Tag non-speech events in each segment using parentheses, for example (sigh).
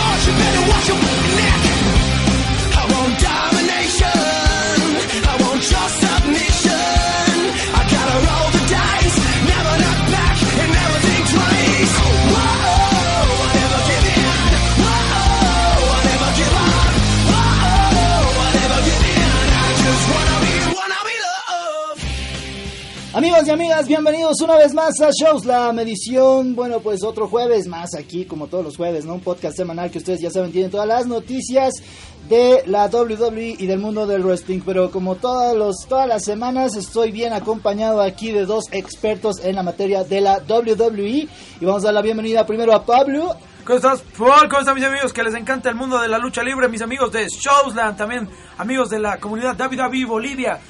Caution! Y amigas, bienvenidos una vez más a Shows, la medición. Bueno, pues otro jueves más aquí, como todos los jueves, ¿no? Un podcast semanal que ustedes ya saben, tienen todas las noticias de la WWE y del mundo del wrestling. Pero como todos los, todas las semanas, estoy bien acompañado aquí de dos expertos en la materia de la WWE. Y vamos a dar la bienvenida primero a Pablo. ¿Cómo estás, Paul? ¿Cómo están mis amigos que les encanta el mundo de la lucha libre? Mis amigos de Showsland, también amigos de la comunidad WWE Bolivia.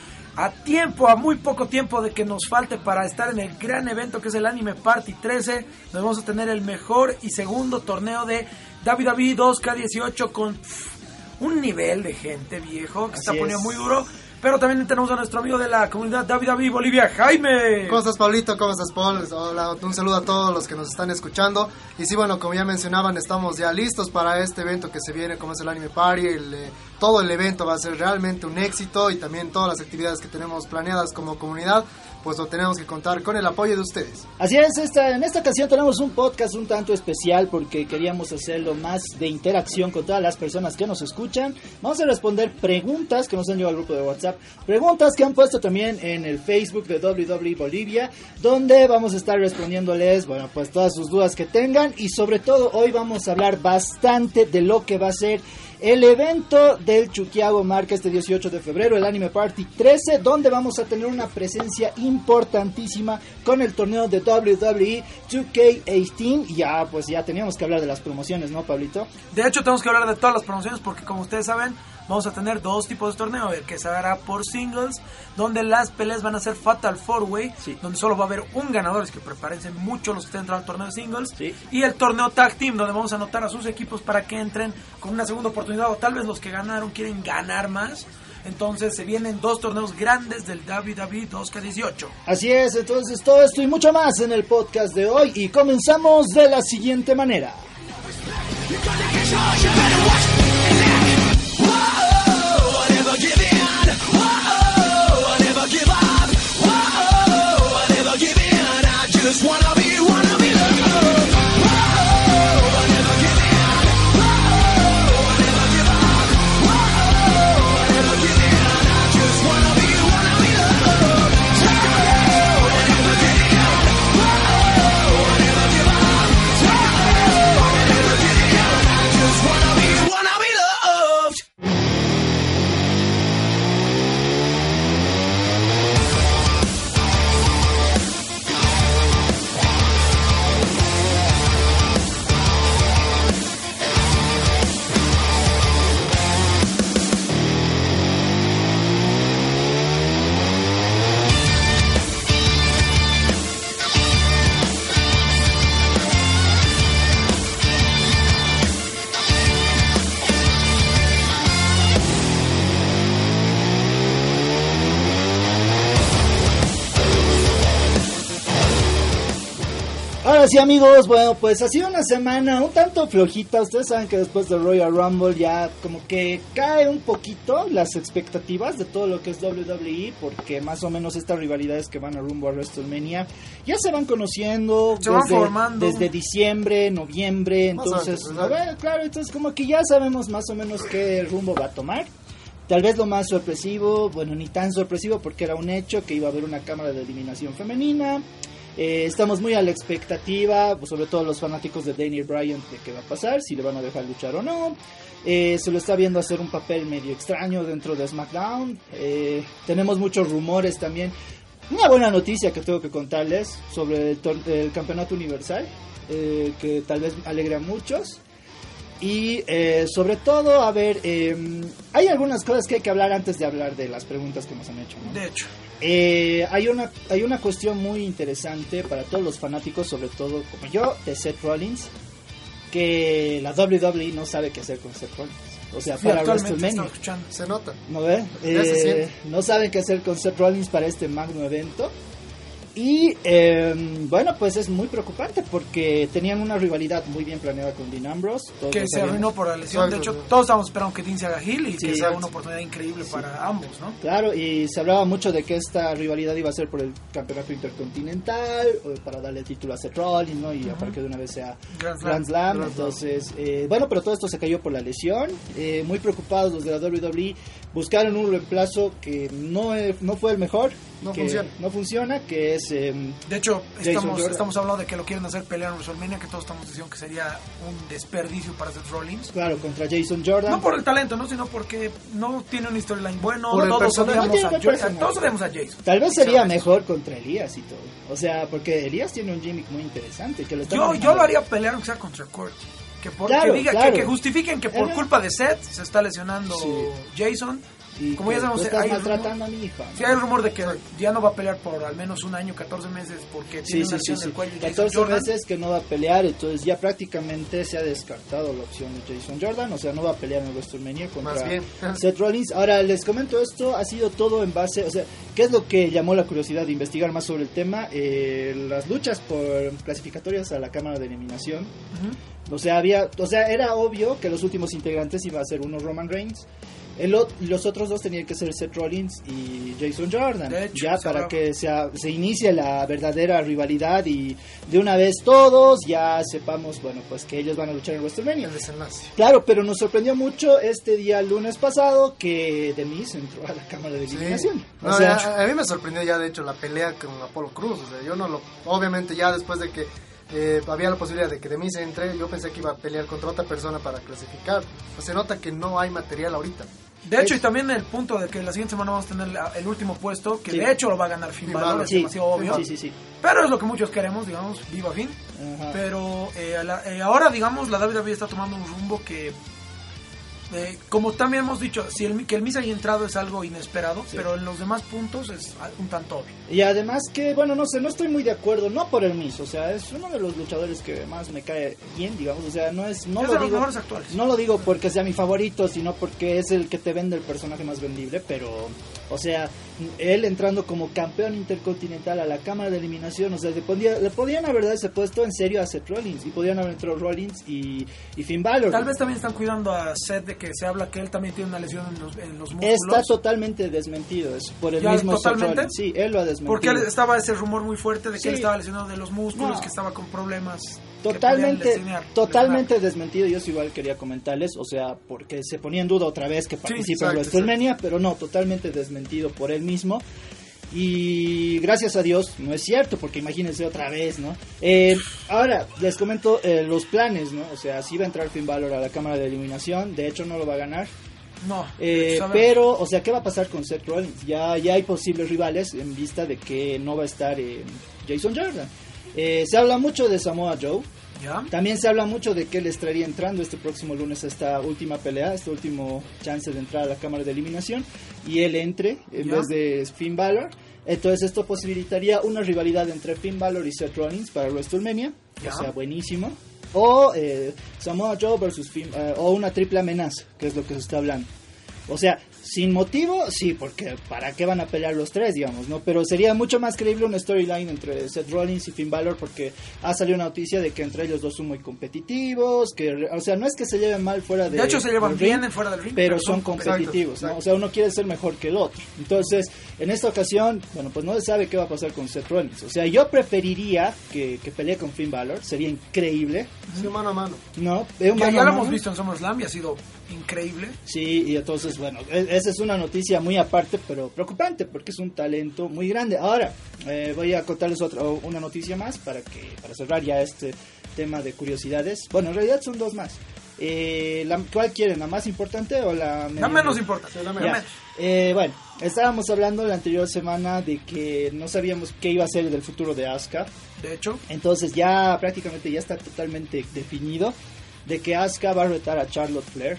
A tiempo, a muy poco tiempo de que nos falte para estar en el gran evento que es el Anime Party 13, donde vamos a tener el mejor y segundo torneo de WWE 2K18 con un nivel de gente viejo que Así está poniendo es. muy duro. Pero también tenemos a nuestro amigo de la comunidad WWE Bolivia, Jaime. ¿Cómo estás, Pablito? ¿Cómo estás, Paul? Un saludo a todos los que nos están escuchando. Y sí, bueno, como ya mencionaban, estamos ya listos para este evento que se viene, como es el Anime Party. El, eh, todo el evento va a ser realmente un éxito y también todas las actividades que tenemos planeadas como comunidad, pues lo tenemos que contar con el apoyo de ustedes. Así es, esta, en esta ocasión tenemos un podcast un tanto especial porque queríamos hacerlo más de interacción con todas las personas que nos escuchan. Vamos a responder preguntas que nos han llegado al grupo de WhatsApp, preguntas que han puesto también en el Facebook de WWE Bolivia, donde vamos a estar respondiéndoles, bueno, pues todas sus dudas que tengan y sobre todo hoy vamos a hablar bastante de lo que va a ser el evento del Chuquiago marca este 18 de febrero, el Anime Party 13, donde vamos a tener una presencia importantísima con el torneo de WWE 2K18. Y ya, pues ya teníamos que hablar de las promociones, ¿no, Pablito? De hecho, tenemos que hablar de todas las promociones porque, como ustedes saben, vamos a tener dos tipos de torneo. El que se hará por singles, donde las peleas van a ser Fatal Four Way, Sí. donde solo va a haber un ganador. Es que prepárense mucho los que estén entrando al torneo de singles. Sí. Y el torneo Tag Team, donde vamos a anotar a sus equipos para que entren con una segunda oportunidad. O tal vez los que ganaron quieren ganar más. Entonces se vienen dos torneos grandes del WWE 2K18. Así es, entonces todo esto y mucho más en el podcast de hoy. Y comenzamos de la siguiente manera. Just wanna Ahora sí amigos, bueno pues ha sido una semana un tanto flojita, ustedes saben que después del Royal Rumble ya como que cae un poquito las expectativas de todo lo que es WWE porque más o menos estas rivalidades que van a rumbo a WrestleMania ya se van conociendo Se van desde, formando. desde diciembre, noviembre, entonces, claro, entonces como que ya sabemos más o menos qué rumbo va a tomar. Tal vez lo más sorpresivo, bueno, ni tan sorpresivo porque era un hecho que iba a haber una cámara de eliminación femenina. Eh, estamos muy a la expectativa, sobre todo los fanáticos de Daniel Bryan, de qué va a pasar, si le van a dejar luchar o no. Eh, se lo está viendo hacer un papel medio extraño dentro de SmackDown. Eh, tenemos muchos rumores también. Una buena noticia que tengo que contarles sobre el, el campeonato universal, eh, que tal vez alegra a muchos. Y eh, sobre todo, a ver, eh, hay algunas cosas que hay que hablar antes de hablar de las preguntas que nos han hecho. ¿no? De hecho, Eh, hay, una, hay una cuestión muy interesante para todos los fanáticos, sobre todo como yo, de Seth Rollins, que la WWE no sabe qué hacer con Seth Rollins. O sea, para WrestleMania. Se nota. ¿No se Eh, no saben qué hacer con Seth Rollins para este magno evento. Y eh, bueno, pues es muy preocupante porque tenían una rivalidad muy bien planeada con Dean Ambrose. todos que se sabíamos. arruinó por la lesión. De hecho, todos estábamos esperando que Dean se haga heel y Sí, que sea una oportunidad increíble para ambos, ¿no? Claro, y se hablaba mucho de que esta rivalidad iba a ser por el campeonato intercontinental, o para darle el título a Seth Rollins, ¿no? Y para que de una vez sea Grand Slam. Grand Slam. Grand Slam. Entonces, eh, bueno, pero todo esto se cayó por la lesión. Eh, muy preocupados los de la WWE. Buscaron un reemplazo que no, eh, no fue el mejor. No que funciona. No funciona, que es... em, De hecho, estamos, estamos hablando de que lo quieren hacer pelear en WrestleMania, que todos estamos diciendo que sería un desperdicio para Seth Rollins. claro, contra Jason Jordan. No por el talento, ¿no? Sino porque no tiene un storyline bueno. Por todos odiamos, a, todos a Jason. Tal vez sería mejor contra Elías y todo. O sea, porque Elías tiene un gimmick muy interesante. Que lo está Yo, yo lo haría pelear aunque sea contra Kurt. Que, por, Claro, que, diga, claro. que, que justifiquen que por culpa de Seth se está lesionando Sí. Jason. Y Como ya sabemos, hay rumor- maltratando a mi hija. Sí, hay el rumor de que ya no va a pelear por al menos un año, 14 meses, porque Sí, tiene sí, una del cuello. Jason 14 Jordan. veces que no va a pelear, entonces ya prácticamente se ha descartado la opción de Jason Jordan, o sea, no va a pelear en WrestleMania contra. (laughs) Seth Rollins. Ahora, les comento esto, ha sido todo en base, o sea, ¿qué es lo que llamó la curiosidad de investigar más sobre el tema? Eh, las luchas por clasificatorias a la Cámara de Eliminación. O sea, había, o sea, era obvio que los últimos integrantes iba a ser uno Roman Reigns. El, ot- los otros dos tenían que ser Seth Rollins y Jason Jordan. Hecho, ya para que sea, se inicie la verdadera rivalidad y de una vez todos ya sepamos, bueno, pues que ellos van a luchar en WrestleMania. El desenlace. Claro, pero nos sorprendió mucho este día lunes pasado que Demis entró a la cámara de Sí. eliminación. No, o sea, ya- a, mí me sorprendió ya de hecho la pelea con Apolo Cruz. O sea, yo no lo. Obviamente, ya después de que eh, había la posibilidad de que de mí se entre, yo pensé que iba a pelear contra otra persona para clasificar. Pues se nota que no hay material ahorita. De hecho, y también el punto de que la siguiente semana vamos a tener el último puesto, que Sí. de hecho lo va a ganar Finn Balor, es sí, demasiado obvio. sí, sí, sí. Pero es lo que muchos queremos, digamos, viva Finn. Pero eh, la- eh, ahora, digamos, la WWE está tomando un rumbo que, eh, como también hemos dicho, si el, que el Miz haya entrado es algo inesperado, pero en los demás puntos es un tanto obvio. Y además que, bueno, no sé, no estoy muy de acuerdo, no por el Miz, o sea, es uno de los luchadores que más me cae bien, digamos, o sea, no es, no es lo de los digo, mejores actuales. no lo digo porque sea mi favorito, sino porque es el que te vende el personaje más vendible, pero, o sea, él entrando como campeón intercontinental a la cámara de eliminación, o sea, le, podía- le podían haber dado ese puesto en serio a Seth Rollins, y podían haber entrado Rollins y, y Finn Balor. Tal vez también están cuidando a Seth de que se habla que él también tiene una lesión en los, en los músculos. Está totalmente desmentido eso, por el ¿Ya mismo Seth totalmente? Rollins. Sí, él lo ha desmentido. Porque estaba ese rumor muy fuerte de que Sí. él estaba lesionado de los músculos, No. que estaba con problemas. Totalmente, lesionar- totalmente desmentido. Yo sí igual quería comentarles, o sea, porque se ponía en duda otra vez que participa en exacto, WrestleMania, pero no, totalmente desmentido por él mismo. Y gracias a Dios, no es cierto, porque imagínense otra vez, ¿no? Eh, ahora, les comento eh, los planes, ¿no? O sea, sí va a entrar Finn Balor a la cámara de eliminación, de hecho no lo va a ganar. No, Eh, sabemos. pero, o sea, ¿qué va a pasar con Seth Rollins? Ya, ya hay posibles rivales en vista de que no va a estar eh, Jason Jordan. Eh, se habla mucho de Samoa Joe. ¿Ya? También se habla mucho de que él estaría entrando este próximo lunes a esta última pelea, este último chance de entrar a la cámara de eliminación y él entre en Ya. vez de Finn Balor. Entonces esto posibilitaría una rivalidad entre Finn Balor y Seth Rollins para WrestleMania, Ya. o sea, buenísimo. O eh, Samoa Joe versus Finn, eh, o una triple amenaza, que es lo que se está hablando. O sea, sin motivo, sí, porque ¿para qué van a pelear los tres, digamos, no? Pero sería mucho más creíble una storyline entre Seth Rollins y Finn Balor porque ha salido una noticia de que entre ellos dos son muy competitivos, que, o sea, no es que se lleven mal fuera de De hecho, se llevan bien ring, en fuera del ring. pero son competitivos, Exacto, ¿no? exacto. O sea, uno quiere ser mejor que el otro. Entonces, en esta ocasión, bueno, pues no se sabe qué va a pasar con Seth Rollins. O sea, yo preferiría que, que pelee con Finn Balor, sería increíble, Sí, mano a mano. ¿no? Eh, Ya, mano ya a lo hemos visto en SummerSlam y ha sido increíble. Sí, y entonces, bueno, e- esa es una noticia muy aparte, pero preocupante, porque es un talento muy grande. Ahora, eh, voy a contarles otra, una noticia más para que para cerrar ya este tema de curiosidades. Bueno, en realidad son dos más. Eh, la, ¿Cuál quieren? ¿La más importante o la La menos importante. La menos. menos. Eh, bueno, estábamos hablando la anterior semana de que no sabíamos qué iba a ser del futuro de Asuka. De hecho, Entonces ya prácticamente ya está totalmente definido de que Asuka va a retar a Charlotte Flair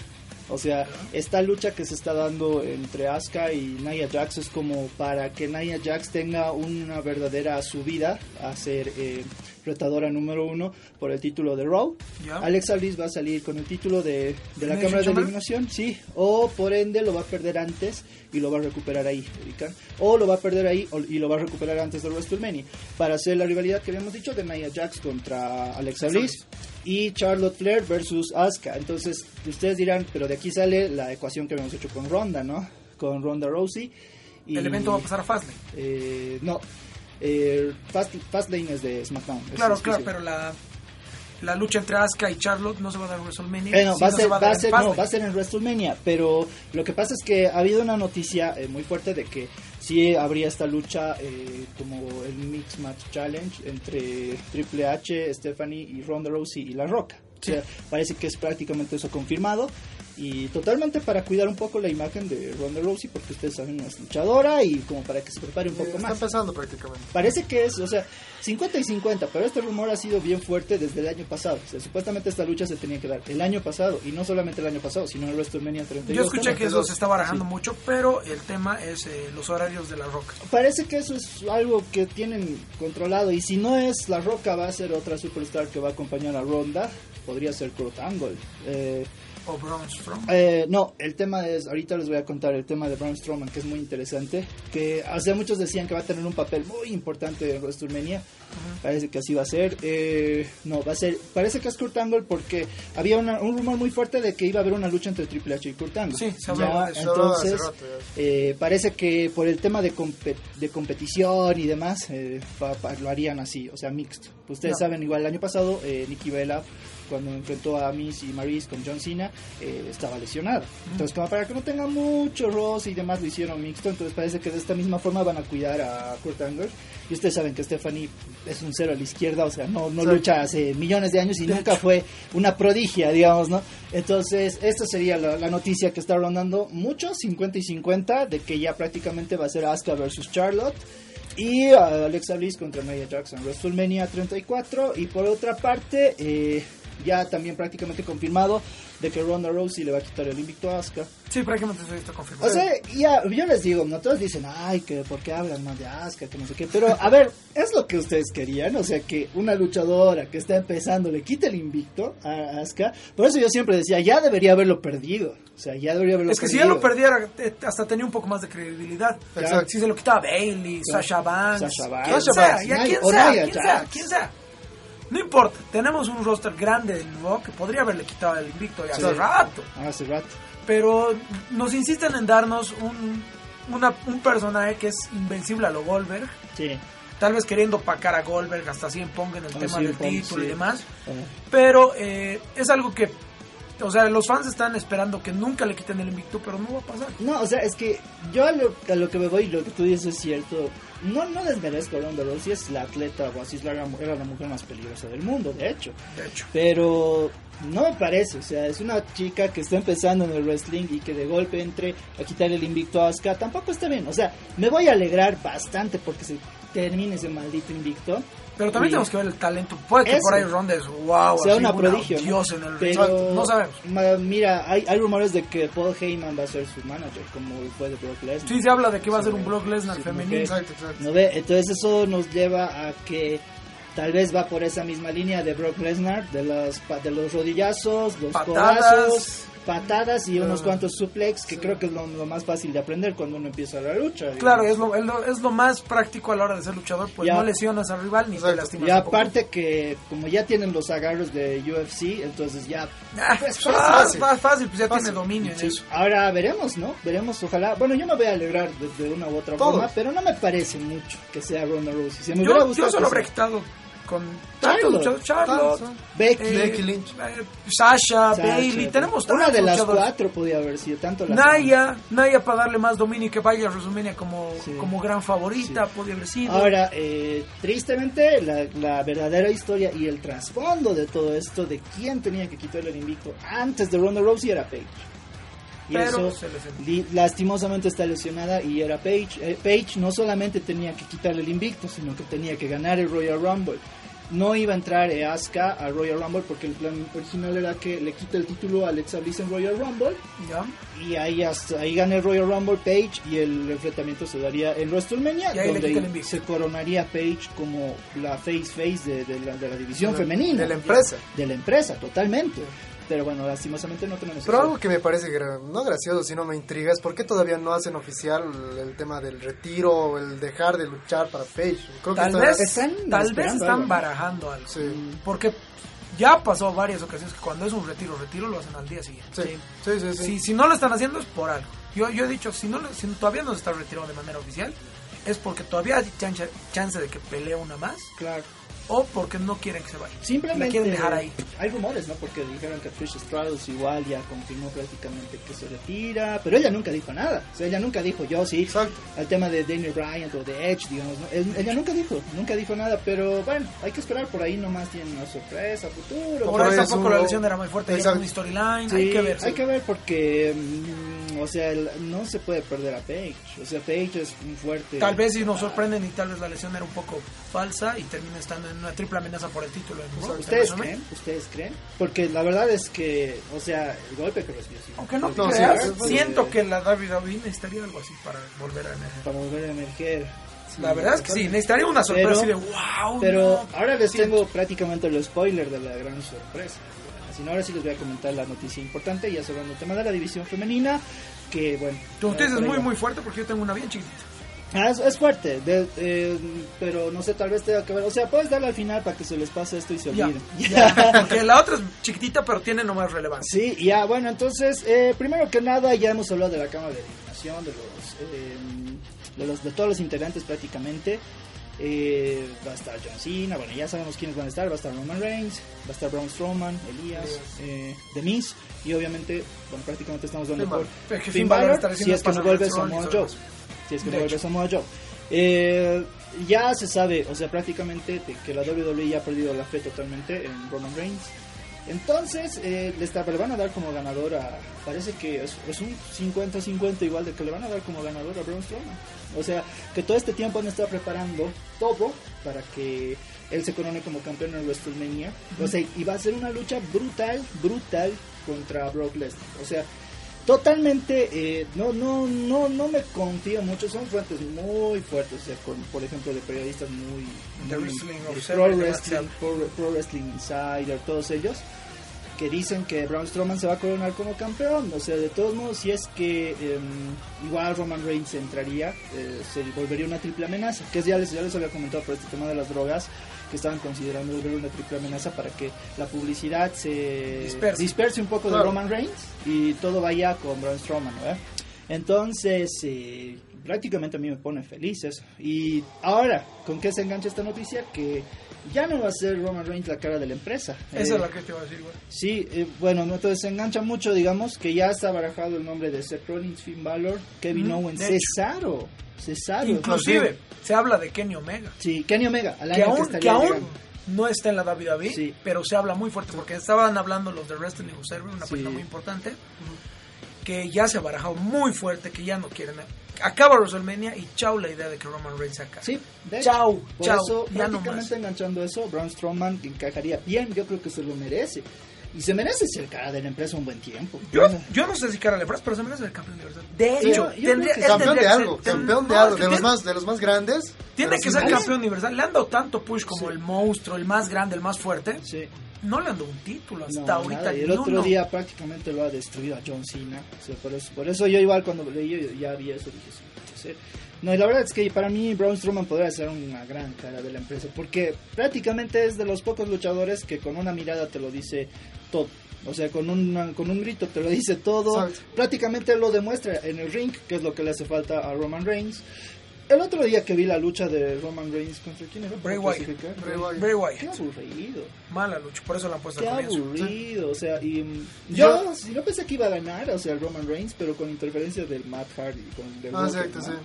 O sea, esta lucha que se está dando entre Asuka y Nia Jax es como para que Nia Jax tenga una verdadera subida a ser eh, retadora número uno por el título de Raw. Ya. Alexa Bliss va a salir con el título de, de la ¿Elimination Cámara de? Eliminación, sí, o por ende lo va a perder antes y lo va a recuperar ahí, o lo va a perder ahí y lo va a recuperar antes de WrestleMania para hacer la rivalidad que habíamos dicho de Nia Jax contra Alexa Bliss y Charlotte Flair versus Asuka. Entonces, ustedes dirán, pero de aquí sale la ecuación que habíamos hecho con Ronda, ¿no? Con Ronda Rousey. Y, El evento va a pasar a Fastlane. eh, no, eh, Fast, Fastlane es de SmackDown. Claro, claro, pero la, la lucha entre Asuka y Charlotte no se va a dar en WrestleMania. Eh, no, sí, va, a no ser, se va, dar a en ser, no, Fastlane. va a ser en WrestleMania, pero lo que pasa es que ha habido una noticia eh, muy fuerte de que sí habría esta lucha eh, como el Mix Match Challenge entre Triple H, Stephanie y Ronda Rousey y La Roca. O sea, parece que es prácticamente eso confirmado y totalmente para cuidar un poco la imagen de Ronda Rousey porque ustedes saben es luchadora y como para que se prepare un poco Está más. empezando prácticamente. Parece que es, o sea, 50 y 50, pero este rumor ha sido bien fuerte desde el año pasado. O sea, supuestamente esta lucha se tenía que dar el año pasado, y no solamente el año pasado, sino en WrestleMania 32. Yo escuché que eso se está barajando Sí. mucho, pero el tema es eh, los horarios de la roca. Parece que eso es algo que tienen controlado, y si no es La Roca, va a ser otra superstar que va a acompañar a Ronda, podría ser Kurt Angle. Eh, O Braun Strowman. Eh, no, el tema es, ahorita les voy a contar el tema de Braun Strowman, que es muy interesante, que hace muchos decían que va a tener un papel muy importante en WrestleMania, parece que así va a ser, eh, no, va a ser, parece que es Kurt Angle porque había una- un rumor muy fuerte de que iba a haber una lucha entre Triple H y Kurt Angle. Sí, se Ya, entonces, rato, eh, parece que por el tema de, compe- de competición y demás, eh, pa- pa- lo harían así, o sea, mixto. Ustedes No. saben, igual el año pasado, Nikki Bella, cuando enfrentó a Miss y Maris con John Cena, eh, estaba lesionada. Entonces, como para que no tenga mucho roce y demás, lo hicieron mixto. Entonces, parece que de esta misma forma van a cuidar a Kurt Angle. Y ustedes saben que Stephanie es un cero a la izquierda, o sea, no, no lucha hace millones de años y nunca fue una prodigia, digamos, ¿no? Entonces, esta sería la, la noticia que está rondando mucho, 50 y 50, de que ya prácticamente va a ser Asuka versus Charlotte. Y uh, Alexa Bliss contra Nia en WrestleMania 34. Y por otra parte, eh, ya también prácticamente confirmado de que Ronda Rousey le va a quitar el invicto a Asuka. Sí, prácticamente eso está confirmado. O sea, ya, yo les digo, no todos dicen, ay, que por qué hablan más de Asuka, que no sé qué. Pero, a ver, es lo que ustedes querían. O sea, que una luchadora que está empezando le quite el invicto a Asuka. Por eso yo siempre decía, ya debería haberlo perdido. O sea, ya debería haberlo es que si perdido. ya lo perdiera, eh, hasta tenía un poco más de credibilidad. Si se lo quitaba Bailey, Claro. Sasha Banks, Sasha Banks. Sasha sea, Banks, ya o sea, quien sea. No importa, tenemos un roster grande del Raw que podría haberle quitado el invicto ya hace rato. Hace rato. Pero nos insisten en darnos un, una- un personaje que es invencible a lo Goldberg. Sí. Tal vez queriendo pacar a Goldberg hasta 100 Pong en el Ah, tema 100 del título y demás. Ah. Pero eh, es algo que, o sea, los fans están esperando que nunca le quiten el invicto, pero no va a pasar. No, o sea, es que yo a lo, a lo que me voy, lo que tú dices es cierto. No, no desmerezco a Ronda Rousey, es la atleta, o así es la, era la mujer más peligrosa del mundo, de hecho. De hecho. Pero no me parece, o sea, es una chica que está empezando en el wrestling y que de golpe entre a quitarle el invicto a Asuka, tampoco está bien. O sea, me voy a alegrar bastante porque se termine ese maldito invicto. Pero también Y- tenemos que ver el talento. Puede que Eso. por ahí Ronda es wow, sea una prodigio, dios en el. Pero, No sabemos. ma- mira, hay, hay rumores de que Paul Heyman va a ser su manager, como fue de Brock Lesnar. Sí, se habla de que va a ser un Brock Lesnar sí, femenino. Exacto, exacto. ¿No ve? Entonces eso nos lleva a que tal vez va por esa misma línea de Brock Lesnar, de los, pa- de los rodillazos, los Patadas. codazos, patadas y unos Ah, cuantos suplex, que sí. creo que es lo, lo más fácil de aprender cuando uno empieza la lucha. Claro, es lo, es, lo, es lo más práctico a la hora de ser luchador, pues Ya. no lesionas al rival ni te Exacto. lastimas. Y aparte que como ya tienen los agarros de UFC, entonces ya... Ah, pues, es fácil. más fácil, pues ya Fácil. tiene dominio Sí, en eso. Ahora veremos, ¿no? Veremos, ojalá. Bueno, yo me voy a alegrar de, de una u otra Todos. forma, pero no me parece mucho que sea Ronda Rousey. Si me Yo, yo que habría sea quitado con Charlotte. Charlotte, Becky, eh, Becky Lynch. eh, Sasha, Sasha, Bailey, tenemos Una de las luchadores. cuatro podía haber sido, tanto la Naya, Naya para darle más dominio y que vaya a WrestleMania como, Sí. como gran favorita, podría haber sido. Ahora, eh, tristemente, la, la verdadera historia y el trasfondo de todo esto, de quién tenía que quitarle el invicto antes de Ronda Rousey era Paige. Y Pero eso lastimosamente está lesionada y era Paige. Eh, Paige no solamente tenía que quitarle el invicto, sino que tenía que ganar el Royal Rumble. No iba a entrar Asuka a Royal Rumble porque el plan original era que le quite el título a Alexa Bliss en Royal Rumble. ¿Ya? y ahí hasta, ahí gana el Royal Rumble Page y el enfrentamiento se daría en WrestleMania donde se coronaría Page como la face face de, de la, de la división femenina. De la empresa. de la empresa totalmente pero bueno lastimosamente no tenemos Pero algo que me parece gra- no gracioso, sino me intriga, es por qué todavía no hacen oficial el tema del retiro o el dejar de luchar para Page. Creo que Tal está- vez, están tal vez están algo. barajando algo. Sí. Porque ya pasó varias ocasiones que cuando es un retiro, retiro lo hacen al día siguiente. Sí, sí, sí. sí. Si, si no lo están haciendo es por algo. Yo, yo he dicho, si, no, lo- si todavía no se está retirando de manera oficial, es porque todavía hay chance, chance de que pelee una más claro o porque no quieren que se vaya. Simplemente La quieren dejar ahí. hay rumores, ¿no? Porque dijeron que Trish Stratus igual ya confirmó prácticamente que se retira, pero ella nunca dijo nada. O sea, ella nunca dijo yo sí Exacto. al tema de Daniel Bryan o de Edge, digamos. ¿no? Él- Ella nunca dijo, nunca dijo nada, pero bueno, hay que esperar por ahí nomás tienen una sorpresa futuro. Por ahí ahí tampoco es la lesión era muy fuerte, un storyline, Sí, hay que ver. Hay que ver porque, mm, o sea, el- no se puede perder a Paige. O sea, Paige es un fuerte. Tal vez si nos sorprenden y tal vez la lesión era un poco falsa y termina estando en una triple amenaza por el título en Raw, en ¿Ustedes creen? ¿Ustedes creen? Porque la verdad es que, o sea, el golpe que recibió sí, Aunque no, No, creas, sí, sí, siento que la WWE necesitaría algo así para volver a emerger. para volver a emerger. Sí, La verdad es que sí, necesitaría una sorpresa Pero- así de wow. Pero no". ahora les Siento. tengo prácticamente el spoiler de la gran sorpresa. Así no, ahora sí les voy a comentar la noticia importante, ya cerrando el tema de la división femenina, que bueno... Eh, ustedes es muy muy fuerte porque yo tengo una bien chiquitita. Ah, es, es fuerte, de- eh, pero no sé, tal vez tenga que ver... O sea, puedes darle al final para que se les pase esto y se olviden. porque la otra es chiquitita pero tiene nomás relevancia. Sí, ya, bueno, entonces, eh, primero que nada, ya hemos hablado de la Cámara de Eliminación, de los, eh, de, los de todos los integrantes prácticamente. Eh, va a estar John Cena, bueno, ya sabemos quiénes van a estar, va a estar Roman Reigns, va a estar Braun Strowman, Elías, eh, The Miz, y obviamente, bueno, prácticamente estamos dando Finn por Finn Balor si es que no vuelve Samoa Joe. Si es que De vuelve. Samoa Joe. Eh, ya se sabe, o sea, prácticamente que la WWE ya ha perdido la fe totalmente en Roman Reigns. Entonces, eh, le van a dar como ganador a. Parece que es, es un 50-50 igual de que le van a dar como ganador a Braun Strowman. O sea, que todo este tiempo han estado preparando todo para que él se corone como campeón en WrestleMania. O sea, y va a ser una lucha brutal, brutal contra Brock Lesnar. O sea, totalmente eh, no no no no me confío mucho. Son fuentes muy fuertes o sea con, por ejemplo de periodistas muy, The muy- Wrestling de Observer, Pro Wrestling, Pro Wrestling Insider todos ellos que dicen que Braun Strowman se va a coronar como campeón. O sea de todos modos si es que em, igual Roman Reigns entraría eh, se volvería una triple amenaza que ya les ya les había comentado por este tema de las drogas que estaban considerando volver una triple amenaza para que la publicidad se Disperse. disperse un poco de. Roman Reigns y todo vaya con Braun Strowman, ¿verdad? Entonces, eh, prácticamente a mí me pone feliz eso. Y ahora, ¿con qué se engancha esta noticia? Que ya no va a ser Roman Reigns la cara de la empresa. Esa Eh, es la que te iba a decir, güey. Sí, eh, bueno, no, entonces se engancha mucho, digamos, que ya está barajado el nombre de Seth Rollins, Finn Balor, Kevin Ujú, Owens. Cesaro. Cesaro. Inclusive se habla de Kenny Omega. Sí, Kenny Omega, al que año que, aún, estaría que aún no está en la WWE, Sí. pero se habla muy fuerte porque estaban hablando los de Wrestling Observer, una Sí. página muy importante, que ya se ha barajado muy fuerte, que ya no quieren. Acaba WrestleMania y chao la idea de que Roman Reigns se acabe. Sí, de hecho, por eso ya no prácticamente enganchando eso, Braun Strowman encajaría bien, yo creo que se lo merece. Y se merece ser cara de la empresa un buen tiempo. Yo, yo no sé si cara le Press, pero se merece el campeón universal. De Sí, hecho, yo- yo tendría, que Campeón tendría de algo, ser- campeón de no, algo, de los tiene- más, de los más grandes. Tiene que ser campeón universal. Le han dado tanto push como Sí. el monstruo, el más grande, el más fuerte. Sí, No le han dado un título hasta no, ahorita. nada, y el ni otro uno. día prácticamente lo ha destruido a John Cena. O sea, por, eso, por eso yo igual cuando leí yo ya vi eso dije, sí. No, y la verdad es que para mí Braun Strowman podría ser una gran cara de la empresa, porque prácticamente es de los pocos luchadores que con una mirada te lo dice todo. O sea, con, una- con un grito te lo dice todo. Exacto. Prácticamente lo demuestra en el ring, que es lo que le hace falta a Roman Reigns. El otro día que vi la lucha de Roman Reigns contra quién era? Bray ¿Puedo Wyatt. Bray Wyatt. Bray Qué Wyatt. aburrido. Mala lucha, por eso la han puesto Qué aburrido, o sea, y mm, Yo- yo, si no pensé que iba a ganar, o sea, Roman Reigns, pero con interferencia del Matt Hardy, con del Ah, Walker, exacto, ¿no? sí.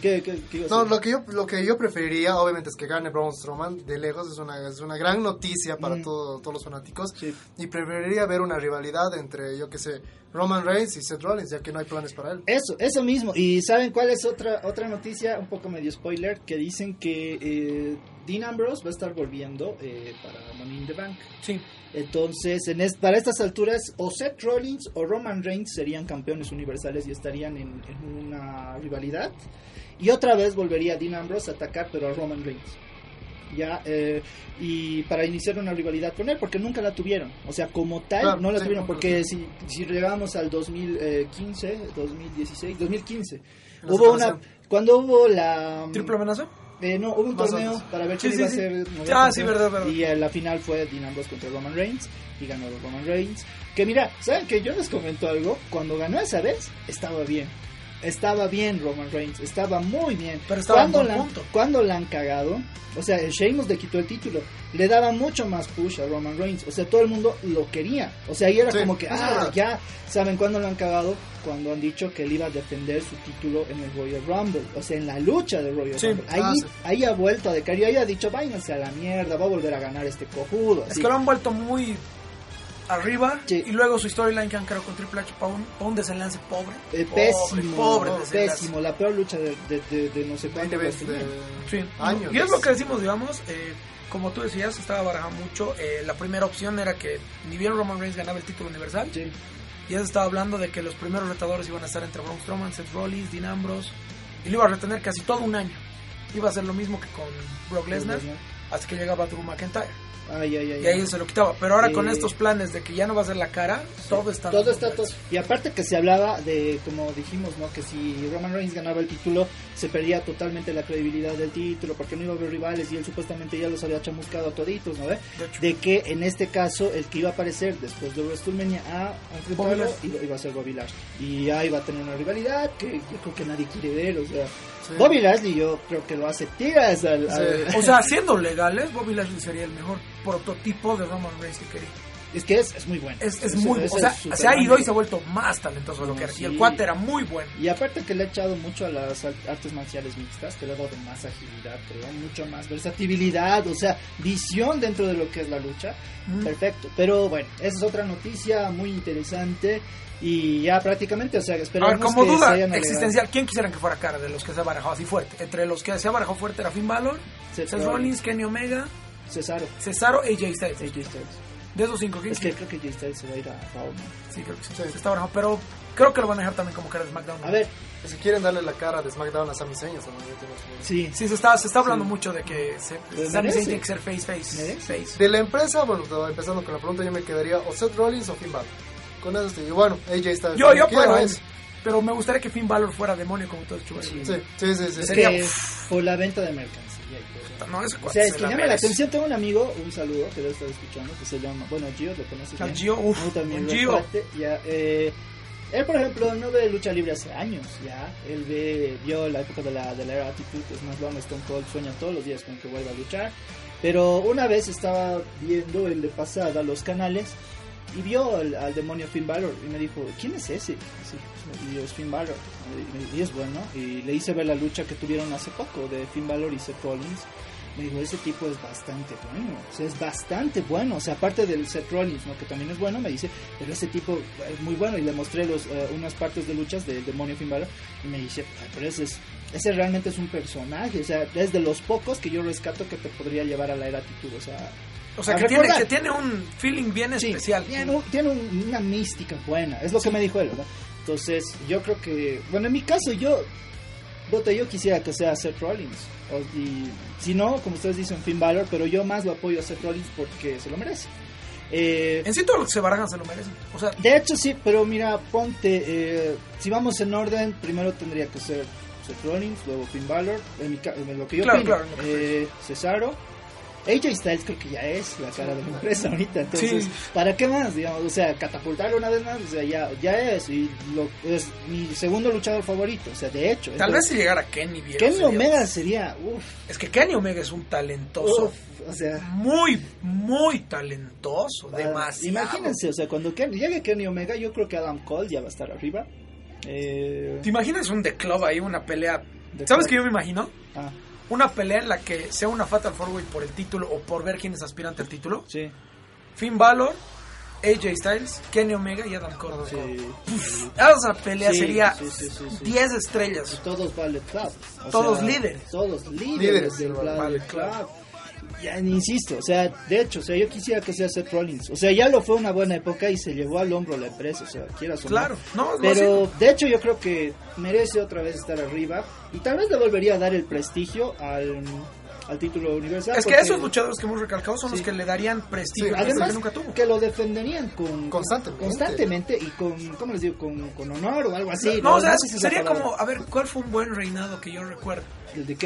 ¿Qué, qué, qué No, lo que yo lo que yo preferiría, obviamente, es que gane Braun Strowman de lejos. Es una, es una gran noticia para Mm. todo- todos los fanáticos. Sí. Y preferiría ver una rivalidad entre, yo que sé, Roman Reigns y Seth Rollins, ya que no hay planes para él. Eso, eso mismo. ¿Y saben cuál es otra otra noticia? un poco medio spoiler, que dicen que eh, Dean Ambrose va a estar volviendo eh, para Money in the Bank. Sí. Entonces, en es- para estas alturas, o Seth Rollins o Roman Reigns serían campeones universales y estarían en, en una rivalidad. Y otra vez volvería Dean Ambrose a atacar, pero a Roman Reigns. Ya, eh, y para iniciar una rivalidad con él, porque nunca la tuvieron. O sea, como tal, Claro, no la sí, tuvieron, porque si, si llegamos al 2015, 2016, 2015, La hubo una. Cuando hubo la. ¿Triple amenaza? Eh, no, hubo un Más torneo para ver quién sí, iba sí. a ser. Ah, sí, verdad, verdad. Y eh, la final fue Dean Ambrose contra Roman Reigns y ganó Roman Reigns. Que mira, ¿saben que yo les comento algo? Cuando ganó esa vez, estaba bien. Estaba bien Roman Reigns, estaba muy bien. Pero estaba cuando, la, punto. cuando la han cagado, o sea, el Sheamus le quitó el título, le daba mucho más push a Roman Reigns, o sea, todo el mundo lo quería. O sea, ahí era Sí, como que, ah, verdad. ya, ¿saben cuándo lo han cagado? Cuando han dicho que él iba a defender su título en el Royal Rumble, o sea, en la lucha del Royal Sí. Rumble. Ahí, Ah, sí. ahí ha vuelto a decaer, y ahí ha dicho, váyanse a la mierda, va a volver a ganar este cojudo. Es que lo han vuelto muy arriba Sí. y luego su storyline que han creado con Triple H para un, pa' un desenlace pobre. Eh, Pobre, pésimo, pobre pésimo, la peor lucha de, de, de- de no sé cuánto 20 veces de Sí. años. Y es lo que decimos, digamos, eh, como tú decías, estaba barajando mucho. eh, la primera opción era que ni bien Roman Reigns ganaba el título universal, Sí. ya se estaba hablando de que los primeros retadores iban a estar entre Braun Strowman, Seth Rollins, Dean Ambrose, y lo iba a retener casi todo un año. Iba a ser lo mismo que con Brock Lesnar, hasta que llegaba Drew McIntyre. Ay, ay, ay. Y ahí se lo quitaba. Pero ahora con Eh, estos planes de que ya no va a ser la cara, todo está... Todo está todo. Y aparte que se hablaba de, como dijimos, ¿no? Que si Roman Reigns ganaba el título, se perdía totalmente la credibilidad del título, porque no iba a haber rivales y él supuestamente ya los había chamuscado a toditos, ¿no? ve? De que en este caso el que iba a aparecer después de WrestleMania a enfrentarlo iba, iba a ser Bobby Lashley. Y ahí va a tener una rivalidad que yo creo que nadie quiere ver, o sea, Sí. Bobby Lashley yo creo que lo hace tiras al... al- O sea, siendo legales, Bobby Lashley sería el mejor prototipo de Roman Reigns que quería. Es que es, es muy bueno. Es, es muy, ese o sea, se ha ido bueno. y se ha vuelto más talentoso de lo que era. Y el Sí. cuate era muy bueno. Y aparte que le ha echado mucho a las ar- artes marciales mixtas, que le ha dado más agilidad, creo, mucho más versatilidad, o sea, visión dentro de lo que es la lucha. Mm. Perfecto. Pero bueno, esa es otra noticia muy interesante. Y ya prácticamente, o sea, A esperamos ver, como que duda existencial, ¿quién quisieran que fuera cara de los que se ha barajado así fuerte? Entre los que se ha barajado fuerte era Finn Balor, Seth Rollins, Kenny Omega, Cesaro, Cesaro Jay Styles. AJ Styles. De esos cinco, ¿quién Es que creo que AJ Styles se va a ir a Raw, ¿no? Sí, creo que sí. Sí. Se está barajando, pero creo que lo van a dejar también como cara de SmackDown. A ver, Si quieren darle la cara de SmackDown a Sami Zayn, que- sí. Sí, se está, se está hablando Sí. mucho de que se, Sami. Zayn tiene que ser face, face, face. De la empresa, bueno, empezando con la pregunta, yo me quedaría o Seth Rollins o Finn Balor. Con eso digo, bueno, AJ Styles. Yo, yo puedo, es. pero me gustaría que Finn Balor fuera demonio como todos los Sí. Sí, sí, sí. sí. Es Sería- que por la venta de mercancía todo. No, ese O cuate sea, es se que la llama la atención. Tengo un amigo, un saludo, que debe estar escuchando, que se llama, bueno, Gio, lo conoces bien. Gio, uf, Muy también lo Gio. ya, eh, él, por ejemplo, no ve lucha libre hace años, ya. Él ve, vio la época de la, de la era Attitude, es más, Long Stone Cold sueña todos los días con que vuelva a luchar. Pero una vez estaba viendo el de pasada los canales y vio al, al demonio Finn Balor y me dijo, ¿quién es ese? Y yo, es Finn Balor. Y, y es bueno. Y le hice ver la lucha que tuvieron hace poco de Finn Balor y Seth Rollins. Me dijo, ese tipo es bastante bueno. O sea, es bastante bueno. O sea, aparte del Seth Rollins, ¿no? que también es bueno, me dice, pero ese tipo es muy bueno. Y le mostré los, eh, unas partes de luchas del demonio Finn Balor. Y me dice, "Ay, pero ese, es, ese realmente es un personaje. O sea, es de los pocos que yo rescato que te podría llevar a la era actitud. O sea, O sea, que tiene, que tiene un feeling bien Sí, especial. Tiene, un- tiene un- una mística buena, es lo que me dijo él, ¿verdad? Entonces, yo creo que, bueno, en mi caso, yo, Bota, yo quisiera que sea Seth Rollins. O, y si no, como ustedes dicen, Finn Balor, pero yo más lo apoyo a Seth Rollins porque se lo merece. Eh, En sí, todo lo que se barajan se lo merecen. O sea, de hecho, sí, pero mira, ponte, eh, si vamos en orden, primero tendría que ser Seth Rollins, luego Finn Balor, en, mi en lo que yo Claro, opino, claro, que eh, Cesaro. AJ Styles creo que ya es la cara de la empresa ahorita, entonces, Sí. ¿para qué más? Digamos, o sea, catapultarlo una vez más, o sea, ya, ya es, y lo, es mi segundo luchador favorito, o sea, de hecho. tal vez si llegara Kenny bien. Kenny sería- Omega sería, uff, Es que Kenny Omega es un talentoso. o sea, Muy, muy talentoso. ah, demasiado. imagínense, o sea, cuando Ken- llegue Kenny Omega, yo creo que Adam Cole ya va a estar arriba. Eh, ¿Te imaginas un The Club ahí, una pelea? The ¿Sabes qué yo me imagino? ah, Una pelea en la que sea una Fatal Four Way por el título o por ver quién es aspirante al título. sí. Finn Balor, AJ Styles, Kenny Omega y Adam Cole. Sí. Esa pelea Sí, sería sí, sí, sí, sí. 10 estrellas. Todos Ballet Club. O Todos sea, líderes. Todos líderes, Líderes del del Ballet, Ballet Club. Club. Ya, insisto, o sea, de hecho, o sea, yo quisiera que sea Seth Rollins. O sea, ya lo fue una buena época y se llevó al hombro la empresa, o sea, quieras o no. Claro, no, Pero de hecho yo creo que merece otra vez estar arriba y tal vez le volvería a dar el prestigio al, al título universal. Es que esos luchadores que hemos recalcado son los que le darían prestigio Sí, Además, que nunca tuvo. que lo defenderían con Constantemente. constantemente y con, ¿cómo les digo? Con, con honor o algo así. no, o sea, sería como, a ver, ¿cuál fue un buen reinado que yo recuerdo? El de.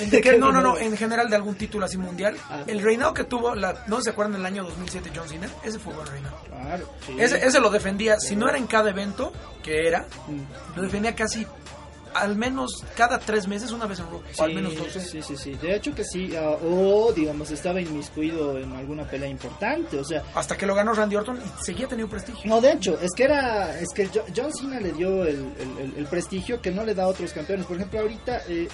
El de que- (laughs) no, no, no, en general de algún título así mundial. Ah. El reinado que tuvo, la, ¿no se acuerdan del año 2007 John Cena? Ese fue buen reinado. Claro, sí. Ese, ese lo defendía, si no era en cada evento, que era, Mm. lo defendía casi, al menos cada tres meses, una vez en Raw, o al menos dos. Sí, sí, sí. De hecho que sí. ah, o, digamos, estaba inmiscuido en alguna pelea importante. O sea, Hasta que lo ganó Randy Orton y seguía teniendo prestigio. no, de hecho, es que era. Es que Jo- John Cena le dio el, el- el- el prestigio que no le da a otros campeones. Por ejemplo, ahorita. eh,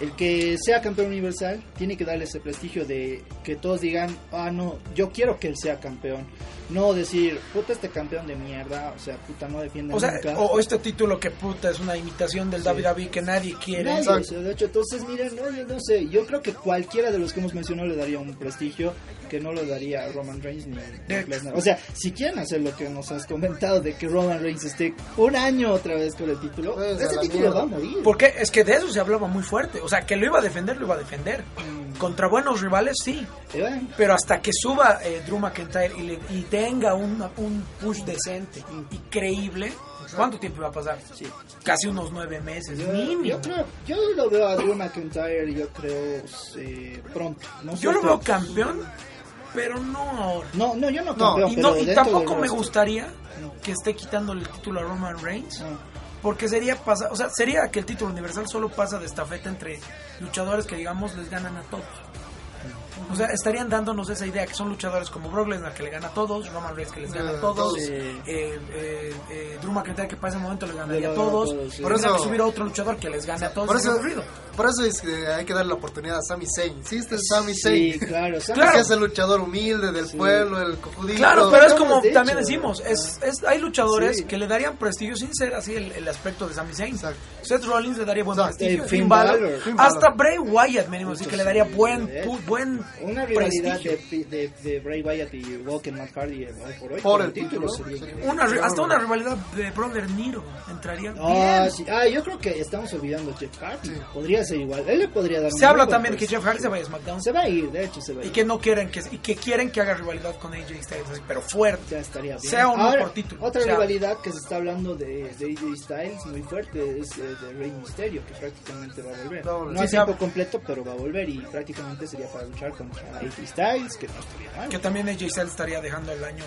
el que sea campeón universal tiene que darle ese prestigio de que todos digan, ah, no, yo quiero que él sea campeón. No decir, puta, este campeón de mierda, o sea, puta, no defiende O sea, nunca. o, o este título que puta es una imitación del Sí. WWE que nadie quiere. Nadie, o sea, de hecho, entonces, miren, no, yo no sé, yo creo que cualquiera de los que hemos mencionado le daría un prestigio que no lo daría a Roman Reigns ni a Lesnar. O sea, si quieren hacer lo que nos has comentado de que Roman Reigns esté un año otra vez con el título, Pues, a ese título mierda. va a morir. Porque es que de eso se hablaba muy fuerte. O sea, que lo iba a defender, lo iba a defender. Contra buenos rivales, sí. Eh, Pero hasta que suba eh, Drew McIntyre y, le- y tenga un, un push decente y creíble, ¿cuánto tiempo va a pasar? sí. Casi unos nueve meses, Yo, mínimo. yo creo, yo lo veo a Drew McIntyre, yo creo, eh, pronto. No sé Yo lo veo campeón, pero no. No, no, yo no No, campeón, Y, pero no, y tampoco me gustaría que esté quitando el título a Roman Reigns. Porque sería pasa, o sea, sería que el título universal solo pasa de estafeta entre luchadores que digamos les ganan a todos. O sea, estarían dándonos esa idea que son luchadores como Brock Lesnar que le gana a todos, Roman Reigns que les gana a Eh, todos, sí. eh, eh, eh, Drew McIntyre que para ese momento les ganaría Le a gana a todos, todos, sí. por eso eso- subir a otro luchador que les gane a todos. Por es eso, por eso es que hay que darle la oportunidad a Sami Zayn. Sí, este es Sami Sí, Zayn. claro. (laughs) Que es el luchador humilde del pueblo, el cojudito. Claro, pero es como dicho. también decimos, es, es, hay luchadores Sí. que le darían prestigio sin ser así el, el aspecto de Sami Zayn. Exacto. Seth Rollins le daría buen Exacto. prestigio. Eh, Finn Finn Balor. Hasta. Bray Wyatt, me decir que le daría buen, buen Una rivalidad de, de, de Bray Wyatt y Walker eh, hoy por hoy. Por con el título, sería sí. increíble. Una, hasta una rivalidad de Brother Nero entraría Ah, bien. sí. ah, yo creo que estamos olvidando a Jeff Hardy. Podría ser igual. Él le podría dar Se habla buen también de que puesto. Jeff Hardy se vaya a SmackDown Se va a ir, de hecho se va a ir. y que no quieren que y que quieren que haga rivalidad con AJ Styles, así, pero fuerte. ya estaría bien. Sea o no Ahora, por título, Otra sea- rivalidad que se está hablando de, de AJ Styles muy fuerte es eh, de Rey Mysterio, que prácticamente va a volver. No Sí, a se tiempo completo, pero va a volver y prácticamente sería para luchar contra AJ Styles, que no estaría mal. Que también AJ Styles estaría dejando el año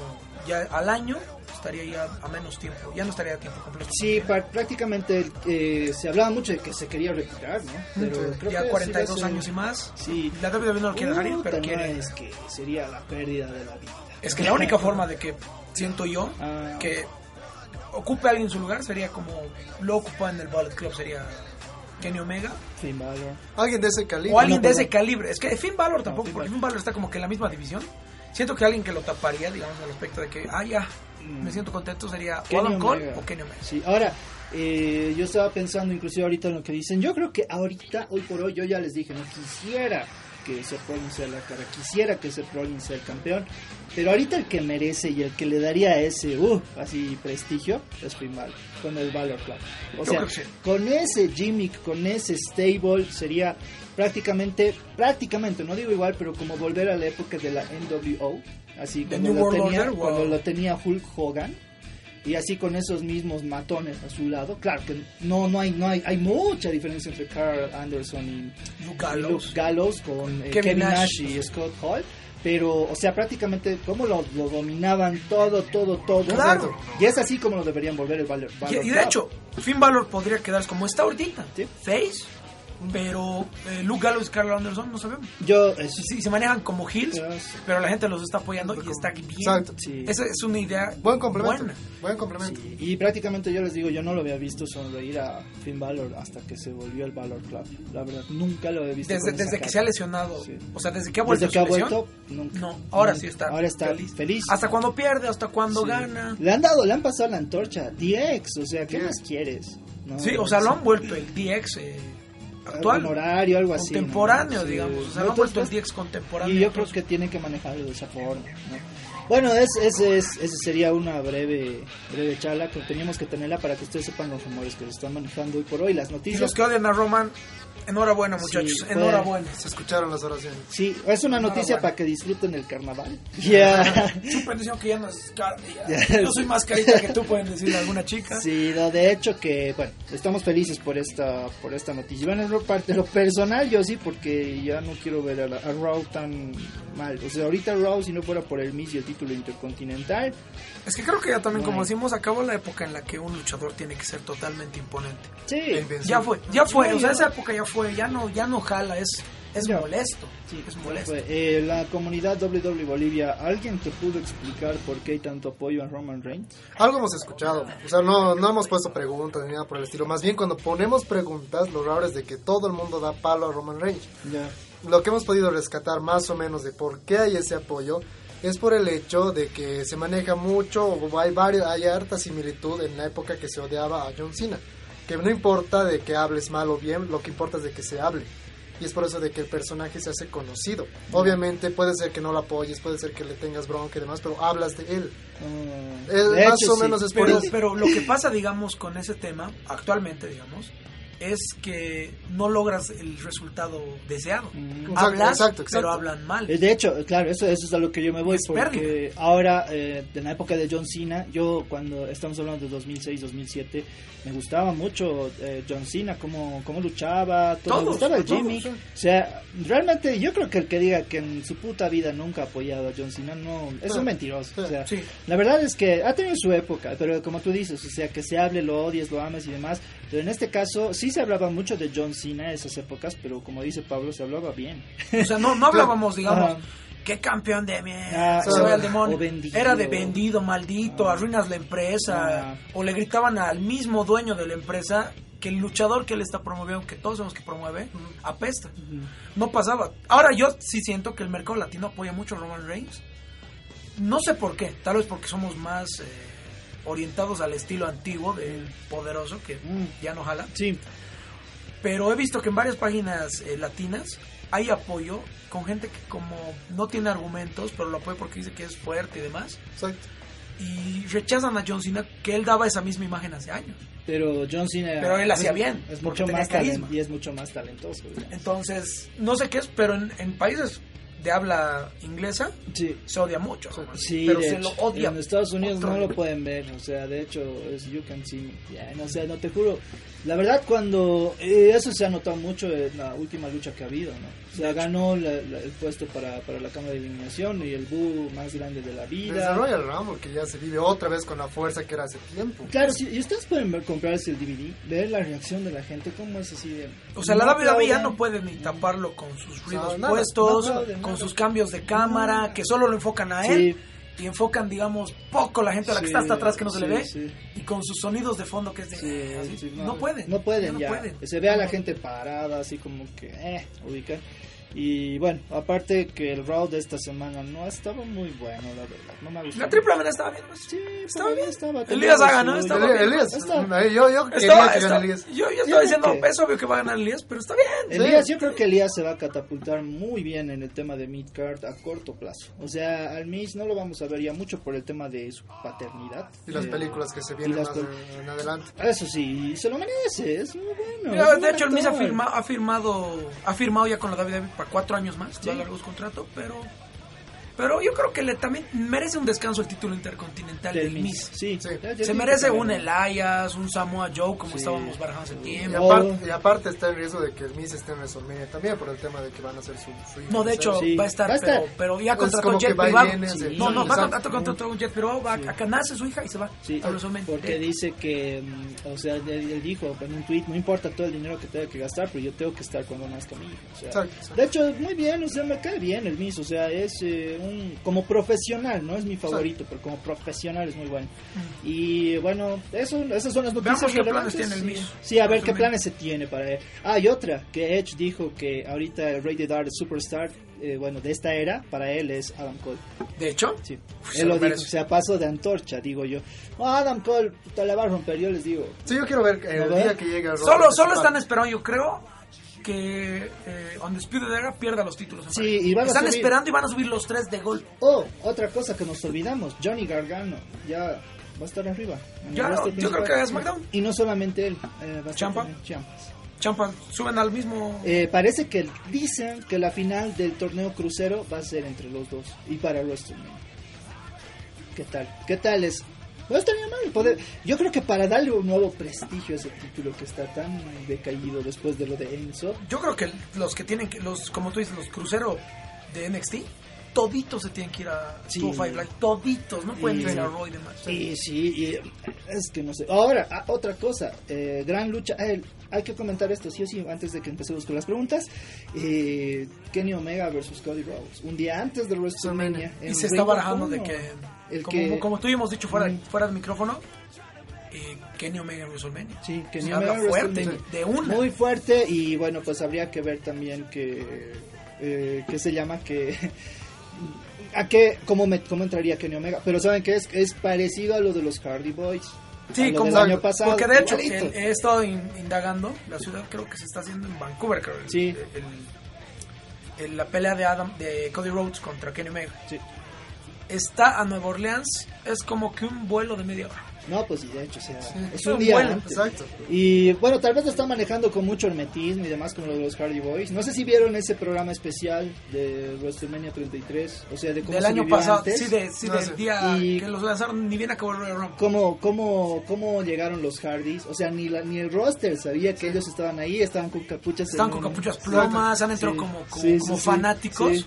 ya al año estaría ya a menos tiempo, ya no estaría a tiempo completo. Sí, prácticamente eh, se hablaba mucho de que se quería retirar, ¿no? Pero Sí, creo ya que 42 sí va a ser- años y más. Sí. La WWE no lo quiere dejar ir, pero quiere. es que sería la pérdida de la vida. Es que la única forma de que siento yo Ah. que ocupe alguien su lugar sería como lo ocupa en el Bullet Club sería Kenny Omega Finn Balor. Alguien de ese calibre. o alguien no, de ese calibre. Es que Finn Balor tampoco, Finn porque Balor. Finn Balor está como que en la misma división. Siento que alguien que lo taparía, digamos, al aspecto de que, ah, ya, Mm. me siento contento sería Kenny Adam Cole Omega. o Kenny Omega. Sí, ahora, eh, yo estaba pensando inclusive ahorita en lo que dicen. Yo creo que ahorita, hoy por hoy, yo ya les dije, no quisiera que Seth Rollins sea la cara, quisiera que Seth Rollins sea el campeón, pero ahorita el que merece y el que le daría ese, uh, así prestigio, es Finn Balor, con el Valor Club. O sea, sí. con ese gimmick, con ese stable, sería prácticamente, prácticamente, no digo igual, pero como volver a la época de la NWO, así ¿De cuando lo, tenía, Order? Wow. cuando lo tenía Hulk Hogan y así con esos mismos matones a su lado. Claro que no no hay no hay hay mucha diferencia entre Carl Anderson y Luke y Gallows. Luke Gallows con eh, Kevin Kevin, Nash. Nash. y Scott Hall. Pero, o sea, prácticamente como lo, lo dominaban todo, todo, todo. Claro. Y es así como lo deberían volver el Valor. Y, y de hecho, Finn Balor podría quedar como está ahorita. Sí. Face pero eh, Luke Gallows y Carl Anderson no sabemos. Yo, eh, Sí, sí, se manejan como heels, Pero- pero la gente los está apoyando y está bien. Exacto. Sí. Esa es una idea Buen complemento. buena. Buen complemento. Sí, y prácticamente yo les digo, yo no lo había visto sonreír a Finn Balor hasta que se volvió el Balor Club. La verdad, nunca lo había visto. Desde, que se ha lesionado, Sí. o sea, desde que ha vuelto Desde que ha vuelto, nunca. no, ahora Nunca. sí está Ahora está feliz. feliz. Hasta cuando pierde, hasta cuando Sí. gana. Le han dado, le han pasado la antorcha. DX, o sea, ¿qué Sí. más quieres? No, Sí, o sea, lo han vuelto el DX eh, actual. Horario, algo así. ¿no? contemporáneo, Sí. digamos. O sea, No, lo han pues, vuelto el pues, DX contemporáneo. Y yo creo que tienen que manejarlo de esa forma. ¿no? Bueno, es, ese es, ese sería una breve breve charla que teníamos que tenerla para que ustedes sepan los rumores que se están manejando hoy por hoy, las Y noticias. los que odian a Roman, enhorabuena, muchachos. Sí, enhorabuena. Se escucharon las oraciones. Sí, es una noticia bueno. para que disfruten el carnaval. (laughs) Ya. Diciendo que ya no es. Ya. Yo soy más carita que tú, pueden decirle a alguna chica. Sí, no, de hecho que, bueno, estamos felices por esta por esta noticia. Bueno, en lo, parte, lo personal yo sí, porque ya no quiero ver a, la- a Raw tan mal. O sea, ahorita Raw, si no fuera por el Miss y el título intercontinental, Es que creo que ya también, como No. decimos, acabó la época en la que un luchador tiene que ser totalmente imponente. sí. Ya fue, ya fue, Sí, o sea, ya. esa época ya fue, ya no, ya no jala, es, es Ya. molesto, Sí, es molesto. fue. Eh, la comunidad WWE Bolivia, ¿alguien te pudo explicar por qué hay tanto apoyo a Roman Reigns? Algo hemos escuchado. O sea, no, no hemos puesto preguntas ni nada por el estilo. Más bien, cuando ponemos preguntas, lo raro es de que todo el mundo da palo a Roman Reigns. Ya. Lo que hemos podido rescatar más o menos de por qué hay ese apoyo es por el hecho de que se maneja mucho, o hay, varios, hay harta similitud en la época que se odiaba a John Cena. Que no importa de que hables mal o bien, lo que importa es de que se hable. Y es por eso de que el personaje se hace conocido. Obviamente puede ser que no lo apoyes, puede ser que le tengas bronca y demás, pero hablas de él. Ah, Eh, de más hecho, o sí. menos es por Pero, eso. pero lo que (clears throat) pasa, digamos, con ese tema, actualmente, digamos, es que no logras el resultado deseado. Mm. Exacto, Hablas, exacto, exacto. pero hablan mal. Eh, De hecho, claro, eso, eso es a lo que yo me voy, Es porque ahora, eh, en la época de John Cena, yo cuando estamos hablando de 2006, 2007, me gustaba mucho eh, John Cena, cómo, cómo luchaba, todo, me Todos, gustaba el todos, Jimmy. sí. O sea, realmente yo creo que el que diga que en su puta vida nunca ha apoyado a John Cena, no, es un mentiroso. O sea, Sí. la verdad es que ha tenido su época, pero como tú dices, o sea, que se hable, lo odies, lo ames y demás. Pero en este caso sí se hablaba mucho de John Cena en esas épocas, pero como dice Pablo, se hablaba bien. O sea, no, no hablábamos, digamos, qué campeón de mierda, Ah, se o- demonio. Era de vendido, maldito, Ah. arruinas la empresa. Ah. O le gritaban al mismo dueño de la empresa que el luchador que él está promoviendo, que todos sabemos que promueve, apesta. No pasaba. Ahora yo sí siento que el mercado latino apoya mucho a Roman Reigns. No sé por qué, tal vez porque somos más eh, orientados al estilo antiguo del poderoso, que Mm. ya no jala. Sí, Pero he visto que en varias páginas eh, latinas hay apoyo con gente que como no tiene argumentos, pero lo apoya porque dice que es fuerte y demás. Exacto. Y rechazan a John Cena, que él daba esa misma imagen hace años. pero John Cena Pero él hacía bien, es mucho más carisma. y es mucho más talentoso. digamos. Entonces, no sé qué es, pero en, en países de habla inglesa Sí. se odia mucho. Sí, pero se hecho, lo odia. En Estados Unidos Otro no lo pueden ver, o sea, de hecho es You Can See Me. Ya, no, o sea, no te juro. La verdad, cuando. eh, eso se ha notado mucho en la última lucha que ha habido, ¿no? O sea, ganó la- la- el puesto para, para la cámara de eliminación y el boo más grande de la Desde vida. Royal Rumble, que ya se vive otra vez con la fuerza que era hace tiempo. Claro, sí, y ustedes pueden ver, comprarse el DVD, ver la reacción de la gente, cómo es así de... O sea, la no WWE ya no puede ni taparlo con sus ruidos nada, puestos, no con sus cambios de cámara, No. que solo lo enfocan a Sí. él y enfocan, digamos, poco la gente a la que está hasta atrás que no se le ve sí. y con sus sonidos de fondo que es de así. sí, no, pueden. No pueden, ya. no pueden. Se ve a la No. gente parada, así como que, eh, ubica. Y bueno, aparte que el Raw de esta semana no estaba muy bueno, la verdad. No me gustó. La triple amenaza estaba bien. ¿no? Sí, Estaba bien. Estaba, Elías ¿no? suyo. Estaba Elías, bien. Elías, ahí yo, yo quería Estaba, que estaba- Elías. yo, yo Yo estaba diciendo, que- es obvio que va a ganar Elías, pero está bien. Elías, yo creo que Elías se va a catapultar muy bien en el tema de midcard a corto plazo. O sea, al Miz no lo vamos a ver ya mucho por el tema de su paternidad. Y las Eh, películas que se vienen más pel- en adelante. Eso sí, se lo merece, es muy bueno. Mira, es de hecho, el Miz ha, actor. firma- ha firmado ha firmado ya con la WWE para cuatro años más, Sí. va a largos contrato, pero Pero yo creo que le también merece un descanso el título intercontinental del Del Miz. Sí. Sí. Se merece un. Elias, un Samoa Joe, como Sí. estábamos barajando hace Y tiempo. No. aparte, y aparte está el riesgo de que el Miz esté en WrestleMania también por el tema de que van a hacer su free. No, de hecho, Sí. va a estar, Va a estar. Pero, pero ya Es contrató Jet y privado. No, no, va a contratar contra un Jet privado, va Sí. a nace su hija y se va. Sí, a WrestleMania. porque dice que, mm, o sea, él, dijo en un tweet, no importa todo el dinero que tenga que gastar, pero yo tengo que estar cuando nazca mi hija. O sea, Exacto, exacto. de hecho, muy bien, o sea, me cae bien el Miz, o sea, es eh, un, como profesional, no es mi favorito, pero como profesional es muy bueno. Y bueno, eso, esas son las noticias Veamos qué relevantes, planes tiene el sí. Sí, a ver qué planes se tiene para él. Ah, y otra, que Edge dijo que ahorita el Rated R Superstar, eh, bueno, de esta era, para él es Adam Cole. De hecho, Sí. Se Él lo lo dijo, o sea, paso de antorcha, digo yo. Oh, Adam Cole, puta, le va a romper, yo les digo. Sí, yo quiero ver el A ver. día que llegue solo, solo están esperando, yo creo, que eh, Undisputed Era pierda los títulos. en Sí, pareja. y van a Están subir- esperando y van a subir los tres de golpe. Oh, otra cosa que nos olvidamos, Johnny Gargano, ya va a estar arriba. Ya, roster yo creo que es SmackDown. Y no solamente él, eh, va a Ciampa. Champa, suben al mismo. Eh, parece que dicen que la final del torneo crucero va a ser entre los dos y para WrestleMania. ¿Qué tal? ¿Qué tal es? No estaría mal poder. Yo creo que para darle un nuevo prestigio a ese título que está tan decaído después de lo de Enzo, Yo creo que los que tienen que, los, como tú dices, los cruceros de NXT, toditos se tienen que ir a Sí. 205 Live, toditos, no pueden ir a Raw y demás. Sí, sí, y, eh, es que no sé. Ahora, ah, otra cosa, eh, gran lucha. eh, hay que comentar esto, sí o sí, antes de que empecemos con las preguntas. Eh, Kenny Omega versus Cody Rhodes. Un día antes de WrestleMania. Y se Ring está barajando de que, El como, que- como tú y hemos dicho fuera, Mm. fuera del micrófono, eh, Kenny Omega en WrestleMania. Sí, Kenny Se habla Omega fuerte, de una. Muy fuerte y bueno, pues habría que ver también que... Eh, ¿Qué se llama? Que... (laughs) ¿A qué? ¿Cómo, me, ¿Cómo entraría Kenny Omega? Pero ¿saben qué? Es, es parecido a lo de los Hardy Boys. Sí, como año pasado. Porque de hecho, el- he estado in- indagando, la ciudad creo que se está haciendo en Vancouver, creo. el- Sí. el- el- la pelea de Adam, de Cody Rhodes contra Kenny Omega. Sí. Está a Nueva Orleans, es como que un vuelo de media hora. No, pues de hecho, o sea, es un día antes. Exacto. Y bueno, tal vez lo están manejando con mucho hermetismo y demás como lo de los Hardy Boys. No sé si vieron ese programa especial de WrestleMania 33, o sea, de cómo Del se año pasado, antes. sí, de, sí, No del sé. día Y- que los lanzaron, ni bien acabó el Royal Rumble. cómo, cómo, cómo llegaron los Hardys. O sea, ni, la, ni el roster sabía que ellos estaban ahí, estaban con capuchas. Están en con capuchas plumas, han entrado Sí, como, como, sí, como sí, sí, fanáticos.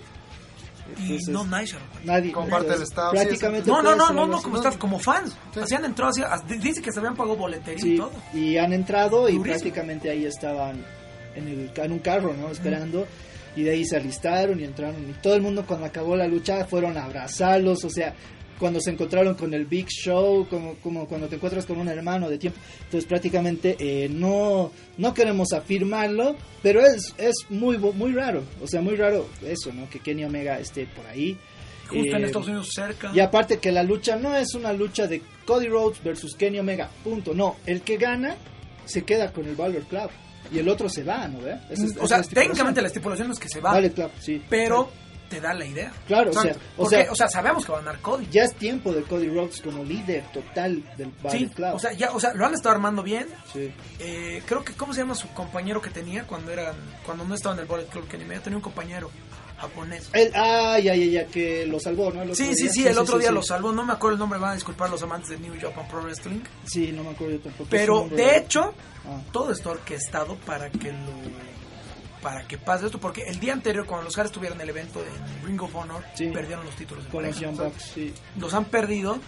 Y Entonces, no nadie se nadie. Comparte el staff, sí, Prácticamente No, no, no, no, no, como staff, como fans. Sí. Así han entrado, así, as- dice que se habían pagado boletería y Sí, todo. y han entrado y Durísimo. prácticamente ahí estaban en, el, en un carro, ¿no? Esperando. Y de ahí se alistaron y entraron. Y todo el mundo cuando acabó la lucha fueron a abrazarlos. O sea, cuando se encontraron con el Big Show, como, como cuando te encuentras con un hermano de tiempo. Entonces prácticamente eh, no, no queremos afirmarlo, pero es, es muy, muy raro. O sea, muy raro eso, ¿no? Que Kenny Omega esté por ahí. Justo en Eh, Estados Unidos cerca. y aparte que la lucha no es una lucha de Cody Rhodes versus Kenny Omega, punto. No, el que gana se queda con el Valor Club y el otro se va, ¿no? Esa esa o sea, técnicamente la estipulación es que se va, Valor Club, sí. pero te da la idea. Claro, o sea, o sea, o sea, sabemos que va a ganar Cody. ya es tiempo de Cody Rhodes como líder total del Valor Sí, Club. o sea, ya, o sea, lo han estado armando bien. sí. Eh, creo que, ¿cómo se llama su compañero que tenía cuando eran, cuando no estaba en el Bullet Club? Que ni medio tenía un compañero japonés. El, ah, ya, ya, ya, que lo salvó, ¿no? Sí, sí, día. sí, el otro día sí. lo salvó. No me acuerdo el nombre, van a disculpar los amantes de New Japan Pro Wrestling. Sí, no me acuerdo yo tampoco. Pero de hecho, Ah. todo está orquestado para que lo para que pase esto, porque el día anterior cuando los Harris tuvieron el evento en Ring of Honor, Sí. perdieron los títulos de Con los. Young Bucks, sí. Los han perdido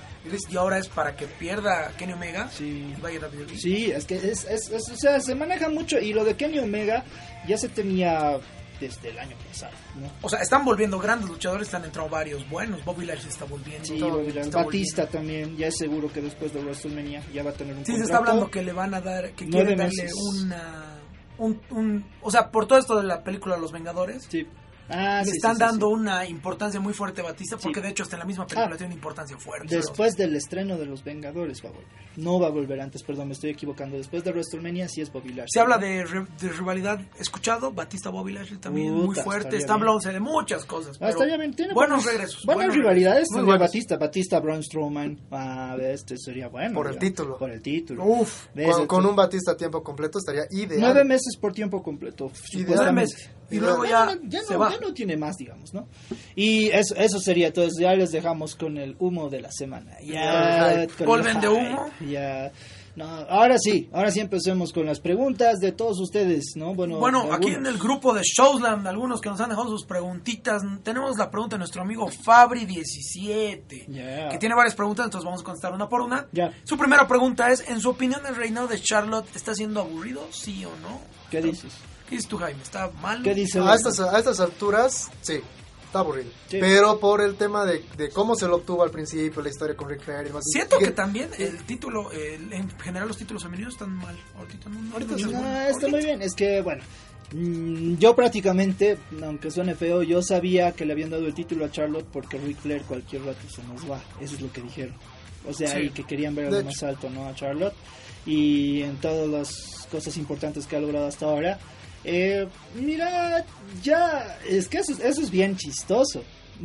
Y ahora es para que pierda Kenny Omega Sí. y vaya WWE. Sí, es que es, es- es- o sea, se maneja mucho y lo de Kenny Omega ya se tenía desde el año pasado, ¿no? O sea, están volviendo grandes luchadores, están entrando varios buenos. Bobby Lashley está volviendo. Sí, Todo Bobby Lashley. está Batista también, ya es seguro que después de WrestleMania ya va a tener un Sí, se está hablando que le van a dar, que quieren darle una... Un, un- o sea, por todo esto de la película Los Vengadores, Sí. Ah, le sí, están sí, dando sí. una importancia muy fuerte a Batista, porque de hecho hasta en la misma película Ah. tiene una importancia fuerte. Después del estreno de Los Vengadores va a volver. No va a volver antes, perdón, me estoy equivocando. Después de WrestleMania sí es Bobby Lashley. Se habla de, de rivalidad escuchado, Batista Bobby Lashley también muy Puta, fuerte, estaría está hablándose de muchas cosas. Ah, pero estaría bien, tiene buenos regresos. Buenas buenos rivalidades Muy buenos. Batista. Batista, Braun Strowman. Ah, este sería bueno. Por el ya. título. Por el título. Uf. Con, con un Batista a tiempo completo estaría ideal. Nueve meses por tiempo completo, nueve meses. Y luego ya, No, no, ya se no, va. ya no tiene más, digamos, ¿no? Y eso, eso sería, entonces ya les dejamos con el humo de la semana. Ya, Polven de humo. Ya. No, ahora sí, ahora sí empecemos con las preguntas de todos ustedes, ¿no? Bueno, Bueno, aquí en el grupo de Showsland, algunos que nos han dejado sus preguntitas, tenemos la pregunta de nuestro amigo Fabri17, Ya. que tiene varias preguntas, entonces vamos a contestar una por una. Ya. Su primera pregunta es, ¿en su opinión el reinado de Charlotte está siendo aburrido, sí o no? ¿Qué dices? ¿Qué dices tú, Jaime? ¿Está mal? ¿Qué dice? A estas, a estas alturas, sí, está aburrido. Sí. Pero por el tema de, de cómo se lo obtuvo al principio, la historia con Rick Flair y demás. Siento que también el título, el- en general los títulos femeninos están mal. Ahorita no, Ahorita no bueno. está Ahorita. muy bien. Es que, bueno, mm, yo prácticamente, aunque suene feo, yo sabía que le habían dado el título a Charlotte porque Ric Flair cualquier rato se nos va. Eso es lo que dijeron. O sea, Sí. y que querían ver algo más alto, ¿no? A Charlotte. Y en todas las cosas importantes que ha logrado hasta ahora. Eh, mira, ya, es que eso, eso es bien chistoso.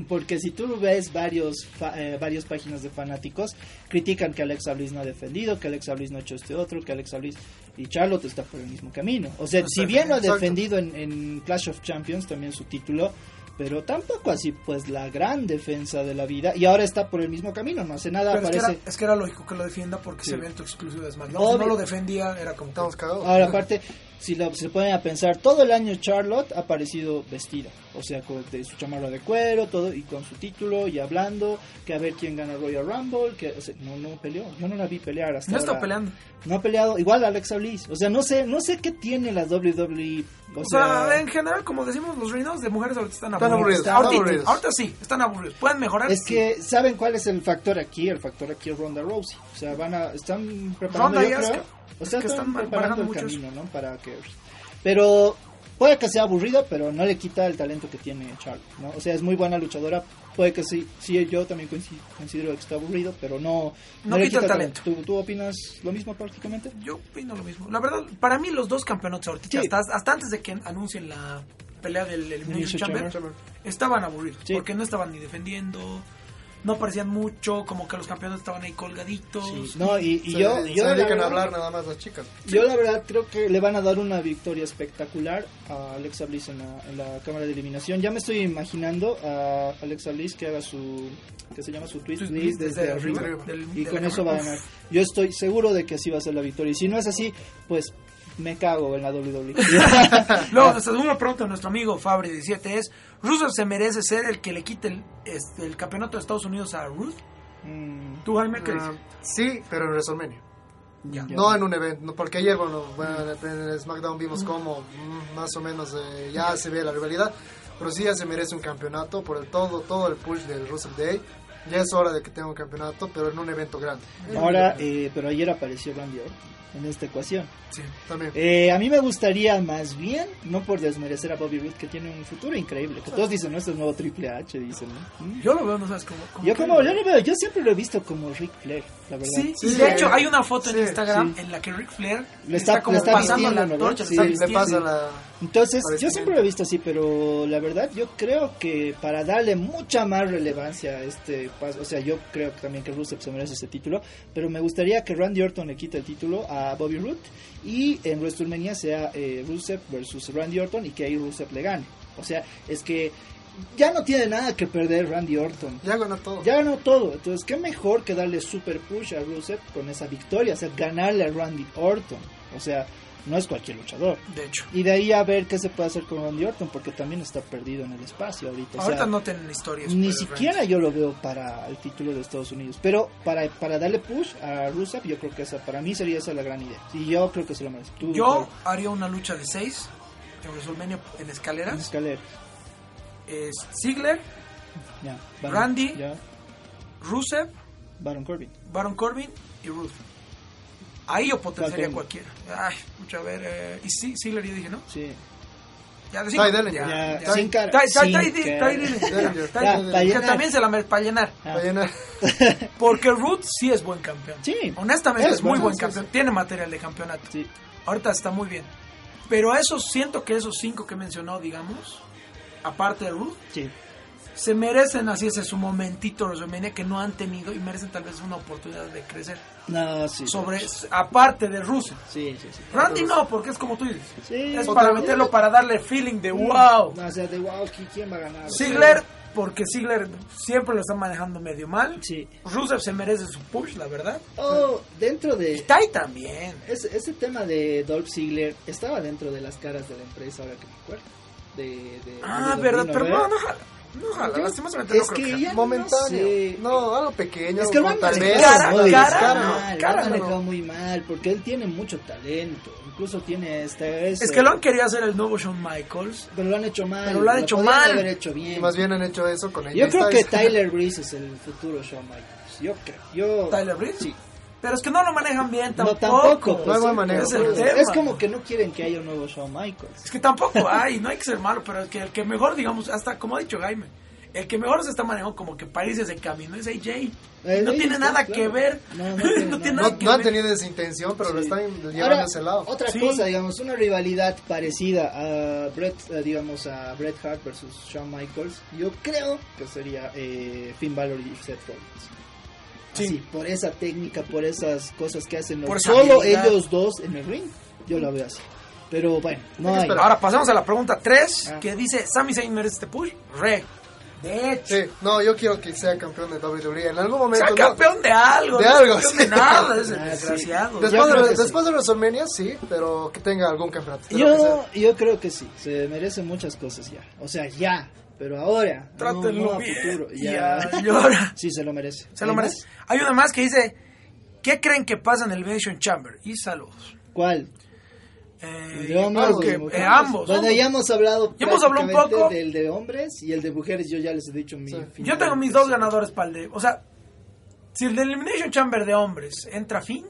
Porque si tú ves varios fa- eh, varias páginas de fanáticos, critican que Alexa Bliss no ha defendido, que Alexa Bliss no ha hecho este otro, que Alexa Bliss y Charlotte está por el mismo camino. O sea, si bien lo ha defendido en, en Clash of Champions también su título, pero tampoco así pues la gran defensa de la vida y ahora está por el mismo camino, no hace nada, Pero es, que parece... era, es que era lógico que lo defienda porque Sí. es evento exclusivo de SmackDown. Obvio. Si no lo defendía, era como... Estamos cagados. Ahora aparte, si lo, se ponen a pensar, todo el año Charlotte ha aparecido vestida, o sea, con de su chamarra de cuero, todo y con su título y hablando, que a ver quién gana Royal Rumble, que o sea, no no peleó, yo no la vi pelear hasta No está ahora. peleando. No ha peleado, igual Alexa Bliss, o sea, no sé, no sé qué tiene la WWE, o, O sea, sea, en general, como decimos, los reinados de mujeres ahorita están Están aburridos. aburridos, están ahorita, aburridos. ahorita sí, están aburridos. Pueden mejorar. es sí. que saben cuál es el factor aquí, el factor aquí es Ronda Rousey, o sea, van a están preparando Ronda yo y creo, o sea, Es que están, están preparando el camino, ¿no? Para que pero puede que sea aburrido, pero no le quita el talento que tiene Charlotte, ¿no? O sea, es muy buena luchadora. Puede que sí, sí, yo también considero que está aburrido, pero no, No le quita el talento. ¿Tú, tú opinas lo mismo prácticamente? Yo opino lo mismo. La verdad, para mí los dos campeonatos ahorita, Sí. hasta, hasta antes de que anuncien la pelea del Elimination Chamber, Chamber. estaban aburridos. Sí. Porque no estaban ni defendiendo, no aparecían mucho, como que los campeones estaban ahí colgaditos. Sí. No, y, y se, yo, se yo dedican a verdad- hablar nada más las chicas. Yo la verdad creo que le van a dar una victoria espectacular a Alexa Bliss en la, en la cámara de eliminación. Ya me estoy imaginando a Alexa Bliss que haga su que se llama su twist Twist Bliss desde, desde arriba arriba, del- y de con eso va a ganar. Yo estoy seguro de que así va a ser la victoria y si no es así, pues me cago en la WWE. (laughs) (laughs) Luego, nuestra segunda pregunta de nuestro amigo Fabri17 es: ¿Rusev se merece ser el que le quite el, este, el campeonato de Estados Unidos a Ruth? Mm, ¿Tú, Jaime, qué dices? sí, pero en WrestleMania. Ya. No en un evento, no, porque ayer, bueno, bueno, en el SmackDown vimos cómo mm, más o menos eh, ya se ve la rivalidad, pero sí ya se merece un campeonato por el todo, todo el push del Russell Day. Ya es hora de que tenga un campeonato, pero en un evento grande. Ahora, eh, pero ayer apareció Randy Orton en esta ecuación. Sí. También. Eh, a mí me gustaría más bien, no por desmerecer a Bobby Roode, que tiene un futuro increíble. Que todos dicen, no, este es el nuevo Triple H, dicen, ¿no? Mm. Yo lo veo, no sabes cómo. cómo Yo como, lo yo veo. lo veo, yo siempre lo he visto como Ric Flair, la verdad. Sí, Sí, y de sí. hecho hay una foto Sí, en Instagram sí. en la que Ric Flair Le está- como le está pasando vistiendo, la torcha, Sí, le está le pasa la... Entonces, yo siempre lo he visto así, pero la verdad yo creo que para darle mucha más relevancia a este paso, o sea, yo creo que también que Rusev se merece ese título, pero me gustaría que Randy Orton le quite el título a Bobby Roode y en WrestleMania sea eh, Rusev versus Randy Orton y que ahí Rusev le gane. O sea, es que ya no tiene nada que perder Randy Orton. Ya ganó todo. Ya ganó todo, entonces qué mejor que darle super push a Rusev con esa victoria, o sea, ganarle a Randy Orton. O sea, no es cualquier luchador. De hecho, Y de ahí a ver qué se puede hacer con Randy Orton, porque también está perdido en el espacio ahorita. O sea, ahorita no tienen historias. ni siquiera yo lo veo para el título de Estados Unidos. Pero para, para darle push a Rusev, yo creo que esa, para mí sería esa la gran idea. Y yo creo que se lo merece. Tú, Yo haría una lucha de seis en WrestleMania en escaleras. Escalera. Es Ziggler, Randy. Ya, Rusev, Baron Corbin. Baron Corbin y Ruth. Ahí yo potenciaría Falcon. cualquiera. Ay, mucha a ver. eh, y sí, Ziggler ya dije, ¿no? Sí. Ya de Ty cinco. Dillinger. Ya, sin cara. Que para también se la merece para llenar. Ah, Va a llenar. Porque Ruth sí es buen campeón. Sí. Honestamente Es es, muy bueno, buen sí, campeón. Tiene material de campeonato. sí. Ahorita está muy bien. Pero a esos siento que esos cinco que mencionó, digamos, aparte de Ruth, Sí. Se merecen así ese su momentito WrestleMania que no han tenido y merecen tal vez una oportunidad de crecer. No, sí. Sobre, aparte de Rusev. Sí, sí, sí. Randy no, porque es como tú dices. Sí. es para meterlo, para darle feeling de wow. No, o sea, de wow, ¿qui- ¿quién va a ganar? Ziggler, porque Ziggler siempre lo está manejando medio mal. Sí. Rusev se merece su push, la verdad. Oh, dentro Y de... Tai también. Ese, ese tema de Dolph Ziggler estaba dentro de las caras de la empresa, ahora que me acuerdo. De, de, Ah, verdad, pero no, no. No jala, Yo- lastimosamente no es creo que que ya jale. Momentáneo. no sé. No, algo pequeño. Es que lo han tal vez. cara, muy cara, mal, no, lo cara han no. manejado muy mal, porque él tiene mucho talento, incluso tiene este... Es que lo han querido hacer el nuevo Shawn Michaels. Pero lo han hecho mal. Pero lo han hecho podrían mal. haber hecho bien. Y más bien han hecho eso con Yo AJ creo que. Tyler Breeze es el futuro Shawn Michaels. Yo creo. Yo... Tyler Breeze. Sí. Pero es que no lo manejan bien No, tampoco. tampoco. No hay buen manejo. Es el es, tema. es como que no quieren que haya un nuevo Shawn Michaels. Es que tampoco hay, no hay que ser malo, pero es que el que mejor, digamos, hasta como ha dicho Jaime, el que mejor se está manejando como que parece ese camino es AJ. Eh, no tiene está, nada claro. que ver. No, no (laughs) tiene nada. nada No, que no han tenido esa intención, pero lo Sí. están llevando Ahora, a ese lado. Otra Sí. cosa, digamos, una rivalidad parecida a Bret, eh, digamos, a Bret Hart versus Shawn Michaels, yo creo que sería eh, Finn Balor y Seth Rollins. Sí. Así, por esa técnica, por esas cosas que hacen Por solo ellos dos en el ring, yo lo veo así. Pero bueno, no Hay. Ahora pasamos a la pregunta 3, Ah. que dice, ¿Sami Zayn merece este push? Re. De hecho, Sí, no, yo quiero que sea campeón de WWE. En algún momento. sea no. campeón de algo. De no algo, sí. de nada, es (laughs) Ah, sí. desgraciado. Yo Después, de, sí. después de WrestleMania, sí, pero que tenga algún campeonato. Yo, yo creo que sí, se merece muchas cosas ya. O sea, ya, pero ahora, no, Trátenlo no a bien. futuro. Ya, Ya. y ahora. Sí, se lo merece. Se lo ¿Hay merece. más? Hay una más que dice, ¿qué creen que pasa en el Elimination Chamber? Y saludos. ¿Cuál? Eh, De hombres eh, ambos. Bueno, ya hemos hablado. Ya hemos hablado un poco. Del de hombres y el de mujeres, yo ya les he dicho mi. Sí. Yo tengo mis dos ganadores para el de... O sea, si el de Elimination Chamber de hombres entra Finn,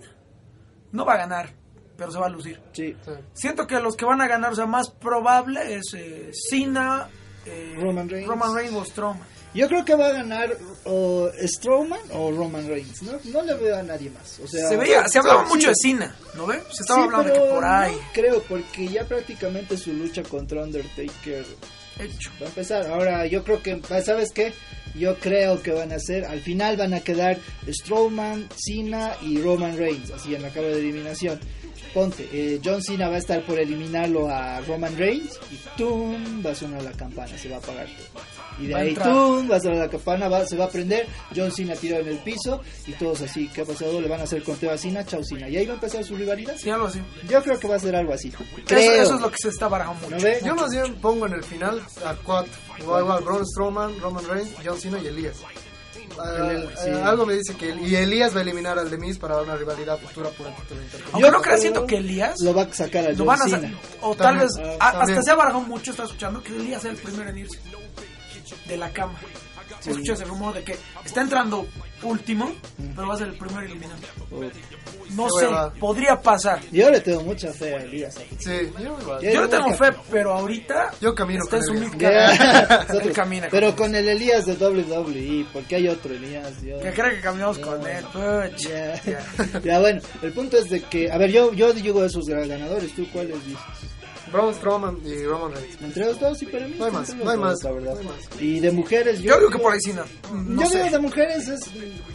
no va a ganar, pero se va a lucir. Sí. Sí. Siento que los que van a ganar, o sea, más probable es eh, Cena, eh, Roman Reigns. Roman Reigns o Strowman. Yo creo que va a ganar o Strowman o Roman Reigns. No, no le veo a nadie más. O sea, se veía, se hablaba sí. mucho de Cena, ¿no ve? Se estaba Sí, hablando de que por ahí. no creo, porque ya prácticamente su lucha contra Undertaker Hecho. va a empezar. Ahora, yo creo que, ¿sabes qué? Yo creo que van a ser, al final van a quedar Strowman, Cena y Roman Reigns, así en la cámara de eliminación. Ponte, eh, John Cena va a estar por eliminarlo a Roman Reigns y ¡tum! va a sonar la campana, se va a apagar todo. Y de Va ahí. ¡tum! va a sonar la campana, va- se va a prender, John Cena tirado en el piso y todos así, ¿qué ha pasado? Le van a hacer conteo a Cena, chao Cena. Y ahí va a empezar su rivalidad. Sí, algo así. Yo creo que va a ser algo así. Eso, Creo. eso es lo que se está barajando mucho. Yo más bien pongo en el final a cuatro. Igual, igual, Braun Strowman, Roman Reigns, John Cena y Elías. El- eh, sí. algo me dice que y Elías va a eliminar al Demis para dar una rivalidad futura por el título Yo no creo- siento que Elías Lo va a sacar a lo van a. O tal También, vez, ah, a- hasta se ha barajado mucho, está escuchando, que Elías sea el primero en irse de la cama. Se escucha ese rumor de que está entrando último, pero va a ser el primero eliminado. No Qué sé, podría pasar. Yo le tengo mucha fe a Elías. Sí, yo Yo no tengo fe, pero ahorita Yo camino está con Elías. Ya, (laughs) Él. Pero con- con el Elías de WWE, porque hay otro Elías. Yo, que cree que caminamos con él. puch. ya, Ya. ya, bueno, el punto es de que, a ver, yo, yo digo esos ganadores, ¿tú cuáles dices? Braun Strowman y Roman Reigns. Entre los dos y para mí. No hay más, no hay más, la verdad. no hay más. Y de mujeres, yo, Yo digo que por ahí sí no. No yo sé. digo de mujeres es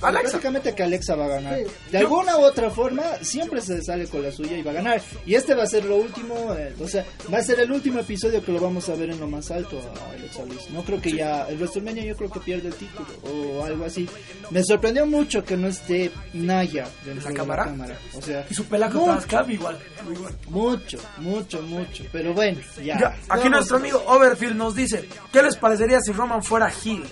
Alexa. prácticamente que Alexa va a ganar. Sí. De alguna u otra forma, siempre se sale con la suya y va a ganar. Y este va a ser lo último, eh, o sea, va a ser el último episodio que lo vamos a ver en lo más alto a Alexa Bliss. No creo que ya, el WrestleMania yo creo que pierde el título o algo así. Me sorprendió mucho que no esté Naya dentro ¿La de cámara? la cámara. O sea, Y su igual. igual. mucho, mucho, mucho. Pero bueno, ya. Ya, aquí nuestro amigo Overfield nos dice, ¿qué les parecería si Roman fuera heel?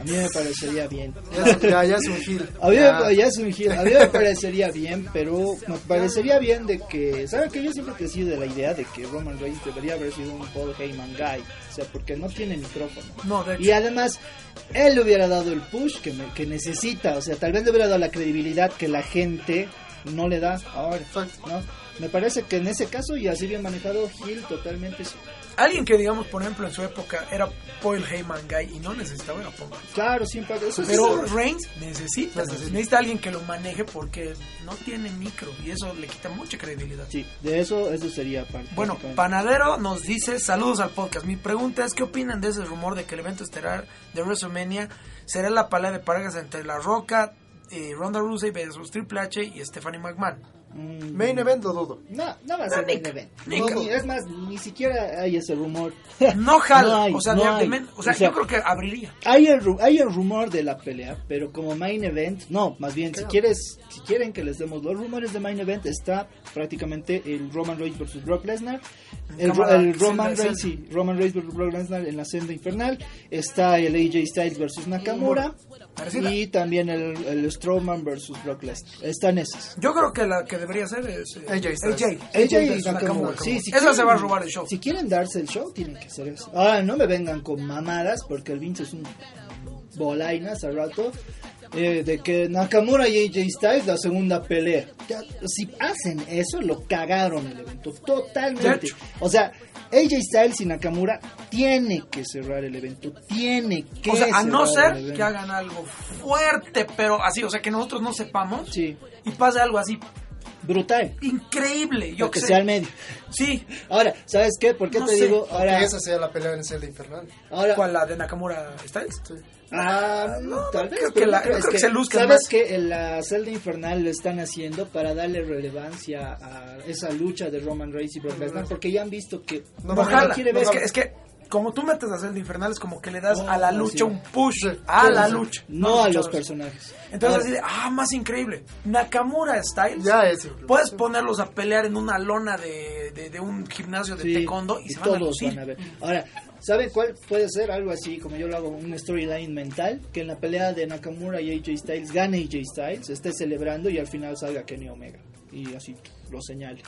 A mí me parecería bien. Ya, es- ya, ya es un heel. A mí, Ya. me, ya es un giro. a mí me parecería bien, pero me parecería bien de que, ¿saben que Yo siempre he crecido de la idea de que Roman Reigns debería haber sido un Paul Heyman guy, o sea, porque no tiene micrófono. No, de hecho. Y además, él le hubiera dado el push que, me- que necesita, o sea, tal vez le hubiera dado la credibilidad que la gente no le da ahora, Exacto. ¿no? Me parece que en ese caso, y así bien manejado, Hill totalmente sí. Alguien que, digamos, por ejemplo, en su época era Paul Heyman Guy y no necesitaba era Paul. Claro, siempre. Eso Pero sí, Reigns necesita, necesita alguien que lo maneje porque no tiene micro y eso le quita mucha credibilidad. sí, de eso, eso sería parte. Bueno. Panadero nos dice saludos al podcast. Mi pregunta es, ¿qué opinan de ese rumor de que el evento estelar de WrestleMania será la pelea de parejas entre La Roca, eh, Ronda Rousey versus Triple H y Stephanie McMahon? Mm, Main event lo dudo. No, no va a ser ni- main event. ni- No, ni- es más, ni siquiera hay ese rumor. (laughs) No jala, No hay, o sea, no de- hay. de men- o sea, O sea, yo creo que abriría. Hay el, ru- hay el rumor de la pelea, pero como main event, no, más bien, si quieres, si quieren que les demos los rumores de main event, está prácticamente el Roman Reigns versus Brock Lesnar, el, Roman Reigns, sí, Roman Reigns versus Brock Lesnar en la senda infernal, está el AJ Styles versus Nakamura Parecida. y también el, el Strowman versus Brock Lesnar. Están esas. Yo creo que la que debería ser es eh, AJ Styles. AJ, AJ y versus Nakamura. Sí, si Esa quieren- se va a robar el show. Si quieren darse el show, tienen que hacer eso. Ahora, no me vengan con mamadas, porque el Vince es un bolainas al rato. Eh, de que Nakamura y AJ Styles la segunda pelea. Ya, si hacen eso, lo cagaron el evento. Totalmente. O sea, AJ Styles y Nakamura tiene que cerrar el evento. Tiene que O sea, a no ser que hagan algo fuerte, pero así, o sea, que nosotros no sepamos Sí, y pase algo así brutal. increíble. Yo Lo que sea al medio. Sí, Ahora, ¿sabes qué? ¿Por qué No te sé. digo? Ahora, que esa sea la pelea en el celda infernal. ahora ¿cuál la de Nakamura Styles? Ah, No, tal no vez. creo que la- no creas no creo que se ¿Sabes más. que en la celda infernal lo están haciendo para darle relevancia a esa lucha de Roman Reigns y Brock Lesnar? Porque ya han visto que No, no, Ojalá. quiere es, ver. que, es que como tú metes a Celda Infernal es como que le das Oh, a la lucha sí. un push Sí. a Sí, la lucha. no a los personajes. Entonces así de, ah, más increíble. Nakamura Styles. Ya es. Puedes ponerlos a pelear en una lona de, de, de un gimnasio de sí, taekwondo y, y se van a todos lucir. van a ver. Ahora, ¿saben cuál puede ser? Algo así, como yo lo hago, un storyline mental, que en la pelea de Nakamura y AJ Styles gane AJ Styles, esté celebrando y al final salga Kenny Omega. Y así lo señale.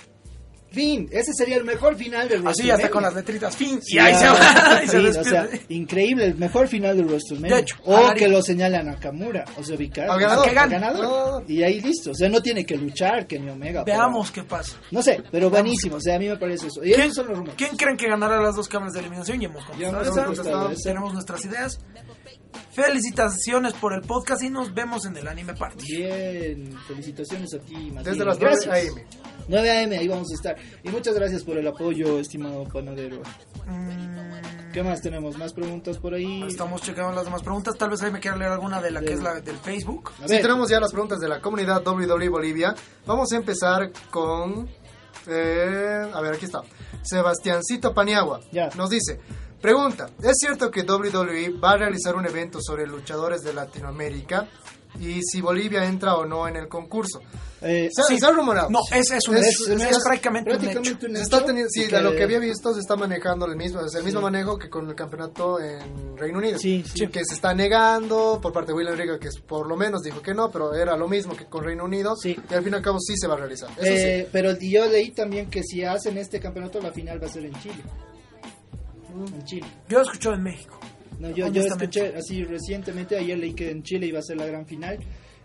Fin, ese sería el mejor final de Así WrestleMania. con las letritas. Fin. Sí, y ahí se va. y se sí, o despide. sea, increíble, el mejor final de WrestleMania. De hecho, o Ari- que lo señale a Nakamura, o sea, ubicar Al ganador. Al ganador. Y ahí listo, o sea, no tiene que luchar que ni Omega. Veamos qué pasa. No sé, pero buenísimo, o sea, a mí me parece eso. Y ¿Quién, esos son los rumores. quién creen que ganará las dos cámaras de eliminación? Y hemos Ya contestado hemos esa. contestado esa. Tenemos nuestras ideas. Felicitaciones por el podcast y nos vemos en el Anime Party. Bien, felicitaciones a ti, Matías. Desde las 9 gracias. AM. 9 AM, ahí vamos a estar. Y muchas gracias por el apoyo, estimado panadero. Mm, ¿Qué más tenemos? ¿Más preguntas por ahí? Estamos checando las demás preguntas. Tal vez ahí me quiera leer alguna de la que Del- es la del Facebook. A Si ver, tenemos ya las preguntas de la comunidad WWE Bolivia, vamos a empezar con... eh, a ver, aquí está. Sebastiancito Paniagua Ya. nos dice... Pregunta, ¿es cierto que WWE va a realizar un evento sobre luchadores de Latinoamérica? Y si Bolivia entra o no en el concurso. eh, Se, Sí. se ha rumorado. No, es, es, un, Es- es, es- es es prácticamente, un hecho. un está teniendo, sí, de lo que había visto se está manejando el mismo, es el mismo manejo que con el campeonato en Reino Unido. Sí, sí. Que se está negando por parte de William Regal, que es- por lo menos dijo que no, pero era lo mismo que con Reino Unido. Sí. Y al fin y al cabo sí se va a realizar. Eso Eh, Pero yo leí también que si hacen este campeonato, la final va a ser en Chile. En Chile. Yo lo escucho en México. No, yo, yo escuché así recientemente, ayer leí que en Chile iba a ser la gran final,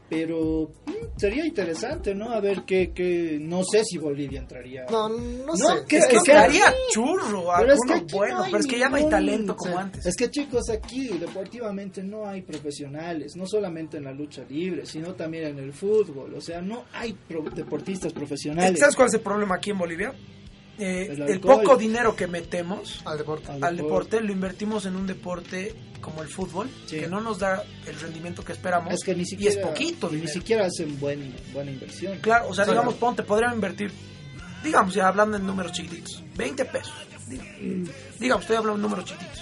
pero mm, sería interesante, ¿no? A ver qué, qué, no sé si Bolivia entraría. sí. No, no, sé. ¿qué? Es que Es que- estaría churro, Pero es que bueno, no pero es que ya no hay talento como sí. antes. Es que chicos, aquí deportivamente no hay profesionales, no solamente en la lucha libre, sino también en el fútbol. O sea, no hay pro- deportistas profesionales. ¿Sabes cuál es el problema aquí en Bolivia? Eh, El poco dinero que metemos Al deporte. Al al deporte. deporte lo invertimos en un deporte como el fútbol, Sí. que no nos da el rendimiento que esperamos. Es que ni y siquiera, es poquito ni dinero. siquiera hacen buen, buena inversión. Claro, o sea, digamos, ponte, podrían invertir, digamos, ya hablando en números chiquititos, 20 pesos. Dig- Digamos, estoy hablando en números chiquititos.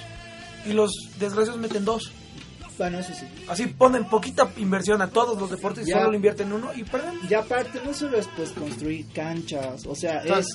Y los desgraciados meten dos. Bueno, eso sí. Así ponen poquita inversión a todos los deportes y solo le invierten uno y pierden. Y aparte, no solo es pues construir canchas, o sea, es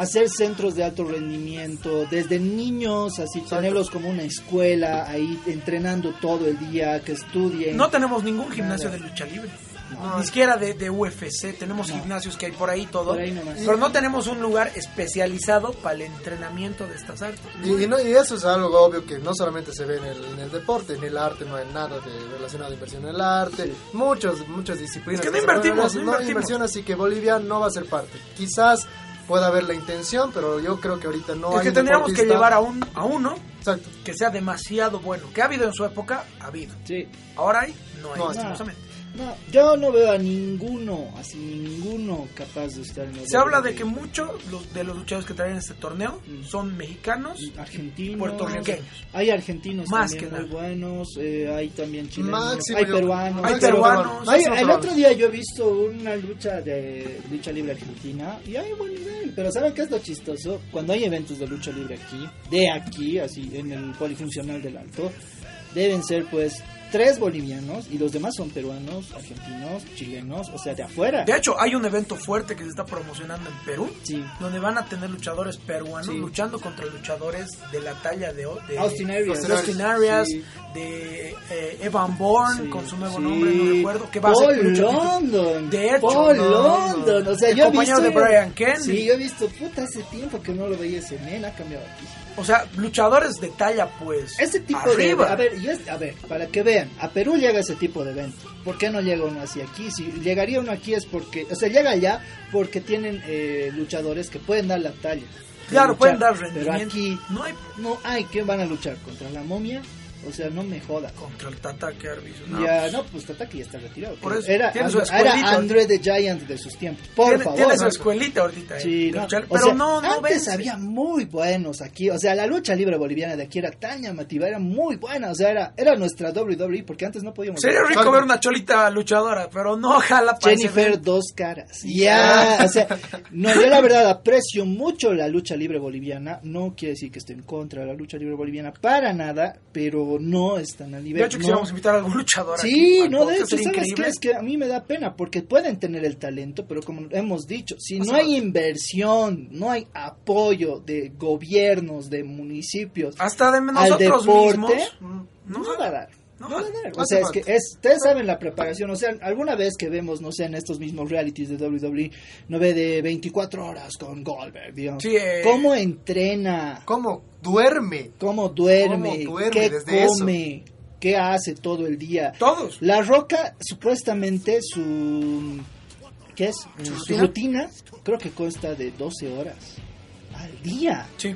hacer centros de alto rendimiento, desde niños, así tenerlos como una escuela, ahí entrenando todo el día, que estudien. No tenemos ningún gimnasio Nada. de lucha libre. No. Ni siquiera de, de UFC. Tenemos No. gimnasios que hay por ahí todo. Por ahí nomás. Pero no tenemos un lugar especializado para el entrenamiento de estas artes. Y, y no- y eso es algo obvio que no solamente se ve en el, en el deporte, en el arte no hay nada de relacionado a inversión en el arte, Sí. muchos, muchas disciplinas. Es que no invertimos, ver, no invertimos. inversión, así que Bolivia no va a ser parte. Quizás puede haber la intención, pero yo creo que ahorita no es hay que un tendríamos que llevar a, un, a uno Exacto. que sea demasiado bueno. Que ha habido en su época, ha habido. Sí. Ahora hay, no hay, No lastimosamente. No, yo no veo a ninguno, así ninguno capaz de estar en el Se habla de WWE. que muchos los- de los luchadores que traen este torneo Mm. son mexicanos. argentinos, puertorriqueños. Hay argentinos Más también que muy nada. buenos, eh, hay también chilenos, Máximo hay peruanos. Hay peruanos. Hay- el otro día yo he visto una lucha de lucha libre argentina y hay buen nivel, pero ¿saben qué es lo chistoso? Cuando hay eventos de lucha libre aquí, de aquí, así en el polifuncional del Alto, deben ser pues tres bolivianos y los demás son peruanos, argentinos, chilenos, o sea, de afuera. De hecho, hay un evento fuerte que se está promocionando en Perú, Sí. donde van a tener luchadores peruanos Sí. luchando contra luchadores de la talla de, de Austin Arias. de Austin Arias, Sí. de eh, Evan Bourne, Sí, con su nuevo sí. nombre, no recuerdo, que va a Paul ser lucha- London. De hecho, Paul no, London. O sea, El yo he compañero visto. de Brian Kennedy. Sí, yo he visto, puta, hace tiempo que no lo veía ese men, ha cambiado aquí. O sea, luchadores de talla, pues. Ese tipo arriba. de. A ver, a ver, para que vean, a Perú llega ese tipo de evento. ¿Por qué no llega uno así aquí? Si llegaría uno aquí es porque. O sea, llega allá porque tienen eh, luchadores que pueden dar la talla. Claro, luchar. pueden dar Pero rendimiento. aquí No hay no hay. ¿Quién van a luchar? ¿Contra la momia? O sea, no me joda. contra el Tata que Arbizu, no. ya, no, pues Tataki ya está retirado. Por eso, era, tiene su era. André the Giant de sus tiempos. Por tiene, favor. tiene su escuelita ahorita. eh, Sí, no, luchar, o pero sea, no, no antes había muy buenos aquí, o sea, la lucha libre boliviana de aquí era tan llamativa, era muy buena, o sea, era, era nuestra WWE, porque antes no podíamos Sería rico ver una cholita luchadora, pero no ojalá para ese Jennifer dos caras. Ya, o sea, no, yo la verdad aprecio mucho la lucha libre boliviana, no quiere decir que esté en contra de la lucha libre boliviana para nada, pero no están al nivel. De hecho, no. quisiéramos invitar a algún luchador Sí, no, de hecho, ¿sabes qué? Es que a mí me da pena porque pueden tener el talento, pero como hemos dicho, si O no sea, hay inversión, no hay apoyo de gobiernos, de municipios Hasta de al nosotros deporte, mismos. No, No va a dar. No No dar. O sea, es que es, ustedes saben la preparación. O sea, alguna vez que vemos, no sé, en estos mismos realities de WWE, no ve de 24 horas con Goldberg, digamos. Sí, eh. ¿Cómo entrena? ¿Cómo duerme? ¿Cómo duerme? ¿Cómo duerme ¿Qué desde come? ¿Qué hace todo el día? Todos. La Roca, supuestamente, su. ¿Qué es? Su rutina? rutina, creo que consta de 12 horas al día. Sí,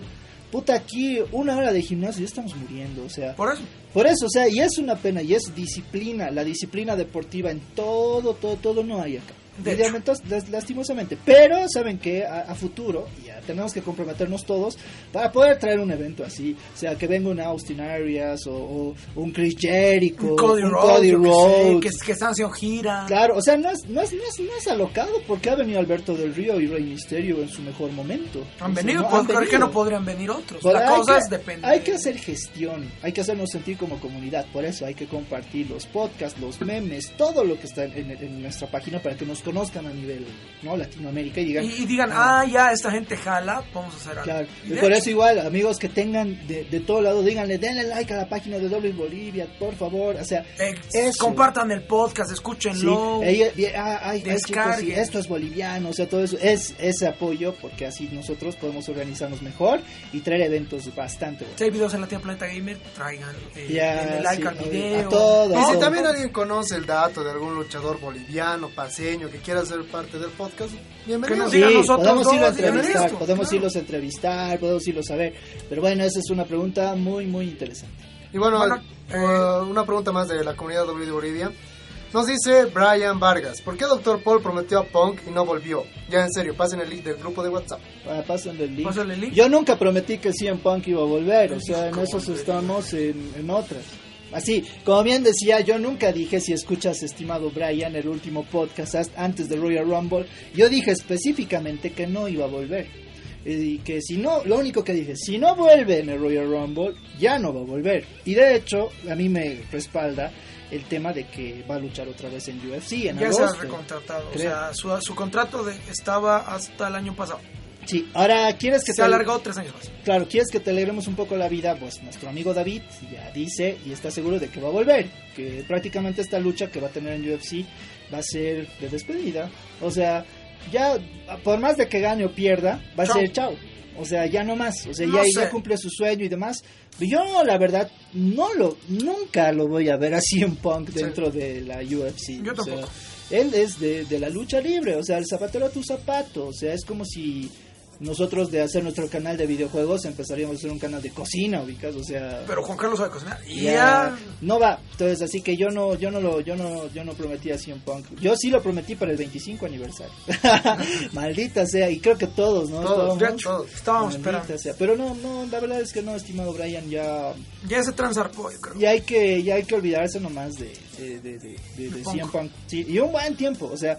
Puta, aquí una hora de gimnasio ya estamos muriendo, o sea. por eso. Por eso, o sea, y es una pena, y es disciplina, la disciplina deportiva en todo, todo, todo no hay acá. De Y las- lastimosamente. Pero saben que a, a futuro ya tenemos que comprometernos todos para poder traer un evento así. O sea, que venga un Austin Arias o, o un Chris Jericho, Un Cody un Rhodes, Cody que Rhodes. que, que están haciendo gira. Claro, o sea, no es, no, es, no, es, no es alocado porque ha venido Alberto del Río y Rey Misterio en su mejor momento. Han O sea, venido, no, pues, han ¿por qué venido. no podrían venir otros? Pues la cosa que- es depende. Hay que hacer gestión, hay que hacernos sentir como comunidad, por eso hay que compartir los podcasts, los memes, todo lo que está en, en nuestra página para que nos conozcan a nivel no Latinoamérica y digan, Y, y digan, ah, ya, esta gente jala, vamos a hacer algo. claro. Y por hecho, eso igual, amigos que tengan de, de todo lado, díganle, denle like a la página de Doble Bolivia, por favor, o sea, eh, eso. compartan el podcast, Sí, escúchenlo. y- ah, ay, ay, chicos, sí, Descarguen. esto es boliviano, o sea, todo eso es ese apoyo porque así nosotros podemos organizarnos mejor y traer eventos bastante buenos. Si hay videos en la tía Planeta Gamer, traigan eh, denle like sí, al video. a todos, Y si también alguien conoce el dato de algún luchador boliviano, paseño, que quiera ser parte del podcast, bienvenido. Que nos Sí, digan nosotros podemos irlo a entrevistar, podemos claro. irlos a entrevistar, podemos irlos a ver. Pero bueno, esa es una pregunta muy, muy interesante. Y bueno, Bueno, eh, una pregunta más de la comunidad W de Bolivia. Nos dice Brian Vargas, ¿por qué Dr. Paul prometió a Punk y no volvió? Ya en serio, pasen el link del grupo de WhatsApp. Ah, Pásenle el link. Pásale el link. Yo nunca prometí que CM Punk iba a volver, o sea, en ¿cómo esos estamos en, en otras. Así, como bien decía, yo nunca dije, si escuchas, estimado Brian, el último podcast as- antes de Royal Rumble, yo dije específicamente que no iba a volver. Y que si no, lo único que dije, si no vuelve en el Royal Rumble, ya no va a volver. Y de hecho, a mí me respalda el tema de que va a luchar otra vez en UFC en Ya se ha recontratado. O sea, su, su contrato de- estaba hasta el año pasado. Sí, ahora quieres que Se te ha alargado tres años más. Claro, quieres que te alegremos un poco la vida, pues nuestro amigo David ya dice y está seguro de que va a volver, que prácticamente esta lucha que va a tener en UFC va a ser de despedida. O sea, ya por más de que gane o pierda, va a ser chao. O sea, ya no más. O sea, No ya, cumple su sueño y demás. Yo, la verdad, no lo, nunca lo voy a ver así en Punk dentro de la UFC. Yo O sea, tampoco. él es de, de la lucha libre, o sea, el zapatero a tu zapato. O sea, es como si nosotros de hacer nuestro canal de videojuegos empezaríamos a hacer un canal de cocina, ubicas, o sea, Pero Juan Carlos sabe cocinar. Y ya no va. Entonces, así que yo no yo no lo yo no yo no prometí a CM Punk. Yo sí lo prometí para el 25 aniversario. (laughs) Maldita sea, y creo que todos, ¿no? Todos, ya todos. Estábamos Maldita esperando. sea. Pero no, no, la verdad es que no, estimado Brian, ya Ya se transarpó, yo creo. ya hay que ya hay que olvidarse nomás de de de, de, de- de Punk. CM Punk. Sí, y un buen tiempo, o sea,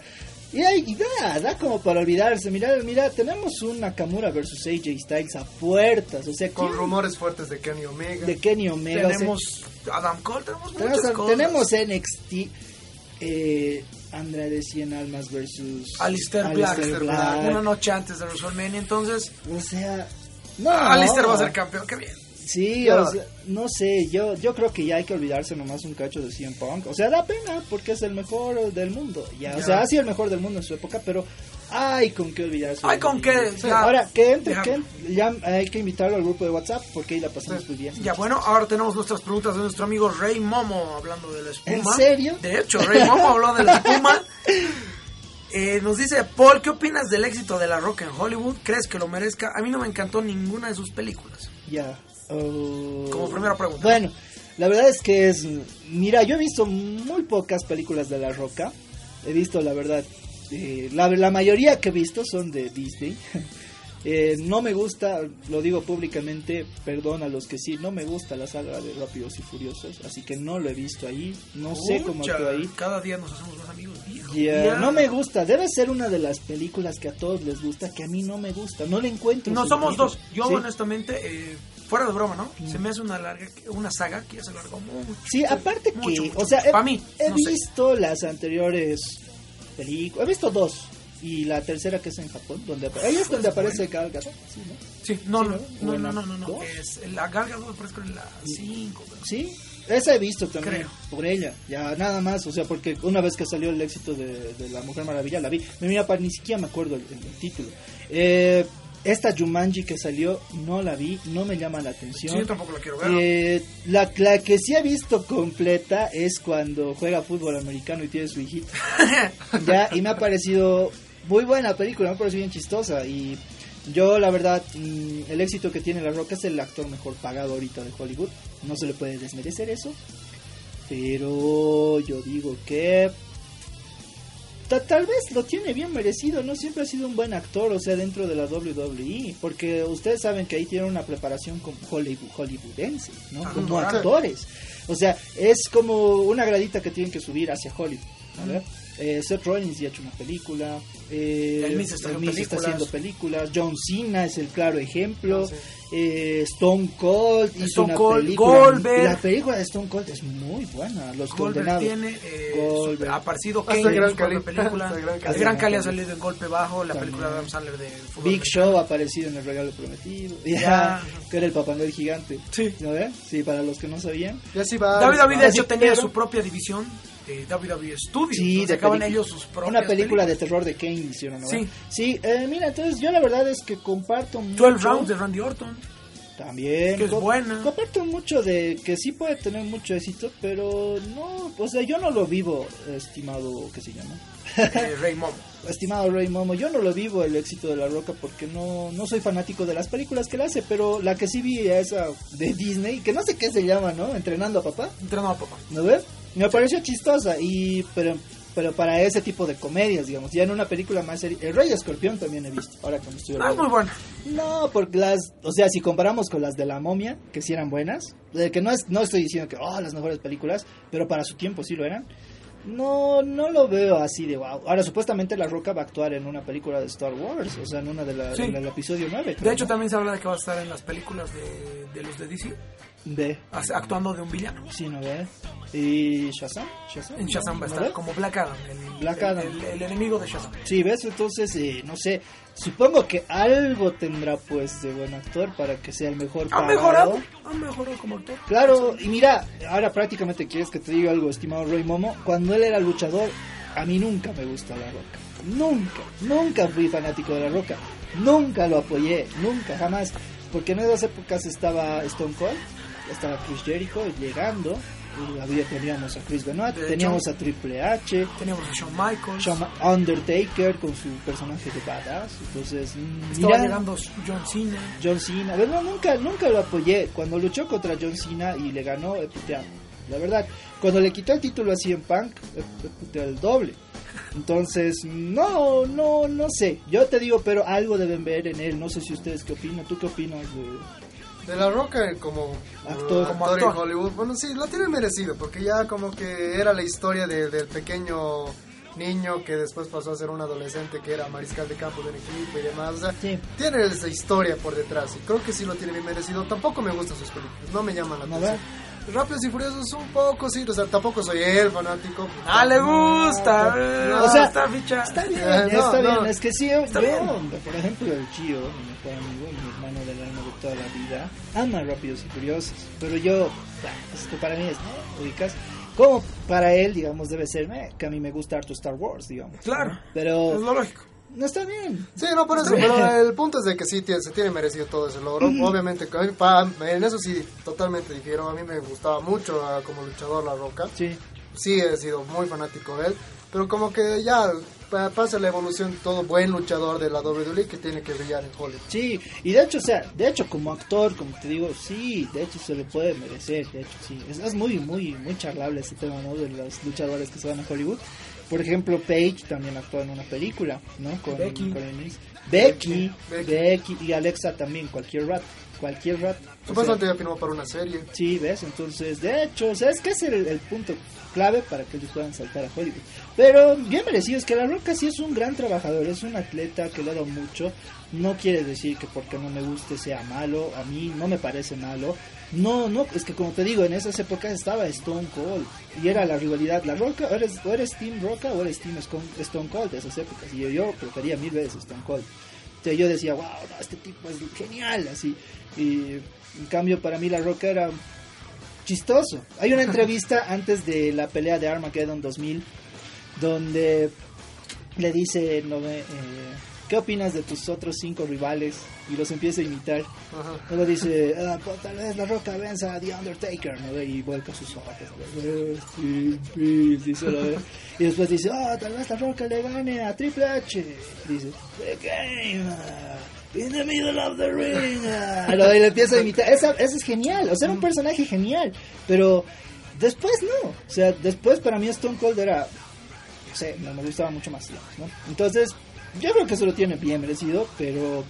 y, y da, da como para olvidarse. Mira, mira, tenemos un Nakamura versus AJ Styles a puertas, o sea, Con ¿quién- rumores fuertes de Kenny Omega. de Kenny Omega, o sea, Tenemos Adam Cole, tenemos muchas tenemos, cosas. tenemos NXT eh, Andrade 100 Almas versus Alistair Black, Aleister una noche antes de WrestleMania, entonces O sea, no. Alistair va a ser campeón, qué bien. Sí, Ya. o sea, no sé, yo yo creo que ya hay que olvidarse nomás un cacho de CM Punk. O sea, da pena porque es el mejor del mundo. Ya, o sea, ha sido el mejor del mundo en su época, pero hay con qué olvidarse. Hay con qué, Sí. Ahora, que entre, Ya. que ya hay que invitarlo al grupo de WhatsApp porque ahí la pasamos muy bien. Ya bueno, ahora tenemos nuestras preguntas de nuestro amigo Rey Momo hablando de la espuma. ¿En serio? De hecho, Rey Momo habló de la espuma. (laughs) Eh, nos dice, Paul, ¿qué opinas del éxito de La Roca en Hollywood? ¿Crees que lo merezca? A mí no me encantó ninguna de sus películas. Ya. Oh. Como primera pregunta. Bueno, la verdad es que es. Mira, yo he visto muy pocas películas de La Roca. He visto, la verdad. eh, la, la mayoría que he visto son de Disney. (laughs) Eh, no me gusta, lo digo públicamente, perdón a los que sí, no me gusta la saga de Rápidos y Furiosos, así que no lo he visto ahí, no sé cómo actúa ahí. Cada día nos hacemos más amigos, Ya. No me gusta, debe ser una de las películas que a todos les gusta, que a mí no me gusta, no le encuentro. No, somos dos. Yo, Sí. honestamente, eh, fuera de broma, ¿no? Se me hace una larga, una saga que ya se alargó mucho. Sí, aparte Mucho, que, mucho, o sea, he, mí, he no sé. visto las anteriores películas, he visto dos y la tercera que es en Japón, donde ahí es donde aparece Gal Gadot, sí, ¿no? Sí, no, Sí, no, ¿no? no, Bueno, no, no, no, no. ¿dos? Es la Galga 2 parece que es la 5. Sí, esa he visto también Creo. por ella, ya nada más, o sea, porque una vez que salió el éxito de, de la Mujer Maravilla la vi, mira, pa, ni siquiera me acuerdo el, el- el título. Eh, esta Jumanji que salió no la vi, no me llama la atención. Sí, yo tampoco la quiero ver. Eh, la, la que sí he visto completa es cuando juega fútbol americano y tiene su hijito. (laughs) ya, y me ha parecido muy buena película, me ha parecido bien chistosa. Y yo, la verdad, mm, el éxito que tiene La Roca es el actor mejor pagado ahorita de Hollywood. No se le puede desmerecer eso. Pero yo digo que. Ta- Tal vez lo tiene bien merecido, ¿no? Siempre ha sido un buen actor, o sea, dentro de la WWE. Porque ustedes saben que ahí tiene una preparación como Hollywood, hollywoodense, ¿no? Ah, Como actores. O sea, es como una gradita que tienen que subir hacia Hollywood. A ver, eh, Seth Rollins ya ha hecho una película. Eh, El Miz está haciendo está películas. haciendo películas. John Cena es el claro ejemplo. Sí. Eh, Stone Cold hizo Stone una Cold, película. Goldberg. La película de Stone Cold es muy buena. Los Goldberg condenados. tiene eh, ha aparecido Kane en Gran Cali. película. Gran el Cali. Gran Cali ha salido en Golpe Bajo, la También. película de Adam Sandler de fútbol. Big Show ha aparecido en El Regalo Prometido. Ya. Ya, que era el Papá Noel gigante. Sí. ¿No? Sí, para los que no sabían. Ya sí va. David David, de hecho, tenía pero- su propia división, eh, WWE Studios. Sí, de pelicu- ellos sus propias Una película películas. de terror de Kane hicieron, ¿no? Sí. Sí, eh, mira, entonces yo la verdad es que comparto 12 mucho. Rounds de Randy Orton. También. Que es co- buena. Comparto mucho de que sí puede tener mucho éxito, pero no, o sea, yo no lo vivo, estimado, ¿qué se llama? eh, Ray Momo. (laughs) Estimado Ray Momo, yo no lo vivo el éxito de La Roca porque no, no soy fanático de las películas que él hace, pero la que sí vi esa de Disney, que no sé qué se llama, ¿no? Entrenando a papá, Entrenado a papá. ¿no ves? Me pareció chistosa y pero pero para ese tipo de comedias, digamos, ya en una película más seria, El Rey Escorpión también he visto, ahora que me estoy Ah, es muy buena. No, porque las, o sea, si comparamos con las de la momia, que sí eran buenas, de que no es, no estoy diciendo que, oh, las mejores películas, pero para su tiempo sí lo eran. No, no lo veo así de wow. Ahora, supuestamente La Roca va a actuar en una película de Star Wars, o sea, en una de la, Sí. en el episodio 9. De hecho, ¿no? también se habla de que va a estar en las películas de, de los de DC, Ve, hace- actuando de un villano. sí, ¿no ve? Y Shazam, Shazam. En Shazam va a ¿no estar como Black Adam, el, Black el- Adam. el- el enemigo de Shazam. Sí, ¿ves? Entonces, eh, no sé, supongo que algo tendrá, pues, de buen actor para que sea el mejor Ha mejorado, ha mejorado como actor. Claro, y mira, ahora prácticamente quieres que te diga algo, estimado Roy Momo. Cuando él era luchador, a mí nunca me gustó La Roca. Nunca, nunca fui fanático de La Roca. Nunca lo apoyé, nunca, jamás. Porque en esas épocas estaba Stone Cold, estaba Chris Jericho llegando. y teníamos a Chris Benoit, teníamos a Triple H, Teníamos a Shawn Michaels. Shawn Undertaker con su personaje de badass. Entonces, mm, Estaba mira, llegando John Cena. John Cena. A ver, no, nunca, nunca lo apoyé. Cuando luchó contra John Cena y le ganó, puteado. La verdad, cuando le quitó el título a CM Punk, he puteado el doble. Entonces, no, no, no sé. Yo te digo, pero algo deben ver en él. No sé si ustedes qué opinan. ¿Tú qué opinas de.? De La Roca como Actor. Como actor actor. en Hollywood, bueno, sí, lo tiene merecido, porque ya como que era la historia de- del pequeño niño que después pasó a ser un adolescente que era mariscal de campo del equipo y demás. O sea, Sí. tiene esa historia por detrás y creo que sí lo tiene bien merecido. Tampoco me gustan sus películas, no me llaman la atención. Rápidos y Furiosos un poco, sí, o sea, tampoco soy el fanático. Ah, le gusta. eh, o sea, está ficha. Está bien, Eh, no, está no. bien. Es que sí, yo, Está yo, bien. por ejemplo, el Gio, mi mejor amigo, mi hermano del alma de toda la vida, ama Rápidos y Furiosos. Pero yo, bah, es que para mí es, ¿no? ¿Ubicas? Como para él, digamos, debe ser, eh, que a mí me gusta harto Star Wars, digamos. Claro. ¿no? Pero Es lo lógico. No está bien. Sí, no, por eso, pero el punto es de que sí tiene- se tiene merecido todo ese logro. Obviamente, mí, pa- en eso sí, totalmente difiero. A mí me gustaba mucho ah, como luchador La Roca. Sí. Sí, he sido muy fanático de él. Pero como que ya pa- pasa la evolución de todo buen luchador de la WWE que tiene que brillar en Hollywood. Sí, y de hecho, o sea, de hecho como actor, como te digo, sí, de hecho se le puede merecer, de hecho sí. Es, es muy, muy, muy charlable este tema, ¿no? De los luchadores que se van a Hollywood. Por ejemplo, Paige también actuó en una película, ¿no? Con, Becky. con el. Becky, Becky. Becky, y Alexa también, cualquier rat, cualquier rat. O sea, Supuestamente ya firmó para una serie. Sí, ves, entonces, de hecho, o sea, es que es el, el punto clave para que ellos puedan saltar a Hollywood. Pero bien merecido, es que La Roca sí es un gran trabajador, es un atleta que le ha dado mucho. No quiere decir que porque no me guste sea malo, a mí no me parece malo. No, no, es que como te digo, en esas épocas estaba Stone Cold y era la rivalidad. La Roca, o eres, o eres Team Roca o eres Team Stone Cold de esas épocas. Y yo, yo prefería mil veces Stone Cold. Entonces yo decía, wow, no, este tipo es genial, así. Y en cambio para mí La Roca era chistoso. Hay una entrevista (laughs) antes de la pelea de Armageddon 2000 donde le dice, no, me, eh, ¿qué opinas de tus otros cinco rivales? Y los empieza a imitar. Ajá. Luego dice, ah, pues, tal vez La Roca venza a The Undertaker, ¿no? Y vuelca sus ojos. Dice, ¿no? (laughs) Y después dice, ah, tal vez La Roca le gane a Triple H. Dice, The Game. ah, In the middle of the ring. ah". Lo- y le empieza a imitar. Esa, es genial. O sea, era un personaje genial. Pero después no. O sea, después para mí Stone Cold era no sé, me gustaba mucho más, ¿no? Entonces, yo creo que se lo tiene bien merecido, pero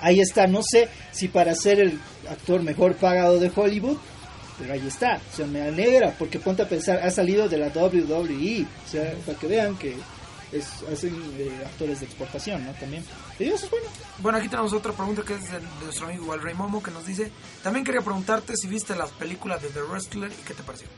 ahí está, no sé si para ser el actor mejor pagado de Hollywood, pero ahí está, o sea, me alegra, porque ponte a pensar, ha salido de la WWE, o sea, para que vean que es, hacen eh, actores de exportación, ¿no? También. Y eso es bueno. Bueno, aquí tenemos otra pregunta que es de, nuestro amigo igual Rey Momo que nos dice, también quería preguntarte si viste las películas de The Wrestler y qué te pareció.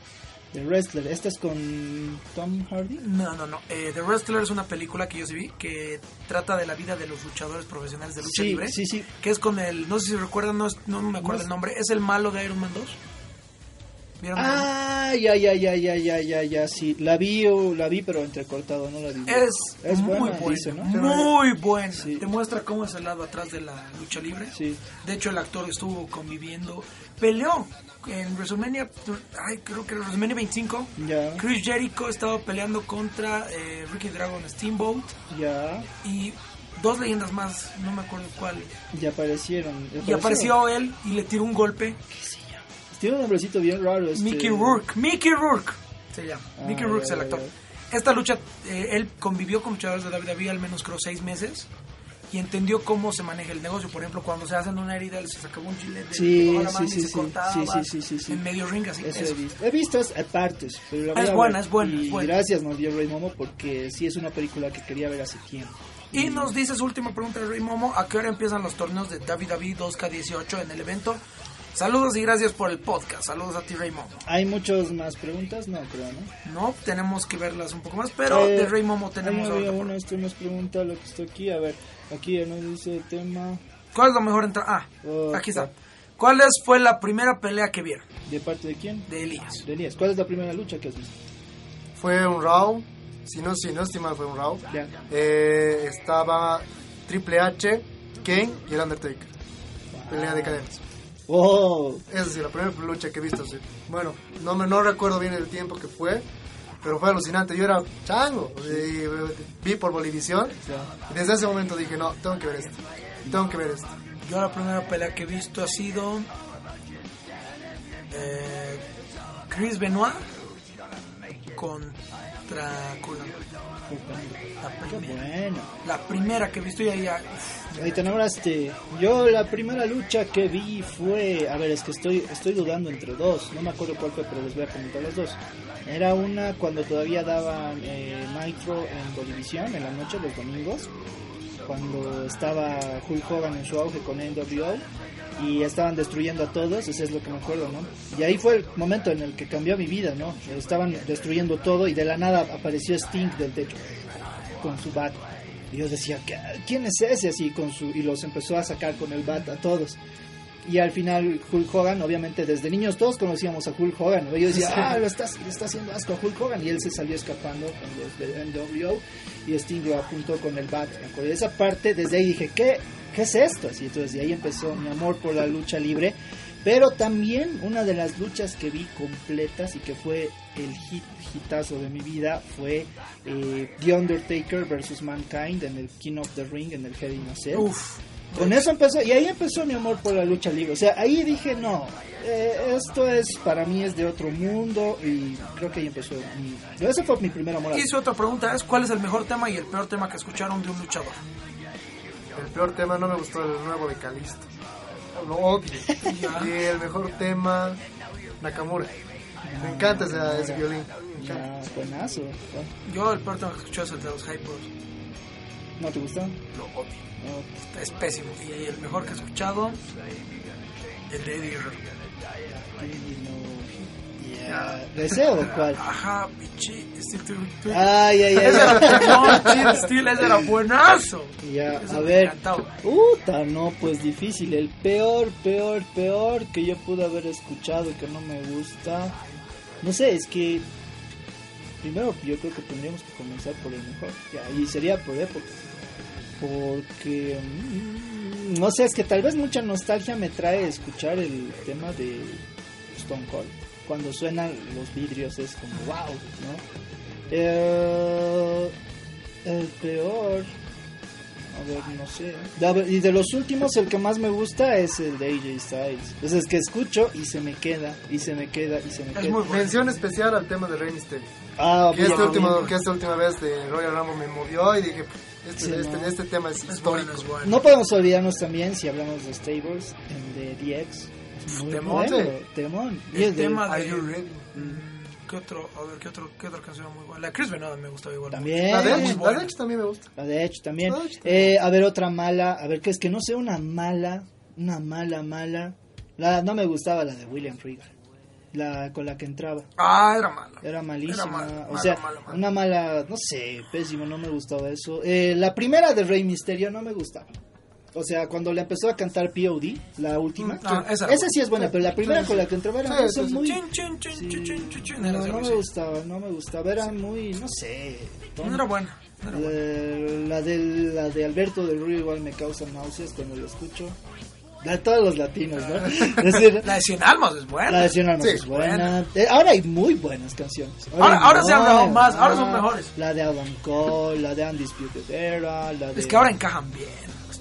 The Wrestler, esta es con Tom Hardy. No, no, no. Eh, The Wrestler es una película que yo sí vi que trata de la vida de los luchadores profesionales de lucha Sí, libre. sí, sí. Que es con el, no sé si recuerdan, no, no me acuerdo No el nombre, es el malo de Iron Man 2. ¿Vieron? Ah, ya, ya, ya, ya, ya, ya, ya, sí. La vi, o la vi, pero entrecortado, no la vi. Es, Es muy buena, buena, dice, ¿no? muy buena. Sí. Te muestra cómo es el lado atrás de la lucha libre. Sí. De hecho, el actor estuvo conviviendo, peleó en WrestleMania, ay, creo que WrestleMania 25. Ya, Chris Jericho estaba peleando contra eh, Ricky Dragon Steamboat ya, y dos leyendas más, no me acuerdo cuál. ya aparecieron. Y apareció él y le tiró un golpe. Tiene un nombrecito bien raro. Este... Mickey Rourke, Mickey Rourke se llama. Ah, Mickey Rourke es el actor. Esta lucha, eh, él convivió con luchadores de la WWE al menos creo seis meses y entendió cómo se maneja el negocio. Por ejemplo, cuando se hacen una herida, se sacaba un chile de Sí, la mano sí, y sí, se sí, cortaba en medio ring así. Eso eso. he visto. He visto es- partes, pero la voy Es buena, es buena, Y es buena. gracias, nos dio Rey Momo, porque sí es una película que quería ver hace tiempo. Y nos dice su última pregunta de Rey Momo, ¿a qué hora empiezan los torneos de WWE 2K18 en el evento? Saludos y gracias por el podcast. Saludos a ti, Rey Momo. ¿Hay muchas más preguntas? No, creo, ¿no? No, tenemos que verlas un poco más, pero Eh, de Rey Momo tenemos había uno, esto nos pregunta lo que está aquí. A ver, aquí nos dice el tema ¿Cuál es la mejor entrada? Ah, Oh, aquí está. ¿Cuál es, fue la primera pelea que vieron? de parte de quién? De Elías. De Elías. ¿Cuál es la primera lucha que has visto? Fue un Raw, si no, si no estoy mal, fue un Raw. Ya. Eh, estaba Triple H, Kane y el Undertaker. Pelea de cadenas. Oh, Esa sí, la primera lucha que he visto. sí. Bueno, no me no recuerdo bien el tiempo que fue, pero fue alucinante. Yo era chango vi por Bolivisión. Y desde ese momento dije, no, tengo que ver esto. Tengo que ver esto. Yo la primera pelea que he visto ha sido eh, Chris Benoit contra Cullen. La primera, bueno. la primera que he visto y ahí ya, Ahí te enamoraste. Yo la primera lucha que vi fue, a ver, es que estoy estoy dudando entre dos, no me acuerdo cuál fue, pero les voy a comentar las dos. Era una cuando todavía daban eh, Nitro en Bolivisión en la noche los domingos, cuando estaba Hulk Hogan en su auge con NWO y estaban destruyendo a todos, eso es lo que me acuerdo, ¿no? Y ahí fue el momento en el que cambió mi vida, ¿no? Estaban destruyendo todo y de la nada apareció Sting del techo con su bat. Y yo decía, "¿Qué- ¿quién es ese? Así con su y los empezó a sacar con el bat a todos. Y al final Hulk Hogan, obviamente desde niños todos conocíamos a Hulk Hogan. ¿no? Yo decía, ah, lo está, le está haciendo asco a Hulk Hogan. Y él se salió escapando con los de NWO y Sting lo apuntó con el bat. De esa parte, desde ahí dije, ¿qué, qué es esto? Así, entonces de ahí empezó mi amor por la lucha libre. Pero también una de las luchas que vi completas y que fue el hit, hitazo de mi vida fue eh, The Undertaker versus Mankind en el King of the Ring, en el Hell in a Cell. uf, Con eso empezó, y ahí empezó mi amor por la lucha libre. O sea, ahí dije, no, eh, esto es, para mí es de otro mundo, y creo que ahí empezó mi... Ese fue mi primer amor. Y su otra pregunta es, ¿cuál es el mejor tema y el peor tema que escucharon de un luchador? El peor tema no me gustó el nuevo de Calisto. Lo odio. Y el mejor tema, Nakamura. Me encanta ese, ese violín. Me encanta. Ya, buenazo. Yo el peor tema que escuché es el de los Hypers. ¿No te gustó? Lo odio. No. Es pésimo. Y el mejor que he escuchado, el de Eddie Guerrero. ¿Deseo o cuál? Ajá, bichi, Steel to- Ay, ay, ay. no, Steel, ese era buenazo. Ya, a ver. Puta, no, pues difícil. El peor, peor, peor que yo pude haber escuchado y que no me gusta. No sé, es que. Primero, yo creo que tendríamos que comenzar por el mejor. Ya, y sería por época. Porque. mm, no sé, es que tal vez mucha nostalgia me trae escuchar el tema de Stone Cold. Cuando suenan los vidrios es como wow, ¿no? Eh, el peor. A ver, no sé. De- y de los últimos, el que más me gusta es el de AJ Styles. Pues es que escucho y se me queda, y se me queda, y se me Es queda. muy. Mención especial al tema de Rey Mysterio. Ah, Que, este bien, último, bien. que esta última vez de Royal Rumble me movió y dije, este, Sí, este, no. este tema es Es histórico. bueno, es bueno. No podemos olvidarnos también, si hablamos de Stables, en de DX. Muy Temón. bueno, temón. Y El el tema Are de... you ready? Mm, ¿Qué otro? A ver, ¿qué, otro, qué otra canción muy buena? La Chris Benoit me gustaba igual. También. La de Edge, la buena. de Edge también me gusta. La de Edge también. La de Edge también. Eh, a ver, otra mala. A ver, que es que no sé, una mala. Una mala, mala. La, no me gustaba la de William Regal. La con la que entraba. Ah, era malo. Era malísima. Era malo, o sea, una mala. No sé, pésimo, no me gustaba eso. Eh, la primera de Rey Misterio no me gustaba. O sea, cuando le empezó a cantar POD, la última. Ah, esa esa sí es buena, pero la primera con la que entraba era Sí, muy. Chin, chin, chin, Sí. No, no así. me gustaba, no me gustaba. Era muy, no sé. No era buena. no era buena. Eh, la, de, la de Alberto del Río igual me causa náuseas cuando lo escucho. La de todos los latinos, ¿no? (laughs) Es decir, La de Cien Almas es buena. la de Cien Almas Sí, es buena. Eh, ahora hay muy buenas canciones. Ahora- hay ahora se han grabado más, ahora son Ah, mejores. La de Adam Cole, la de Undisputed Era, la de... Es que ahora encajan bien.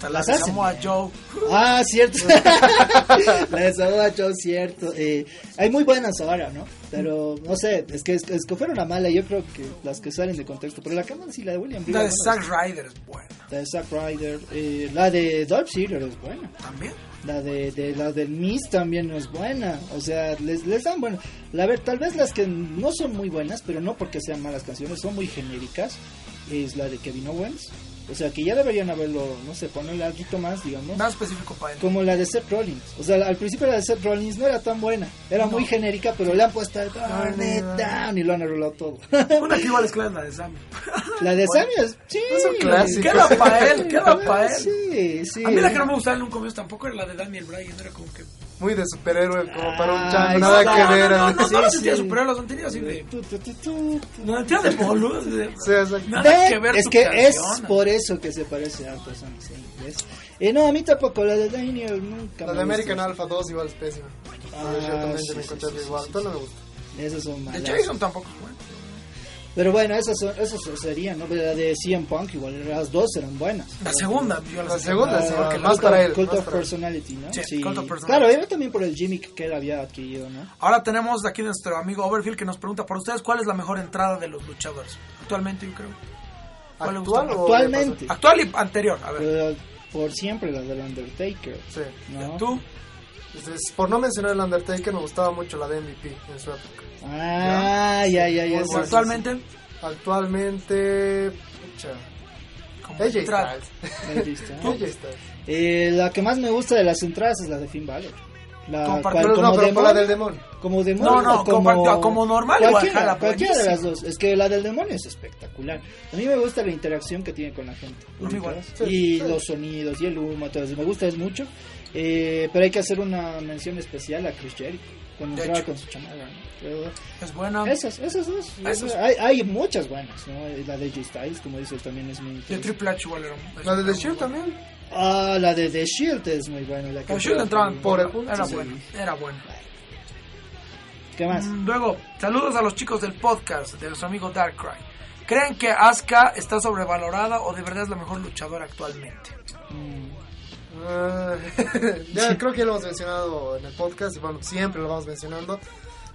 Hasta la de Samoa. Joe. Ah, cierto. (laughs) la de Samoa Joe, cierto. Eh, hay muy buenas ahora, ¿no? Pero, no sé, es que es- escoger una mala, yo creo que las que salen de contexto. Pero la más sí, la de William La de no Zack Ryder es buena. La de Zack Ryder, eh, la de Dolph Ziggler es buena. También. La de, de la del Miss también es buena. O sea, les, les dan bueno. La ver, tal vez las que no son muy buenas, pero no porque sean malas canciones, son muy genéricas. Es la de Kevin Owens. O sea, que ya deberían haberlo, no sé, ponerle algo más, digamos. Más específico para él. Como la de Seth Rollins. O sea, al principio la de Seth Rollins no era tan buena. Era muy genérica, pero le han puesto el It Down y lo han arreglado todo. Una que igual es clara es la de Sammy. la de Sammy es, sí. Es un clásico. Queda para él, queda para él. Sí, sí. A mí la que no me gustaba en un comienzo tampoco era la de Daniel Bryan. Era como que. Muy de superhéroe como para un Ah, chango, nada que No, ver. no, no, no, Sí, no lo sí. sentía superhéroe, lo sentía así de... No sentía de boludo. de- Sí. Nada que ver es que es canción. por eso que se parece a Person ¿ves? Eh, no, a mí tampoco, la de Daniel nunca La me de American gustó. Alpha 2 igual es pésima. Ah, yo también sí, me sí, encontré sí, igual, sí, todo sí. no me gusta. Esas son De malas. Jason tampoco es bueno. Pero bueno, esas, son, esas serían, ¿no? La de CM Punk, igual las dos eran buenas. La segunda, yo La segunda, sí, que la más otra. para él, Cult of. Personality, ¿no? Sí, Cult of Personality. Claro, era también por el gimmick que él había adquirido, ¿no? Ahora tenemos aquí nuestro amigo Overfield que nos pregunta por ustedes cuál es la mejor entrada de los luchadores. Actualmente, yo creo. ¿Cuál le ¿Actual o Actualmente. Actual y anterior, a ver. Pero por siempre la del Undertaker, Sí. ¿no? ¿Tú? Entonces, por no mencionar el Undertaker, me gustaba mucho la de MVP en su época. Ah, ya, ya, ya. Bueno. Actualmente, Actualmente. Pucha. como AJ. Styles. AJ. Eh, la que más me gusta de las entradas es la de Finn Balor. La, cual- no, como pero por la del demonio. Como demonio. No, no, como- como normal igual, Cualquiera, de las dos. Es que la del demonio es espectacular. A mí me gusta la interacción que tiene con la gente. Y Sí, sí. los sonidos y el humo, todo eso. Me gusta es mucho. Eh, pero hay que hacer una mención especial a Chris Jericho. Cuando entraba con su chamarra. ¿no? Pero Es buena. esas, esas dos. Esas. Hay, hay muchas buenas, ¿no? La de J Styles, como dices, también es muy De. Triple H igual era. La de era The Shield también. Ah, la de The Shield es muy buena. La que Shield entraba entraban por por- Era sí. buena. Era buena. ¿Qué más? Mm, Luego, saludos a los chicos del podcast de nuestro amigo Darkrai. ¿Creen que Asuka está sobrevalorada o de verdad es la mejor luchadora actualmente? Mm. (laughs) Ya creo que lo hemos mencionado en el podcast bueno, siempre lo vamos mencionando.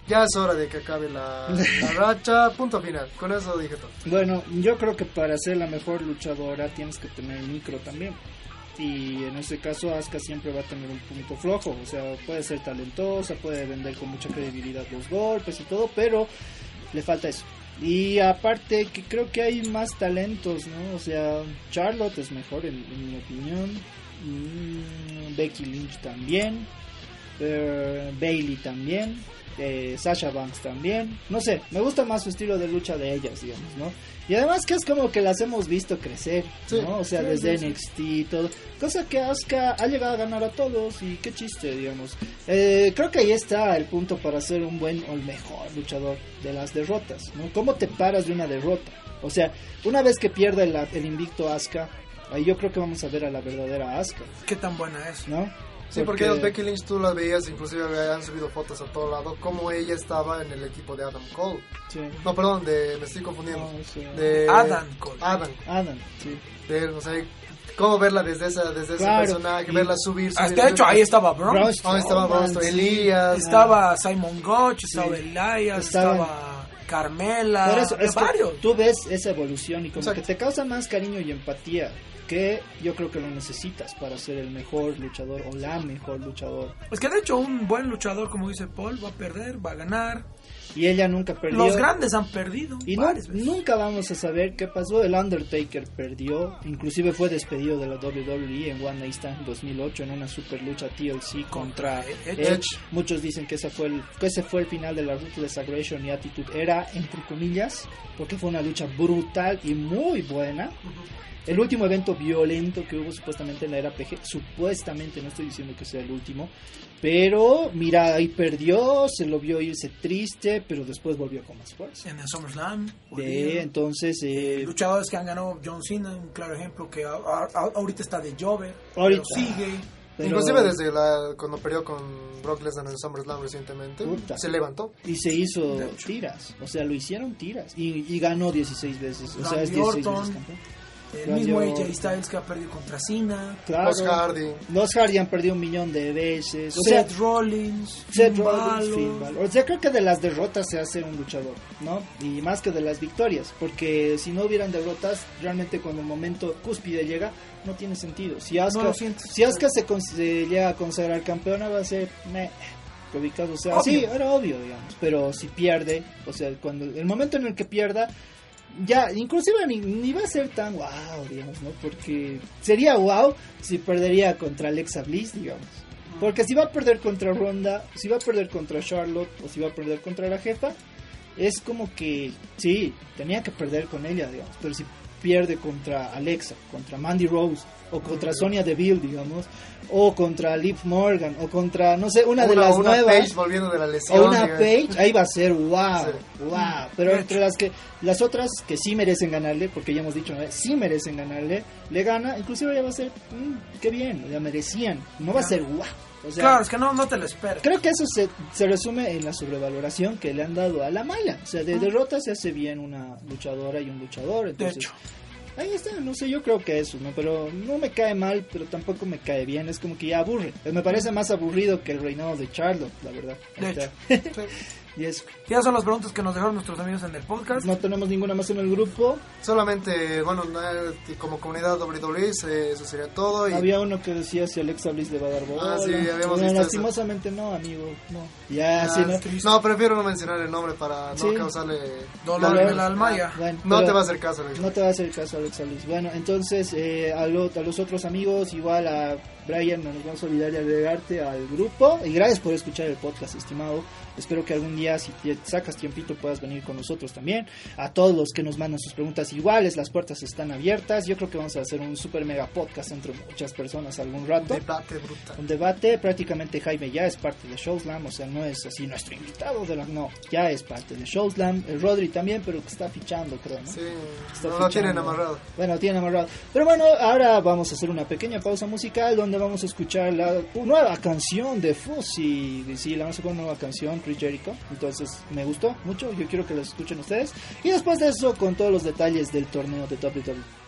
Ya es hora de que acabe la, la (laughs) racha. Punto final. Con eso dije todo. Bueno, yo creo que para ser la mejor luchadora tienes que tener micro también. Y en este caso Asuka siempre va a tener un punto flojo. O sea, puede ser talentosa, puede vender con mucha credibilidad los golpes y todo, pero le falta eso. Y aparte que creo que hay más talentos, ¿no? O sea, Charlotte es mejor en, en mi opinión. Mm, Becky Lynch también. eh, Bailey también. eh, Sasha Banks también. No sé, me gusta más su estilo de lucha de ellas, digamos, ¿no? Y además que es como que las hemos visto crecer, Sí, ¿no? O sea, sí, desde sí. NXT y todo. Cosa que Asuka ha llegado a ganar a todos y qué chiste, digamos. Eh, creo que ahí está el punto para ser un buen o el mejor luchador de las derrotas, ¿no? ¿Cómo te paras de una derrota? O sea, una vez que pierde el, el invicto Asuka, ahí yo creo que vamos a ver a la verdadera Asuka, ¿Qué tan buena es? ¿no? Sí, porque ellos, Becky Lynch, tú las veías, inclusive han subido fotos a todo lado, como ella estaba en el equipo de Adam Cole. Sí. No, perdón, de, me estoy confundiendo. No, sí. De Adam Cole. Adam. Adam, sí. De él, o sea, cómo verla desde, esa, desde Claro, ese personaje, y- verla subir. Subir, de hecho, ahí estaba Braun. Braun Ah, estaba Braun, sí. Elías. Estaba Simon Gotch, estaba Sí. Elias, Estaban- estaba Carmela, Por eso, es que varios. tú ves esa evolución y como Exacto. que te causa más cariño y empatía que yo creo que lo necesitas para ser el mejor luchador o la mejor luchador. Es que de hecho un buen luchador, como dice Paul, va a perder, va a ganar. Y ella nunca perdió. Los grandes han perdido Y no- nunca vamos a saber qué pasó. El Undertaker perdió, inclusive fue despedido de la WWE en One Night Stand 2008 en una super lucha TLC contra Edge. Edge. Muchos dicen que ese fue el que ese fue el final de la Ruthless Aggression y Attitude Era entre comillas, porque fue una lucha brutal y muy buena. El último evento violento que hubo supuestamente en la era PG, supuestamente, no estoy diciendo que sea el último, pero mira, ahí perdió, se lo vio irse triste, pero después volvió con más fuerza. En el SummerSlam. De, entonces, eh, Luchadores que han ganado John Cena, un claro ejemplo que a- a- ahorita está de Jover, Ahorita. pero sigue. pero- Inclusive desde la, cuando perdió con Brock Lesnar en el SummerSlam recientemente, Puta. se levantó. y se hizo tiras, o sea, lo hicieron tiras y, y ganó 16 veces, o sea, es 16 Orton. veces campeón. El mismo. AJ Styles que ha perdido contra Cena. Claro. Los Hardy. Los Hardy han perdido un millón de veces, o sea, Seth Rollins. Seth Finn Rollins. Finn Balor. O sea, creo que de las derrotas se hace un luchador, ¿no? Y más que de las victorias, porque si no hubieran derrotas, realmente cuando el momento cúspide llega, no tiene sentido. Si Asuka, No si Asuka se, con- se llega a consagrar campeona, va a ser meh, ubicado, o sea, Obvio. sí, era obvio, digamos, pero si pierde, o sea, cuando el momento en el que pierda, ya, inclusive ni, ni va a ser tan wow, digamos, ¿no? Porque sería wow si perdería contra Alexa Bliss, digamos. Porque si va a perder contra Ronda, si va a perder contra Charlotte o si va a perder contra la jefa, es como que sí, tenía que perder con ella, digamos. Pero si pierde contra Alexa, contra Mandy Rose, o contra Sonia Deville, digamos, o contra Liv Morgan, o contra, no sé, una, de las una nuevas. Volviendo de la lesión. O una digamos. Page, ahí va a ser wow, Sí. wow. Pero entre las que las otras que sí merecen ganarle, porque ya hemos dicho, ¿no? sí merecen ganarle, le gana, inclusive ya va a ser, mm, qué bien, ya merecían, no va a ser wow. O sea, Claro, es que no, no te lo esperes. Creo que eso se, se resume en la sobrevaloración que le han dado a la Maya. O sea, de derrota se hace bien una luchadora y un luchador. De Entonces, hecho. ahí está, no sé, yo creo que eso, ¿no? Pero no me cae mal, pero tampoco me cae bien. Es como que ya aburre. Me parece más aburrido que el reinado de Charlotte, la verdad. De hecho. (laughs) y eso. Ya son las preguntas que nos dejaron nuestros amigos en el podcast. No tenemos ninguna más en el grupo. Solamente, bueno, eh, como comunidad WWE, eso sería todo. Y Había uno que decía si Alexa Bliss le va a dar bola. Ah, sí, habíamos Bueno, visto lastimosamente no, amigo. No. Ya, Ah, sí, no. no, prefiero no mencionar el nombre para no Sí. causarle Dolor en el alma ya. Bueno, No te va a hacer caso, Alex. No te va a hacer caso, Alexa Luis. Bueno, entonces eh, a, lo- a los otros amigos, igual a Brian, no nos vamos a olvidar de agregarte al grupo. Y gracias por escuchar el podcast, estimado. Espero que algún día, si te sacas tiempito, puedas venir con nosotros también. A todos los que nos mandan sus preguntas iguales, las puertas están abiertas. Yo creo que vamos a hacer un super mega podcast entre muchas personas algún rato. Debate brutal. Un debate, prácticamente Jaime ya es parte de Showslam, o sea, no es así nuestro invitado de la... No, ya es parte de Showslam. El Rodri también, pero que está fichando, creo, ¿no? Sí, Está no lo tienen amarrado. Bueno, tienen amarrado. Pero bueno, ahora vamos a hacer una pequeña pausa musical donde vamos a escuchar la nueva canción de Fuzzy. Sí, la vamos a sacar una nueva canción, Chris Jericho. Entonces, me gustó mucho. Yo quiero que la escuchen ustedes. Y después de eso, con todos los detalles del torneo de WWE.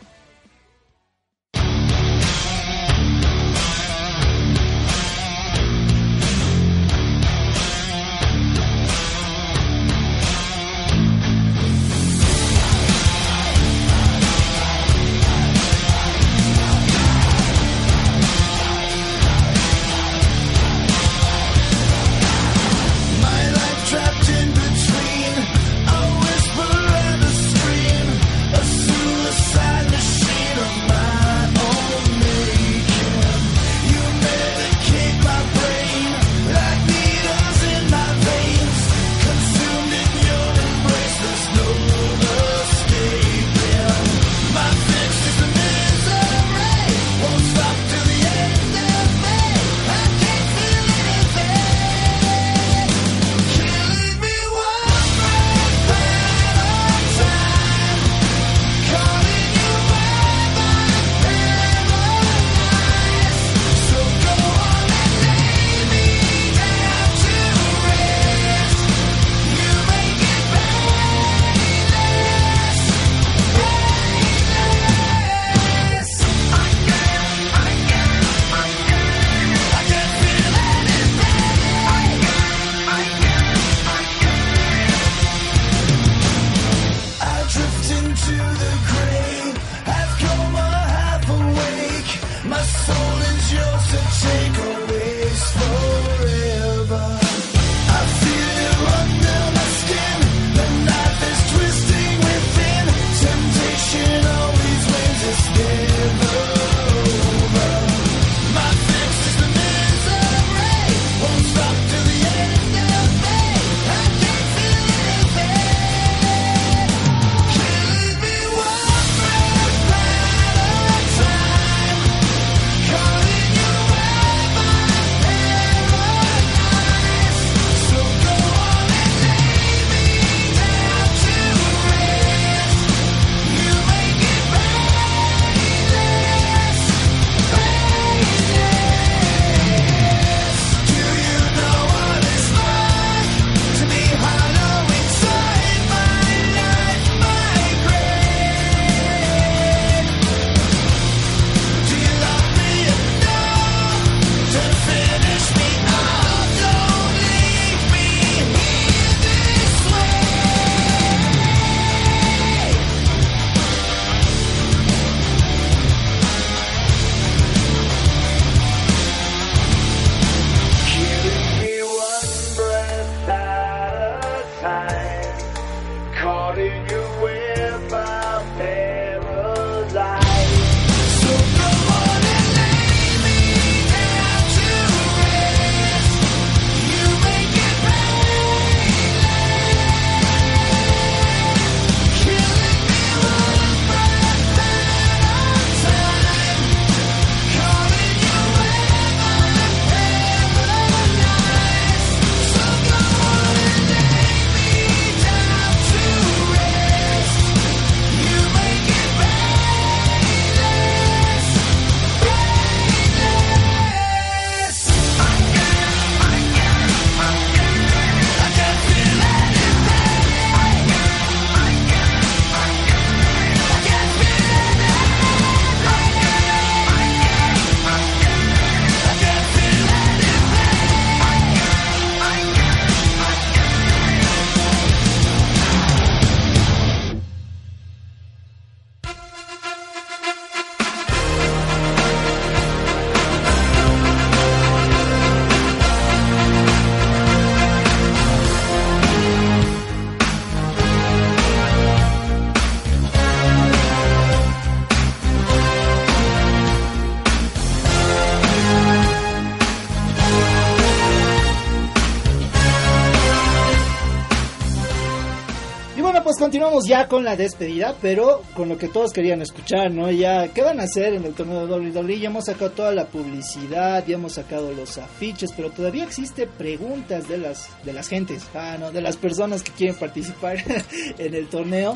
Continuamos ya con la despedida, pero con lo que todos querían escuchar, ¿no? Ya, ¿qué van a hacer en el torneo de WWE? Ya hemos sacado toda la publicidad, ya hemos sacado los afiches, pero todavía existe preguntas de las de las gentes, ah, no, de las personas que quieren participar (laughs) en el torneo.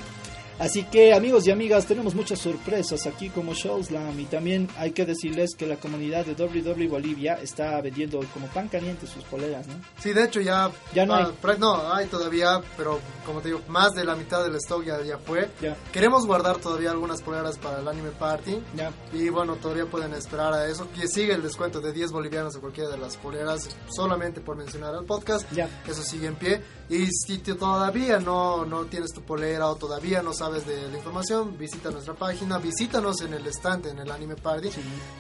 Así que amigos y amigas, tenemos muchas sorpresas aquí como Showslam y también hay que decirles que la comunidad de WWE Bolivia está vendiendo como pan caliente sus poleras, ¿no? Sí, de hecho ya... Ya no ah, hay. no, hay todavía, pero como te digo, más de la mitad del stock ya, ya fue. Ya. Queremos guardar todavía algunas poleras para el Anime Party. Ya. Y bueno, todavía pueden esperar a eso. Y sigue el descuento de 10 bolivianos en cualquiera de las poleras, solamente por mencionar al podcast. Ya. Eso sigue en pie. Y si todavía no, no tienes tu polera o todavía no sabes de la información, visita nuestra página, visítanos en el stand en el Anime Party.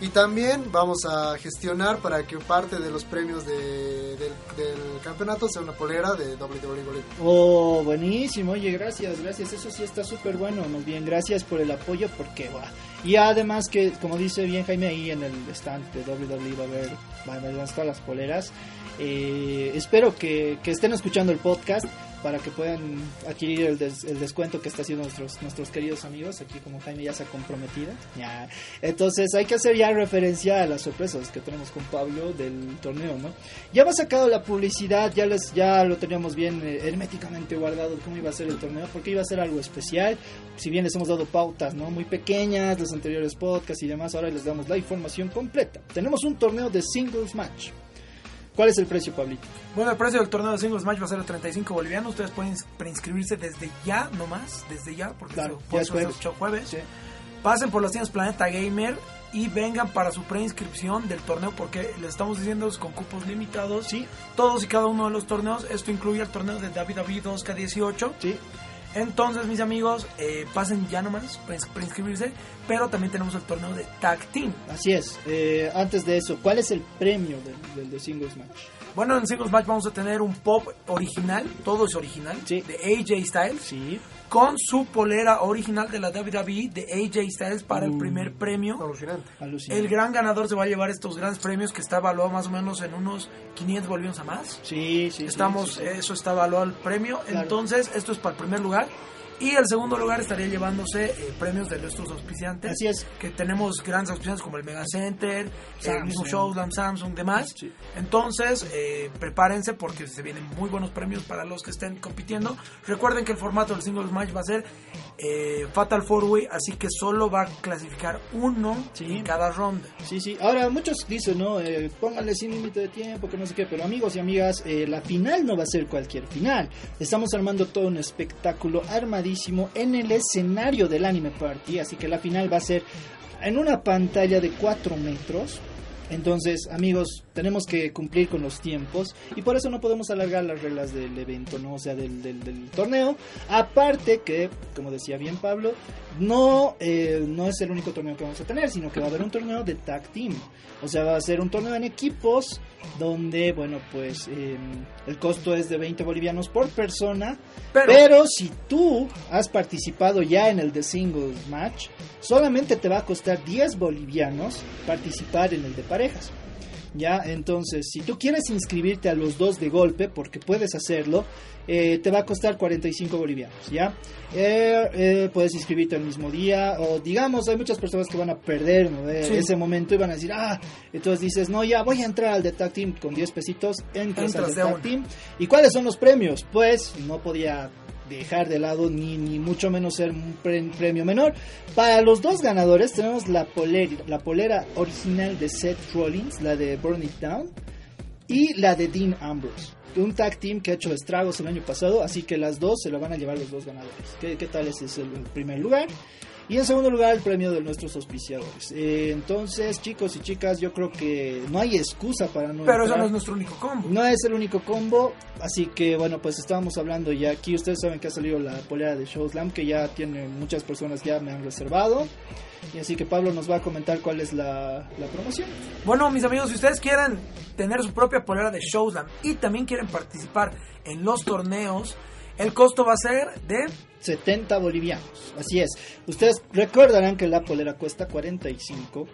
Y también vamos a gestionar para que parte de los premios de- del, del campeonato sea una polera de WWE. Oh, buenísimo, oye, gracias, gracias, eso sí está súper bueno, más bien, gracias por el apoyo, porque, guau. Y además que, como dice bien Jaime, ahí en el stand de WWE va a haber, va a todas las poleras. Eh, espero que, que estén escuchando el podcast para que puedan adquirir el, des- el descuento que está haciendo nuestros, nuestros queridos amigos, aquí como Jaime ya se ha comprometido. Ya. Entonces hay que hacer ya referencia a las sorpresas que tenemos con Pablo del torneo, ¿no? Ya hemos sacado la publicidad, ya les ya lo teníamos bien eh, herméticamente guardado cómo iba a ser el torneo, porque iba a ser algo especial. Si bien les hemos dado pautas, ¿no? Muy pequeñas, los anteriores podcasts y demás, ahora les damos la información completa. Tenemos un torneo de singles match. ¿Cuál es el precio, Pablito? Bueno, el precio del torneo de singles match va a ser de 35 bolivianos. Ustedes pueden preinscribirse desde ya, nomás, desde ya, porque Claro, eso- ya es jueves. jueves. Sí. Pasen por las tiendas Planeta Gamer y vengan para su preinscripción del torneo, porque les estamos diciendo es con cupos limitados. Sí, Todos y cada uno de los torneos. Esto incluye el torneo de WWE 2K18. sí. Entonces, mis amigos, eh, pasen ya nomás para ins- para inscribirse. Pero también tenemos el torneo de Tag Team. Así es. Eh, antes de eso, ¿cuál es el premio del, del de singles match? Bueno, en Singles Match vamos a tener un pop original, todo es original, Sí. de AJ Styles, Sí. con su polera original de la WWE de AJ Styles para el primer premio. Alucinante. Alucinante. El gran ganador se va a llevar estos grandes premios que está evaluado más o menos en unos 500 bolivianos a más. Sí, sí, sí, Estamos, sí, sí. eso está evaluado el premio. Claro. Entonces, esto es para el primer lugar. Y el segundo lugar estaría llevándose eh, premios de nuestros auspiciantes. Así es. Que tenemos grandes auspiciantes como el Mega Center, el mismo Showland, Samsung, demás. Sí. Entonces, eh, prepárense porque se vienen muy buenos premios para los que estén compitiendo. Recuerden que el formato del Singles Match va a ser eh, Fatal Four Way, así que solo va a clasificar uno Sí. en cada ronda. Sí, sí. Ahora, muchos dicen, ¿no? Eh, pónganle sin límite de tiempo, que no sé qué. Pero amigos y amigas, eh, la final no va a ser cualquier final. Estamos armando todo un espectáculo en el escenario del Anime Party. Así que la final va a ser en una pantalla de 4 metros. Entonces, amigos, tenemos que cumplir con los tiempos y por eso no podemos alargar las reglas del evento, ¿no? O sea, del, del, del torneo. Aparte que, como decía bien Pablo, no, eh, no es el único torneo que vamos a tener, sino que va a haber un torneo de tag team. O sea, va a ser un torneo en equipos donde, bueno, pues eh, el costo es de 20 bolivianos por persona. Pero- Pero, si tú has participado ya en el de singles match, solamente te va a costar 10 bolivianos participar en el de parejas. Ya, entonces, si tú quieres inscribirte a los dos de golpe, porque puedes hacerlo, eh, te va a costar 45 bolivianos, ¿ya? Eh, eh, puedes inscribirte el mismo día, o digamos, hay muchas personas que van a perder ¿no? Eh, Sí. ese momento y van a decir, ah, entonces dices, no, ya voy a entrar al de Tag Team con 10 pesitos, entras, Entras al de Tag. Team. ¿Y cuáles son los premios? Pues no podía dejar de lado ni, ni mucho menos ser un pre- premio menor. Para los dos ganadores tenemos la polera, la polera original de Seth Rollins, la de Burn It Down, y la de Dean Ambrose. Un tag team que ha hecho estragos el año pasado, así que las dos se lo van a llevar los dos ganadores. ¿Qué, qué tal? Ese es el primer lugar. Y en segundo lugar, el premio de nuestros auspiciadores. Eh, entonces, chicos y chicas, yo creo que no hay excusa para no. Pero eso entrar. no es nuestro único combo. No es el único combo, así que bueno, pues estábamos hablando ya aquí. Ustedes saben que ha salido la polera de Showslam, que ya tiene muchas personas ya me han reservado. Y así que Pablo nos va a comentar cuál es la, la promoción. Bueno, mis amigos, si ustedes quieren tener su propia polera de Showslam y también quieren participar en los torneos, el costo va a ser de 70 bolivianos, así es. Ustedes recordarán que la polera cuesta 45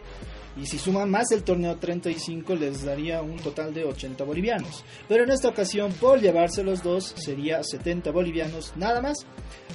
Y si suman más el torneo 35 les daría un total de 80 bolivianos. Pero en esta ocasión por llevarse los dos sería 70 bolivianos nada más.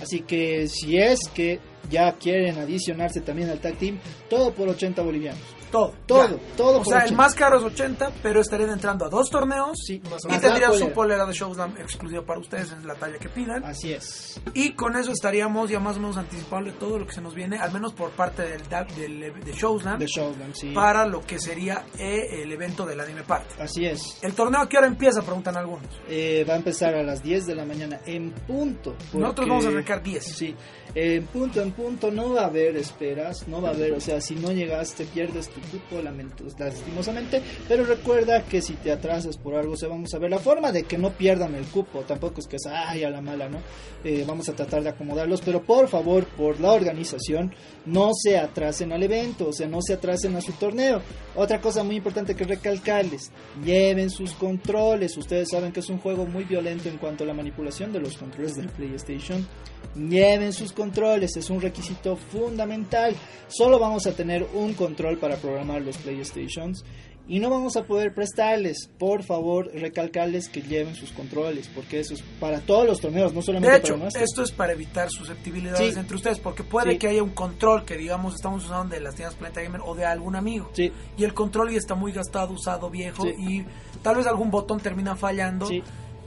Así que si es que ya quieren adicionarse también al tag team, todo por 80 bolivianos. Todo. Todo, ya. todo O sea, el 80. más caro es 80, pero estarían entrando a dos torneos. Sí, Más o Y tendrían su polera. de Showslam exclusiva para ustedes en la talla que pidan. Así es. Y con eso estaríamos ya más o menos anticipable todo lo que se nos viene, al menos por parte del, da- del de Showslam, The Showdown, sí. para lo que sería eh, el evento del Anime Party. Así es. ¿El torneo a qué hora empieza? Preguntan algunos. Eh, va a empezar a las 10 de la mañana en punto. Nosotros vamos a arrancar 10. Sí, en punto en punto no va a haber esperas, no va a haber, o sea, si no llegaste pierdes tu lamento- lastimosamente, pero recuerda que si te atrasas por algo se vamos a ver la forma de que no pierdan el cupo, tampoco es que es ay a la mala, ¿no? Eh, vamos a tratar de acomodarlos, pero por favor, por la organización, no se atrasen al evento, o sea, no se atrasen a su torneo. Otra cosa muy importante que recalcarles, lleven sus controles, ustedes saben que es un juego muy violento en cuanto a la manipulación de los controles del PlayStation. Lleven sus controles, es un requisito fundamental. Solo vamos a tener un control para programar los PlayStations y no vamos a poder prestarles. Por favor, recalcarles que lleven sus controles, porque eso es para todos los torneos, no solamente De hecho, para nuestro. esto es para evitar susceptibilidades Sí. entre ustedes, porque puede Sí. que haya un control que, digamos, estamos usando de las tiendas Planeta Gamer o de algún amigo. Sí, Y el control ya está muy gastado, usado, viejo, y tal vez algún botón termina fallando.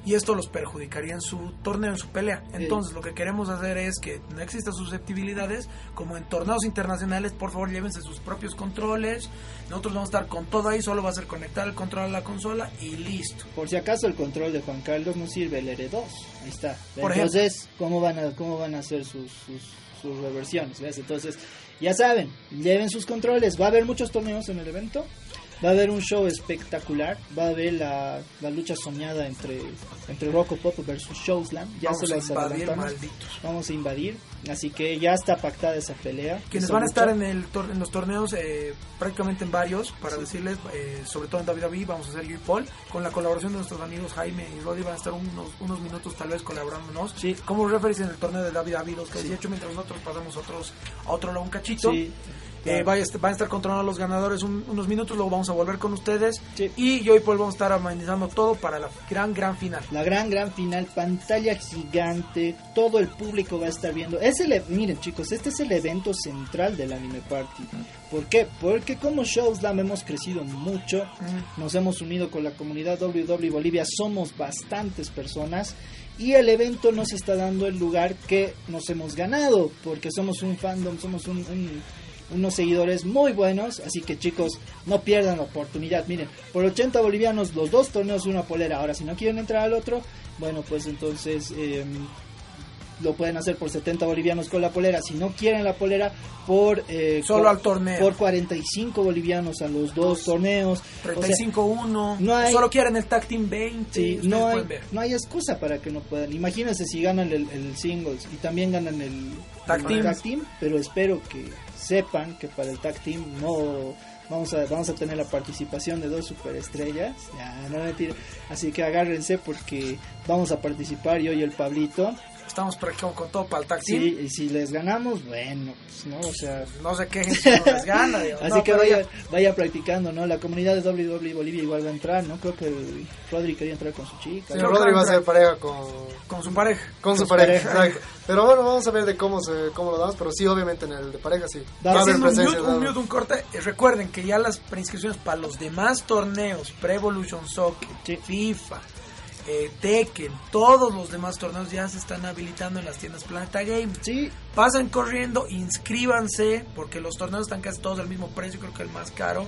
Y esto los perjudicaría en su torneo, en su pelea. Entonces, lo que queremos hacer es que no existan susceptibilidades. Como en torneos internacionales, por favor, llévense sus propios controles. Nosotros vamos a estar con todo ahí, solo va a ser conectar el control a la consola y listo. Por si acaso el control de Juan Carlos no sirve el R2. Ahí está. Por Entonces, ¿cómo van a cómo van a hacer sus, sus, sus reversiones? ¿ves? Entonces, ya saben, lleven sus controles. Va a haber muchos torneos en el evento. Va a haber un show espectacular. Va a haber la, la lucha soñada entre, entre Rocco Pop versus Showslam. Ya vamos se a las invadir, adelantamos. malditos. Vamos a invadir. Así que ya está pactada esa pelea. Quienes esa van a lucha. estar en, el tor- en los torneos, eh, prácticamente en varios, para decirles, eh, sobre todo en WWE, vamos a hacer yo y Paul, con la colaboración de nuestros amigos Jaime y Roddy, van a estar unos, unos minutos tal vez colaborándonos Sí. como referees en el torneo de WWE 2K18, mientras nosotros pasamos otros, a otro lado un cachito. Sí. Eh, vaya- van a estar controlando a los ganadores un- unos minutos, luego vamos a volver con ustedes. Sí. Y yo y Paul vamos a estar amenizando todo para la gran, gran final. La gran, gran final, pantalla gigante, todo el público va a estar viendo. Es el, e- miren chicos, este es el evento central del Anime Party. ¿Por qué? Porque como Showslam hemos crecido mucho, nos hemos unido con la comunidad WW Bolivia, somos bastantes personas y el evento nos está dando el lugar que nos hemos ganado, porque somos un fandom, somos un- un- unos seguidores muy buenos, así que chicos, no pierdan la oportunidad. Miren, por 80 bolivianos, los dos torneos, una polera. Ahora, si no quieren entrar al otro, bueno, pues entonces eh, lo pueden hacer por 70 bolivianos con la polera. Si no quieren la polera, por eh, Solo al torneo. por 45 bolivianos a los dos torneos. O sea, 35-1. no hay- Solo quieren el Tag Team 20. Sí, ustedes no hay, no hay excusa para que no puedan. Imagínense si ganan el, el singles y también ganan el Tag el team. pero espero que sepan que para el tag team no vamos a vamos a tener la participación de dos superestrellas. Ya, no. Así que agárrense porque vamos a participar yo y el Pablito. Estamos practicando con todo para el. Sí, y si les ganamos, bueno, pues no, o sea, No se quejen si no les gana. Así No, que vaya, ya, vaya practicando, ¿no? La comunidad de WWE Bolivia igual va a entrar, ¿no? Creo que Rodri quería entrar con su chica. Sí, Rodri va a ser pareja con, con su pareja. con su Con su pareja. pareja. exacto. Pero bueno, vamos a ver de cómo se cómo lo damos, pero sí, obviamente en el de pareja sí. Va a haber Haciendo un presencia. mute, un mute, un corte. Recuerden que ya las preinscripciones para los demás torneos, Pre Evolution Soccer, Sí. FIFA, eh, Tekken, todos los demás torneos ya se están habilitando en las tiendas Planeta Game. Sí, Pasen corriendo, inscríbanse, porque los torneos están casi todos al mismo precio, creo que el más caro.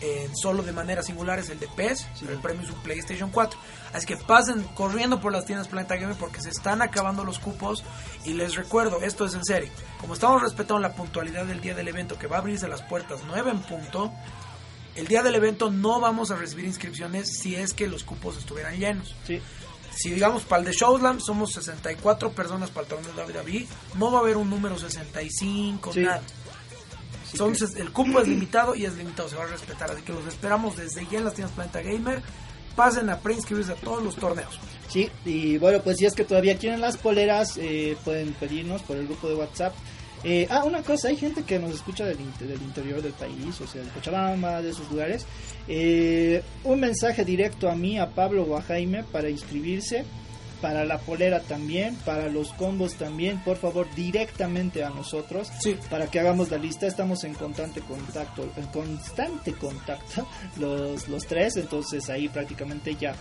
eh, solo de manera singular es el de PES, pero el premio es un PlayStation 4. Así que pasen corriendo por las tiendas Planeta Game porque se están acabando los cupos. Y les recuerdo, esto es en serio. Como estamos respetando la puntualidad del día del evento, que va a abrirse las puertas 9 en punto, el día del evento no vamos a recibir inscripciones si es que los cupos estuvieran llenos. sí. Si digamos para el de Showslam somos 64 personas para el torneo de WWE, no va a haber un número 65, Sí. nada. Entonces el cupo es limitado y es limitado, se va a respetar. Así que los esperamos desde ya en las tiendas Planeta Gamer. Pasen a preinscribirse a todos los torneos. Sí, y bueno, pues si es que todavía quieren las poleras, eh, pueden pedirnos por el grupo de WhatsApp. Eh, ah, una cosa, hay gente que nos escucha del, inter- del interior del país, o sea, de Cochabamba, de esos lugares. Eh, un mensaje directo a mí, a Pablo o a Jaime, para inscribirse. Para la polera también, para los combos también, por favor, directamente a nosotros Sí. para que hagamos la lista. Estamos en constante contacto, en constante contacto (laughs) los, los tres, entonces ahí prácticamente ya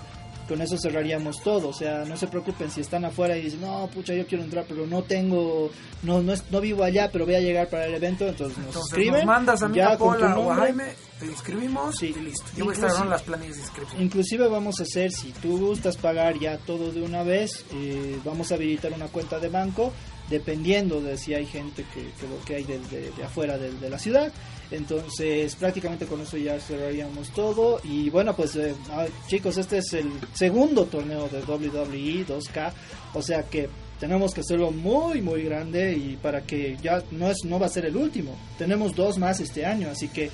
con eso cerraríamos todo. O sea, no se preocupen si están afuera y dicen, no, pucha, yo quiero entrar, pero no tengo, no, no, es- no vivo allá, pero voy a llegar para el evento, entonces nos Entonces escriben. nos mandas a mí, ya a Paula o. Jaime, te inscribimos Sí. y listo. Yo voy a estar Inclusive- en las planillas de inscripción. Inclusive vamos a hacer, si tú gustas pagar ya todo de una vez, eh, vamos a habilitar una cuenta de banco, dependiendo de si hay gente que, que lo que hay de, de- de afuera de, de la ciudad. Entonces prácticamente con eso ya cerraríamos todo. Y bueno, pues eh, ah, chicos, este es el segundo torneo de WWE 2K, o sea que tenemos que hacerlo muy muy grande y para que ya no es no va a ser el último. Tenemos dos más este año, así que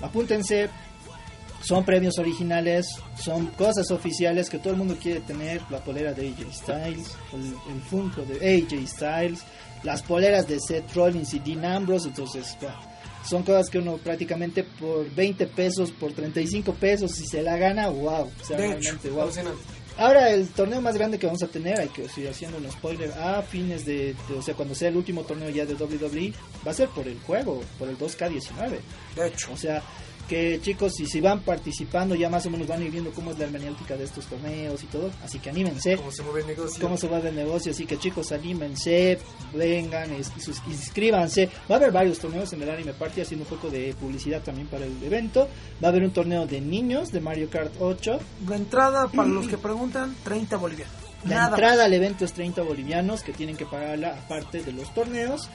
apúntense, son premios originales, son cosas oficiales que todo el mundo quiere tener, la polera de AJ Styles, el, el Funko de AJ Styles, las poleras de Seth Rollins y Dean Ambrose, entonces bah, son cosas que uno prácticamente por 20 pesos, por 35 pesos, si se la gana, wow, o sea, De hecho, wow. Ahora el torneo más grande que vamos a tener, hay que seguir haciendo un spoiler, a fines de, de- o sea, cuando sea el último torneo ya de WWE, va a ser por el juego, por el 2K19. De hecho, O sea, que chicos, si, si van participando, ya más o menos van a ir viendo cómo es la hermenéutica de estos torneos y todo. Así que anímense. Cómo se mueve el negocio. Cómo se va el negocio, así que chicos, anímense, vengan, inscríbanse. Va a haber varios torneos en el Anime Party, haciendo un poco de publicidad también para el evento. Va a haber un torneo de niños de Mario Kart 8. la entrada, para los que preguntan, 30 bolivianos. La Nada entrada al evento es 30 bolivianos que tienen que pagarla aparte de los torneos.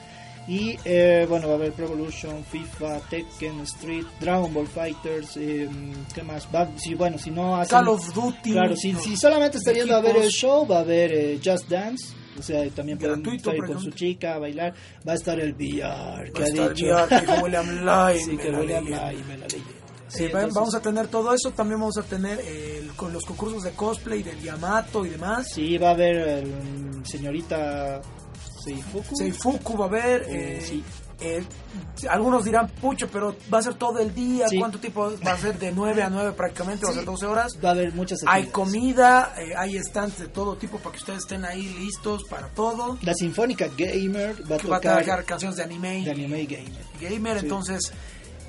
Y eh, bueno, va a haber Pro Evolution, FIFA, Tekken, Street, Dragon Ball Fighters, eh, ¿qué más? Va, si, bueno, si no hacen... Call of Duty. Claro, si, si solamente está yendo a ver el show, va a haber eh, Just Dance. O sea, también pueden Gratuito, estar ahí por con su chica a bailar. Va a estar el VR, que Va ha estar dicho. VR, que (laughs) William Lai, sí, que William. Lai, me la leí. Sí, entonces- vamos a tener todo eso. También vamos a tener el- con los concursos de cosplay del Yamato y demás. Sí, va a haber el, señorita Seifuku. Seifuku va a haber. Eh, eh, sí. eh, algunos dirán, pucho, pero va a ser todo el día. Sí. ¿Cuánto tiempo va a ser? De 9 a 9 prácticamente, va a ser 12 horas. Va a haber muchas Hay actividades. comida, eh, hay stands de todo tipo para que ustedes estén ahí listos para todo. La Sinfónica Gamer va a Que va a tocar canciones de anime, de anime gamer. gamer. Sí. Entonces,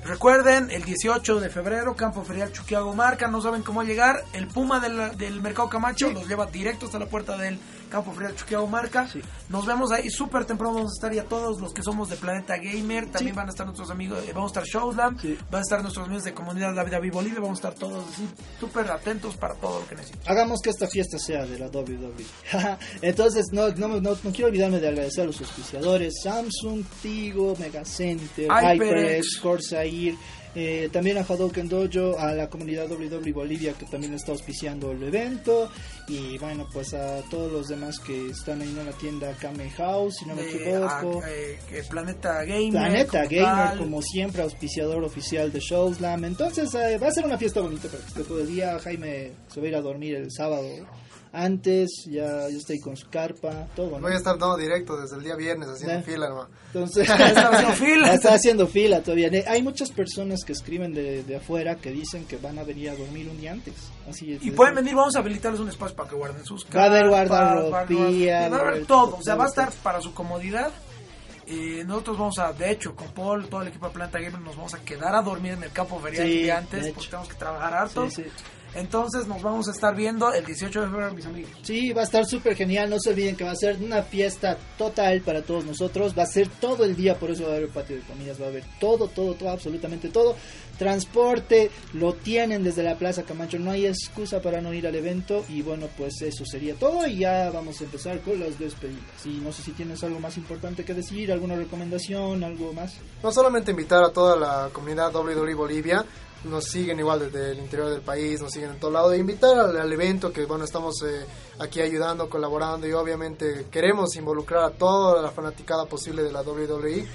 recuerden, el 18 de febrero, Campo Ferial Chuquiago Marca. No saben cómo llegar. El Puma del, del Mercado Camacho los lleva directo hasta la puerta del Campo Ferial Chuquiago Marca. Sí. Nos vemos ahí súper temprano. Vamos a estar ya todos los que somos de Planeta Gamer. También Sí. van a estar nuestros amigos. eh, vamos a estar Showslam. Sí. Van a estar nuestros amigos de Comunidad La Vida Viva Bolivia. Vamos a estar todos así súper atentos para todo lo que necesiten. Hagamos que esta fiesta sea de la WWE. (laughs) Entonces, no, no, no, no quiero olvidarme de agradecer a los auspiciadores: Samsung, Tigo, Mega Center, HyperX. HyperX, Corsair. Eh, también a Hadouken Dojo, a la comunidad WWE Bolivia que también está auspiciando el evento y bueno pues a todos los demás que están ahí en la tienda Kame House si no me De, ah, equivoco eh, que Planeta Gamer. Planeta como Gamer, tal. como siempre, auspiciador oficial de Showslam. Entonces, eh, va a ser una fiesta bonita para que esté todo el día. Jaime se va a ir a dormir el sábado antes, ya, ya está ahí con su carpa, todo. ¿no? Voy a estar no, directo desde el día viernes haciendo Ya. fila, hermano. Entonces, (laughs) Está haciendo (laughs) fila. está haciendo fila todavía. Hay muchas personas que escriben de, de afuera que dicen que van a venir a dormir un día antes. Así es, Y pueden venir, vamos a habilitarles un espacio para que guarden sus Va a haber carpas, guardarropía, va a haber- va a va a haber todo, o sea, va a estar para su comodidad. Eh, nosotros vamos a, de hecho, con Paul, todo el equipo de Planta Gamer, nos vamos a quedar a dormir en el campo ferial Sí, el día de antes, porque tenemos que trabajar harto. Sí, sí. Entonces nos vamos a estar viendo el 18 de febrero, mis amigos. Sí, va a estar súper genial. No se olviden que va a ser una fiesta total para todos nosotros. Va a ser todo el día, por eso va a haber patio de comidas, va a haber todo, todo, todo, absolutamente todo. Transporte, lo tienen desde la Plaza Camacho. No hay excusa para no ir al evento. Y bueno, pues eso sería todo. Y ya vamos a empezar con las despedidas. Y no sé si tienes algo más importante que decir, alguna recomendación, algo más. No solamente invitar a toda la comunidad WWE Bolivia, nos siguen igual desde el interior del país, nos siguen en todo lado, e invitar al, evento que bueno estamos eh, aquí ayudando, colaborando y obviamente queremos involucrar a toda la fanaticada posible de la WWE.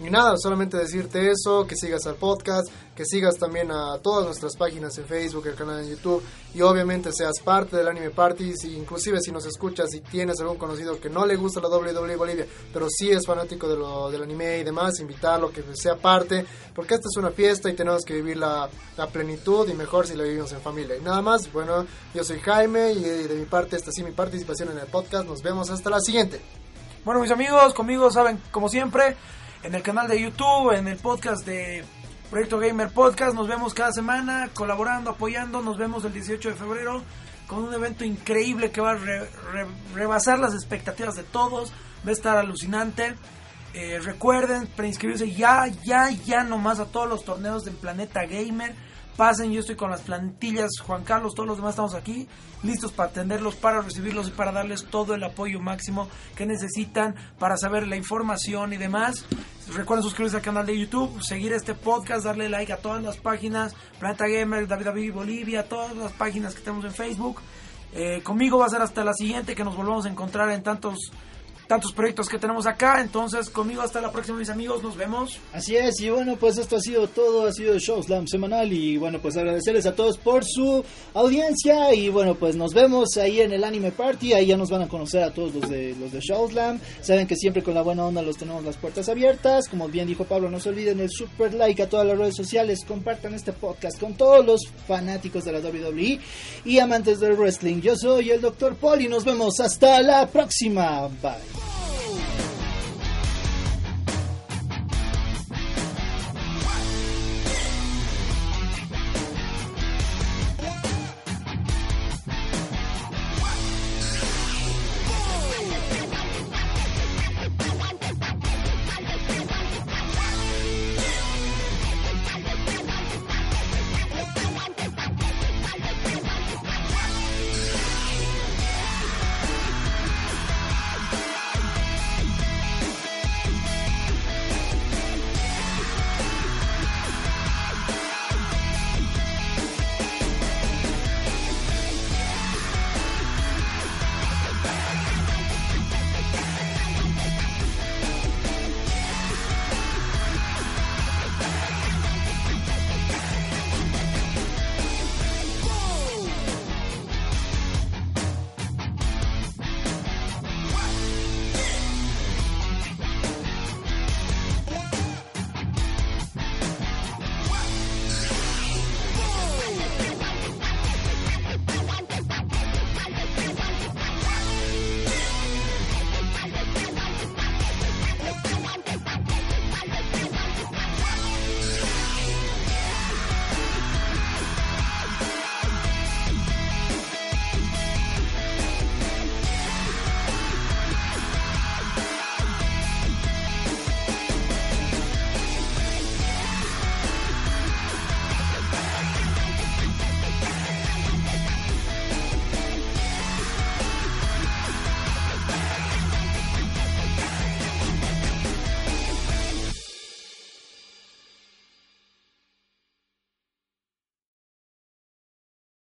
Y nada, solamente decirte eso, que sigas al podcast, que sigas también a todas nuestras páginas en Facebook, el canal en YouTube y obviamente seas parte del Anime Party, si, inclusive si nos escuchas y tienes algún conocido que no le gusta la WWE Bolivia, pero sí es fanático de lo, del anime y demás, invitarlo, que sea parte, porque esta es una fiesta y tenemos que vivir la, la plenitud y mejor si la vivimos en familia. Y nada más, bueno, yo soy Jaime y de mi parte esta sí mi participación en el podcast, nos vemos hasta la siguiente. Bueno, mis amigos, conmigo saben, como siempre, en el canal de YouTube, en el podcast de Proyecto Gamer Podcast. Nos vemos cada semana colaborando, apoyando. Nos vemos el 18 de febrero con un evento increíble que va a re- re- rebasar las expectativas de todos. Va a estar alucinante. Eh, recuerden preinscribirse ya, ya, ya nomás a todos los torneos del Planeta Gamer. Pasen, yo estoy con las plantillas, Juan Carlos, todos los demás estamos aquí, listos para atenderlos, para recibirlos y para darles todo el apoyo máximo que necesitan para saber la información y demás. Recuerden suscribirse al canal de YouTube, seguir este podcast, darle like a todas las páginas, Planeta Gamer, David David Bolivia, todas las páginas que tenemos en Facebook. Eh, conmigo va a ser hasta la siguiente que nos volvamos a encontrar en tantos tantos proyectos que tenemos acá. Entonces, conmigo hasta la próxima, mis amigos. Nos vemos. Así es, y bueno, pues esto ha sido todo, ha sido Show Slam semanal y bueno, pues agradecerles a todos por su audiencia y bueno, pues nos vemos ahí en el Anime Party, ahí ya nos van a conocer a todos los de los de Show Slam, saben que siempre con la buena onda los tenemos las puertas abiertas, como bien dijo Pablo, no se olviden el super like a todas las redes sociales, compartan este podcast con todos los fanáticos de la WWE y amantes del wrestling. Yo soy el Dr. Paul y nos vemos hasta la próxima. Bye. Thank you.